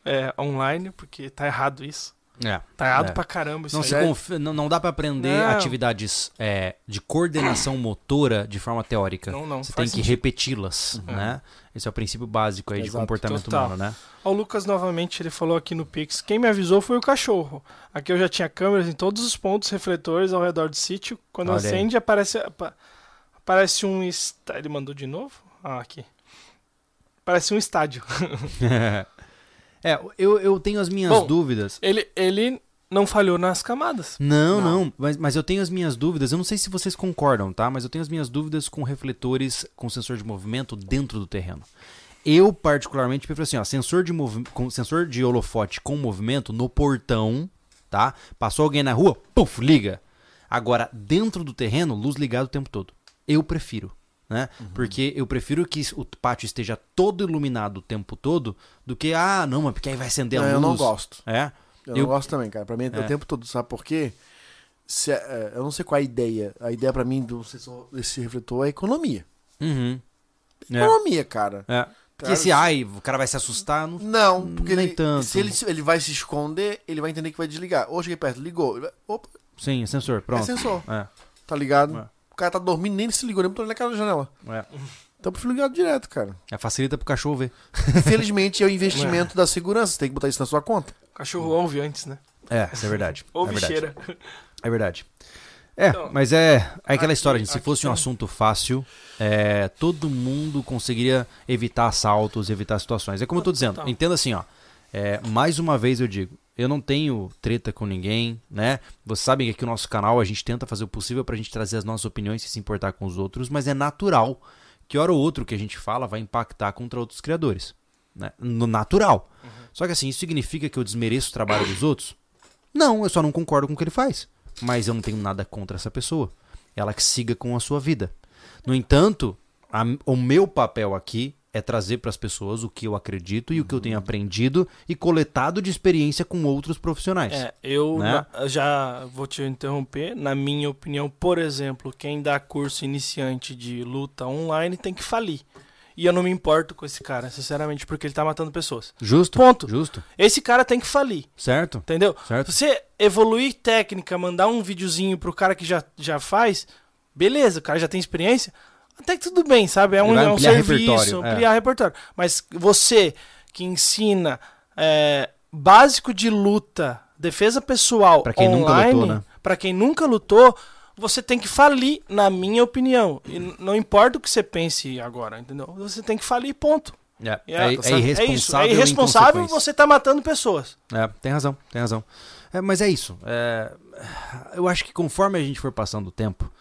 C: é, online, porque tá errado isso.
B: É.
C: Tá errado
B: É.
C: pra caramba isso
B: Não,
C: aí.
B: se confi- não, não dá pra aprender
C: Não.
B: atividades é, de coordenação motora de forma teórica.
C: Não, não.
B: Você tem que repeti-las,
C: Uhum.
B: né? Esse é o princípio básico aí de
A: Exato.
B: comportamento
C: Total.
B: humano, né?
C: O Lucas novamente ele falou aqui no Pix. Quem me avisou foi o cachorro. Aqui eu já tinha câmeras em todos os pontos refletores ao redor do sítio. Quando
B: Olha aí.
C: acende, aparece, apa- aparece um. Ele mandou de novo? Ah, aqui. Parece um estádio.
B: é, eu, eu tenho as minhas
C: Bom,
B: dúvidas.
C: Ele, ele não falhou nas camadas.
B: Não,
A: Não.
B: não, mas, mas eu tenho as minhas dúvidas. Eu não sei se vocês concordam, tá? Mas eu tenho as minhas dúvidas com refletores com sensor de movimento dentro do terreno. Eu, particularmente, prefiro assim, ó, sensor de, com, sensor de holofote com movimento no portão, tá? Passou alguém na rua, puf, liga. Agora, dentro do terreno, luz ligada o tempo todo. Eu prefiro, né? Porque eu prefiro que o pátio esteja todo iluminado o tempo todo do que, ah, não, mas porque aí vai acender a
A: Não,
B: luz.
A: eu não gosto.
B: É?
A: Eu,
B: Eu-
A: gosto também, cara. Pra mim é,
B: É.
A: o tempo todo, sabe por quê? Se, é, eu não sei qual é a ideia. A ideia pra mim do sensor, desse refletor é economia.
B: Uhum. É.
A: Economia, cara.
B: É. Porque esse ai, o cara vai se assustar, não.
A: Não, porque
B: Nem
A: ele,
B: tanto.
A: se ele, ele vai se esconder, ele vai entender que vai desligar. Ou cheguei perto, ligou. Vai, opa,
B: Sim, é sensor, pronto.
A: é sensor.
B: É,
A: Tá ligado?
B: É.
A: O cara tá dormindo, nem se ligou, nem botou naquela janela.
B: é.
A: Então eu prefiro ligar direto, cara.
B: É, facilita pro cachorro ver.
A: Infelizmente é o investimento da segurança. Você tem que botar isso na sua conta.
C: O cachorro ouve antes, né?
B: É, isso é verdade. é
C: Ouve
B: verdade.
C: cheira.
B: É verdade. É,
C: Então,
B: mas é, é aquela
C: aqui-
B: história, gente. Se fosse um
C: tem-
B: assunto fácil, é, todo mundo conseguiria evitar assaltos, evitar situações. É como eu tô dizendo, entenda assim, ó. é, mais uma vez eu digo, eu não tenho treta com ninguém, né? Vocês sabem que aqui no nosso canal a gente tenta fazer o possível pra gente trazer as nossas opiniões e se importar com os outros, mas é natural que hora ou outro que a gente fala vai impactar contra outros criadores. Né? No natural. Só que assim, isso significa que eu desmereço o trabalho dos outros? Não, eu só não concordo com o que ele faz. Mas eu não tenho nada contra essa pessoa. Ela que siga com a sua vida. No entanto, a- o meu papel aqui é trazer para as pessoas o que eu acredito e o que eu tenho aprendido e coletado de experiência com outros profissionais.
C: É, eu
B: Né?
C: na- já vou te interromper. Na minha opinião, por exemplo, quem dá curso iniciante de luta online tem que falir. E eu não me importo com esse cara, sinceramente, porque ele tá matando pessoas.
B: Justo?
C: Ponto.
B: Justo.
C: Esse cara tem que falir,
B: Certo?
C: entendeu?
B: Certo.
C: Se você evoluir técnica, mandar um videozinho pro cara que já, já faz, beleza, o cara já tem experiência, até que tudo bem, sabe? É um, é um serviço,
B: repertório, é.
C: ampliar repertório. Mas você que ensina é, básico de luta, defesa pessoal
B: Pra quem nunca
C: online,
B: lutou, né?
C: pra quem nunca lutou, você tem que falir, na minha opinião. E não importa o que você pense agora, entendeu? Você tem que falir, ponto.
B: É, é, é
C: sabe?
B: irresponsável.
C: É
B: e
C: irresponsável você tá matando pessoas.
B: É, tem razão, tem razão. É, mas é isso. é, eu acho que conforme a gente for passando o tempo,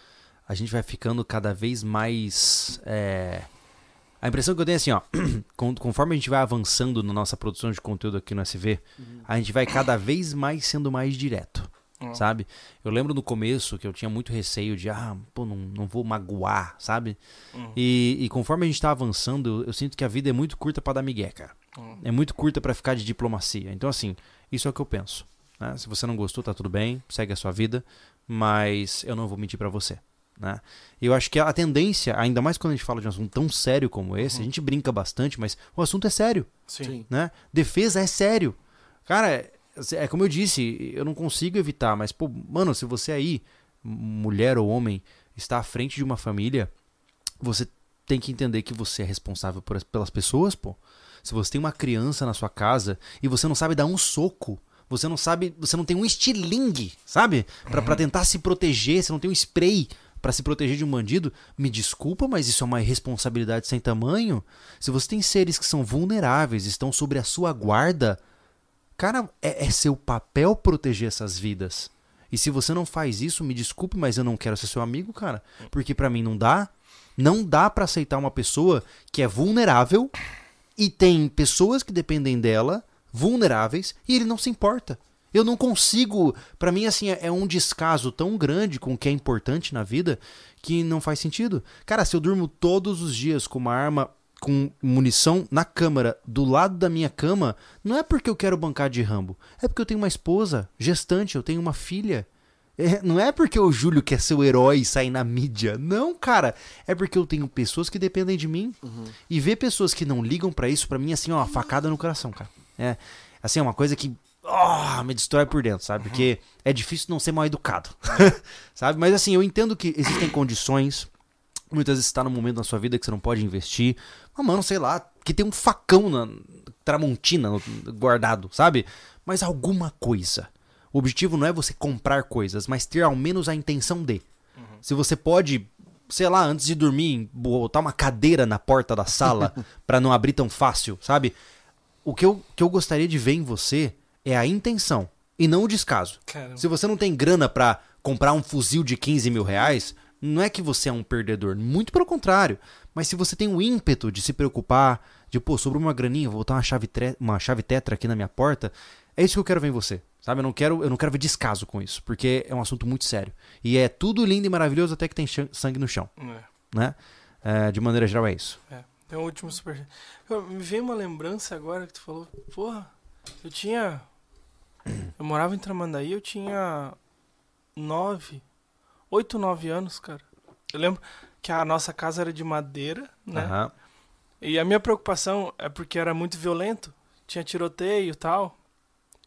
B: a gente vai ficando cada vez mais. é, a impressão que eu tenho é assim, ó. con- Conforme a gente vai avançando na nossa produção de conteúdo aqui no SV, a gente vai cada vez mais sendo mais direto.
C: Uhum.
B: Sabe? Eu lembro no começo que eu tinha muito receio de, ah, pô, não, não vou magoar, sabe?
C: Uhum.
B: E, e conforme a gente tá avançando, eu, eu sinto que a vida é muito curta pra dar migué, cara.
C: Uhum.
B: É muito curta pra ficar de diplomacia. Então, assim, isso é o que eu penso. né? Se você não gostou, tá tudo bem, segue a sua vida, mas eu não vou mentir pra você. Né? Eu acho que a tendência, ainda mais quando a gente fala de um assunto tão sério como esse, a gente brinca bastante, mas o assunto é sério
C: Sim.
B: Né? Defesa é sério. Cara, é, é como eu disse, eu não consigo evitar, mas, pô, mano, se você aí, mulher ou homem, está à frente de uma família, você tem que entender que você é responsável por- pelas pessoas, pô. Se você tem uma criança na sua casa e você não sabe dar um soco, você não sabe, você não tem um estilingue, sabe? Pra, pra tentar se proteger, você não tem um spray pra se proteger de um bandido, me desculpa, mas isso é uma irresponsabilidade sem tamanho. Se você tem seres que são vulneráveis, estão sobre a sua guarda, cara, é, é seu papel proteger essas vidas. E se você não faz isso, me desculpe, mas eu não quero ser seu amigo, cara, porque pra mim não dá. Não dá pra aceitar uma pessoa que é vulnerável e tem pessoas que dependem dela, vulneráveis, e ele não se importa. Eu não consigo. Pra mim, assim, é é um descaso tão grande com o que é importante na vida que não faz sentido. Cara, se eu durmo todos os dias com uma arma com munição na câmara do lado da minha cama, não é porque eu quero bancar de Rambo. É porque eu tenho uma esposa, gestante, eu tenho uma filha. É, não é porque o Júlio quer ser o herói e sair na mídia. Não, cara. É porque eu tenho pessoas que dependem de mim. E ver pessoas que não ligam pra isso, pra mim, assim, ó, uma facada no coração, cara. É, assim, é uma coisa que ó, me destrói por dentro, sabe? Porque é difícil não ser mal educado, sabe? Mas assim, eu entendo que existem condições. Muitas vezes você tá num momento na sua vida que você não pode investir. Mas, mano, sei lá, que tem um facão na Tramontina guardado, sabe? Mas alguma coisa. O objetivo não é você comprar coisas, mas ter ao menos a intenção de. Se você pode, sei lá, antes de dormir, botar uma cadeira na porta da sala pra não abrir tão fácil, sabe? O que eu, que eu gostaria de ver em você é a intenção e não o descaso.
C: Caramba.
B: Se você não tem grana pra comprar um fuzil de 15 mil reais, não é que você é um perdedor. Muito pelo contrário. Mas se você tem o ímpeto de se preocupar, de, pô, sobrou uma graninha, vou botar uma chave, uma chave tetra aqui na minha porta, é isso que eu quero ver em você. Sabe? Eu não quero, eu não quero ver descaso com isso, porque é um assunto muito sério. E é tudo lindo e maravilhoso até que tem sangue no chão,
C: É,
B: né? É, de maneira geral é isso.
C: é. Tem o último super. Me veio uma lembrança agora que tu falou. Porra, eu tinha. Eu morava em Tramandaí, eu tinha. Nove. Oito, nove anos, cara. Eu lembro que a nossa casa era de madeira, né?
B: Aham.
C: E a minha preocupação é porque era muito violento. Tinha tiroteio e tal.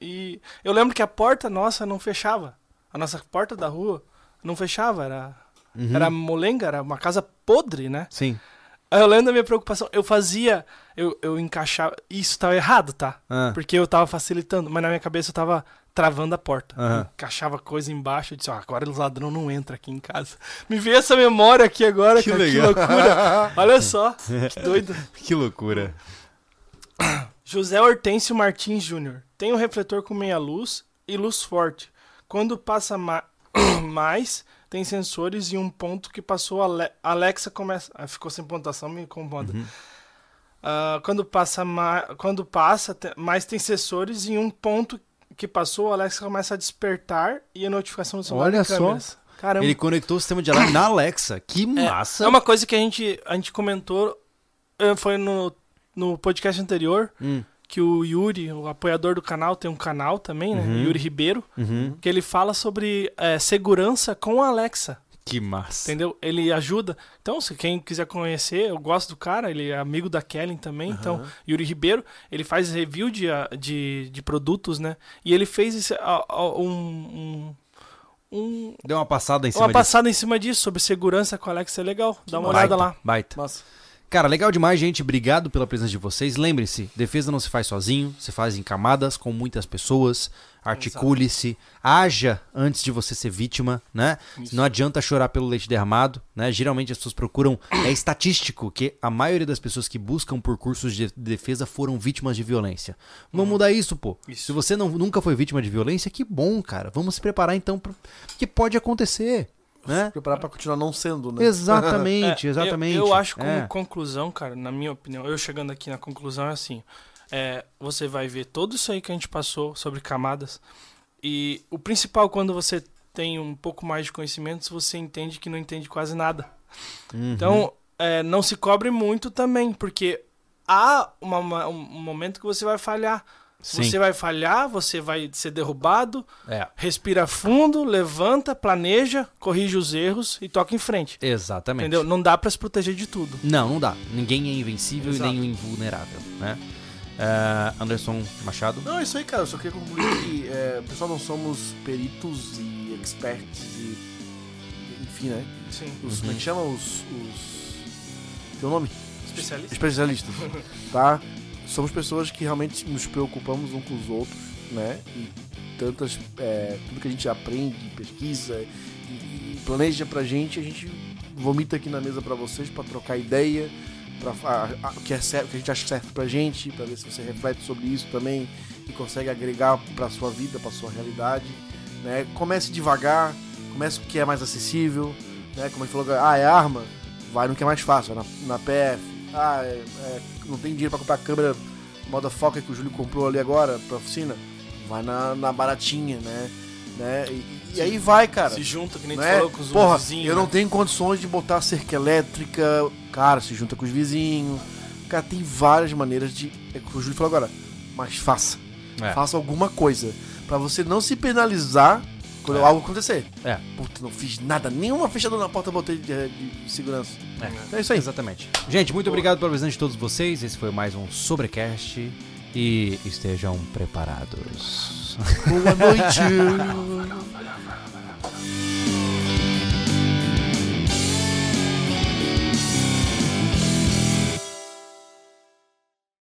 C: E eu lembro que a porta nossa não fechava. A nossa porta da rua não fechava. Era,
B: Uhum.
C: era molenga, era uma casa podre, né?
B: Sim.
C: Aí eu lembro da minha preocupação. Eu fazia. Eu, eu encaixava. Isso tava errado, tá?
B: Ah.
C: Porque eu tava facilitando. Mas na minha cabeça eu tava travando a porta. Eu encaixava coisa embaixo. Eu disse, ó, agora os ladrão não entram aqui em casa. Me veio essa memória aqui agora,
B: Que
C: cara.
B: legal.
C: Que loucura. Olha só. Que doido.
B: Que loucura.
C: José Hortêncio Martins Júnior. Tem um refletor com meia luz e luz forte. Quando passa ma- mais, tem sensores e um ponto que passou Ale- Alexa começa. Ah, ficou sem pontuação, me incomoda. Ah, quando passa ma... quando passa mais tem sensores e um ponto que passou, Alexa começa a despertar e a notificação do celular
B: Olha só.
C: câmeras. Caramba.
B: Ele conectou o sistema de alarme na Alexa. Que massa.
C: É uma coisa que a gente, a gente comentou, eh, foi no, no podcast anterior,
B: Hum.
C: Que o Yuri, o apoiador do canal, tem um canal também, né?
B: Uhum.
C: Yuri Ribeiro,
B: Uhum.
C: que ele fala sobre eh, segurança com a Alexa,
B: Que massa.
C: entendeu? Ele ajuda. Então, se quem quiser conhecer, eu gosto do cara, ele é amigo da Kellen também. Então, Yuri Ribeiro, ele faz review de, ah, de, de produtos, né? E ele fez esse, um- um- um
B: Deu uma passada em cima
C: uma
B: disso.
C: passada em cima disso, sobre segurança com a Alexa, é legal. Dá uma
B: Baita,
C: olhada lá.
B: Baita.
A: Massa.
B: Cara, legal demais, gente. Obrigado pela presença de vocês. Lembre-se, defesa não se faz sozinho, se faz em camadas com muitas pessoas. Articule-se, haja antes de você ser vítima, né? Não adianta chorar pelo leite derramado, né? Geralmente as pessoas procuram. É estatístico que a maioria das pessoas que buscam por cursos de defesa foram vítimas de violência. Vamos mudar isso, pô.
C: Isso.
B: Se você não, nunca foi vítima de violência, que bom, cara. Vamos se preparar então, pro que pode acontecer, né?
A: Preparar pra continuar não sendo, né?
B: Exatamente,
C: É,
B: exatamente.
C: Eu, eu acho como
B: É.
C: conclusão, cara, na minha opinião, eu chegando aqui na conclusão é assim: é, você vai ver tudo isso aí que a gente passou sobre camadas. E o principal, quando você tem um pouco mais de conhecimentos, você entende que não entende quase nada.
B: Uhum.
C: Então, é, não se cobre muito também, porque há uma- uma- um momento que você vai falhar.
B: Sim.
C: Você vai falhar, você vai ser derrubado,
B: É,
C: respira fundo, levanta, planeja, corrige os erros e toca em frente.
B: exatamente.
C: Entendeu? Não dá pra se proteger de tudo.
B: Não, não dá. Ninguém é invencível
C: Exato.
B: e nem invulnerável, né? É, Anderson Machado.
A: Não, é isso aí, cara. Eu só queria concluir que, é, pessoal, não somos peritos e experts e. Enfim, né?
C: Sim.
A: Os, Como é que chama? Os. os... Tem um nome?
C: Especialista.
A: Especialistas. tá? Somos pessoas que realmente nos preocupamos uns com os outros, né? E tantas. é, tudo que a gente aprende, pesquisa e, e planeja pra gente, a gente vomita aqui na mesa pra vocês pra trocar ideia, pra fa- a- o que é certo, que a gente acha certo pra gente, pra ver se você reflete sobre isso também e consegue agregar pra sua vida, pra sua realidade, né? Comece devagar, comece com o que é mais acessível, né? Como a gente falou, ah, é arma, vai no que é mais fácil, na, na PF. Ah, é- é, não tem dinheiro pra comprar a câmera motherfucker que o Júlio comprou ali agora pra oficina, vai na, na baratinha, né? né? E, e aí vai, cara.
C: Se junta, que nem
A: Não
C: tu
A: é?
C: falou com os
A: Porra,
C: vizinhos.
A: eu não
C: né?
A: tenho condições de botar cerca elétrica. Cara, se junta com os vizinhos. Cara, tem várias maneiras de. É o que o Júlio falou agora. Mas faça.
B: É.
A: Faça alguma coisa. Pra você não se penalizar quando
B: É.
A: algo acontecer.
B: É.
A: Puta, não fiz nada. Nenhuma fechadura na porta botei de, de segurança.
B: É.
A: Então é isso aí.
B: Exatamente. Gente, muito obrigado pela presença de todos vocês. Esse foi mais um Sobrecast. E estejam preparados.
A: Boa noite.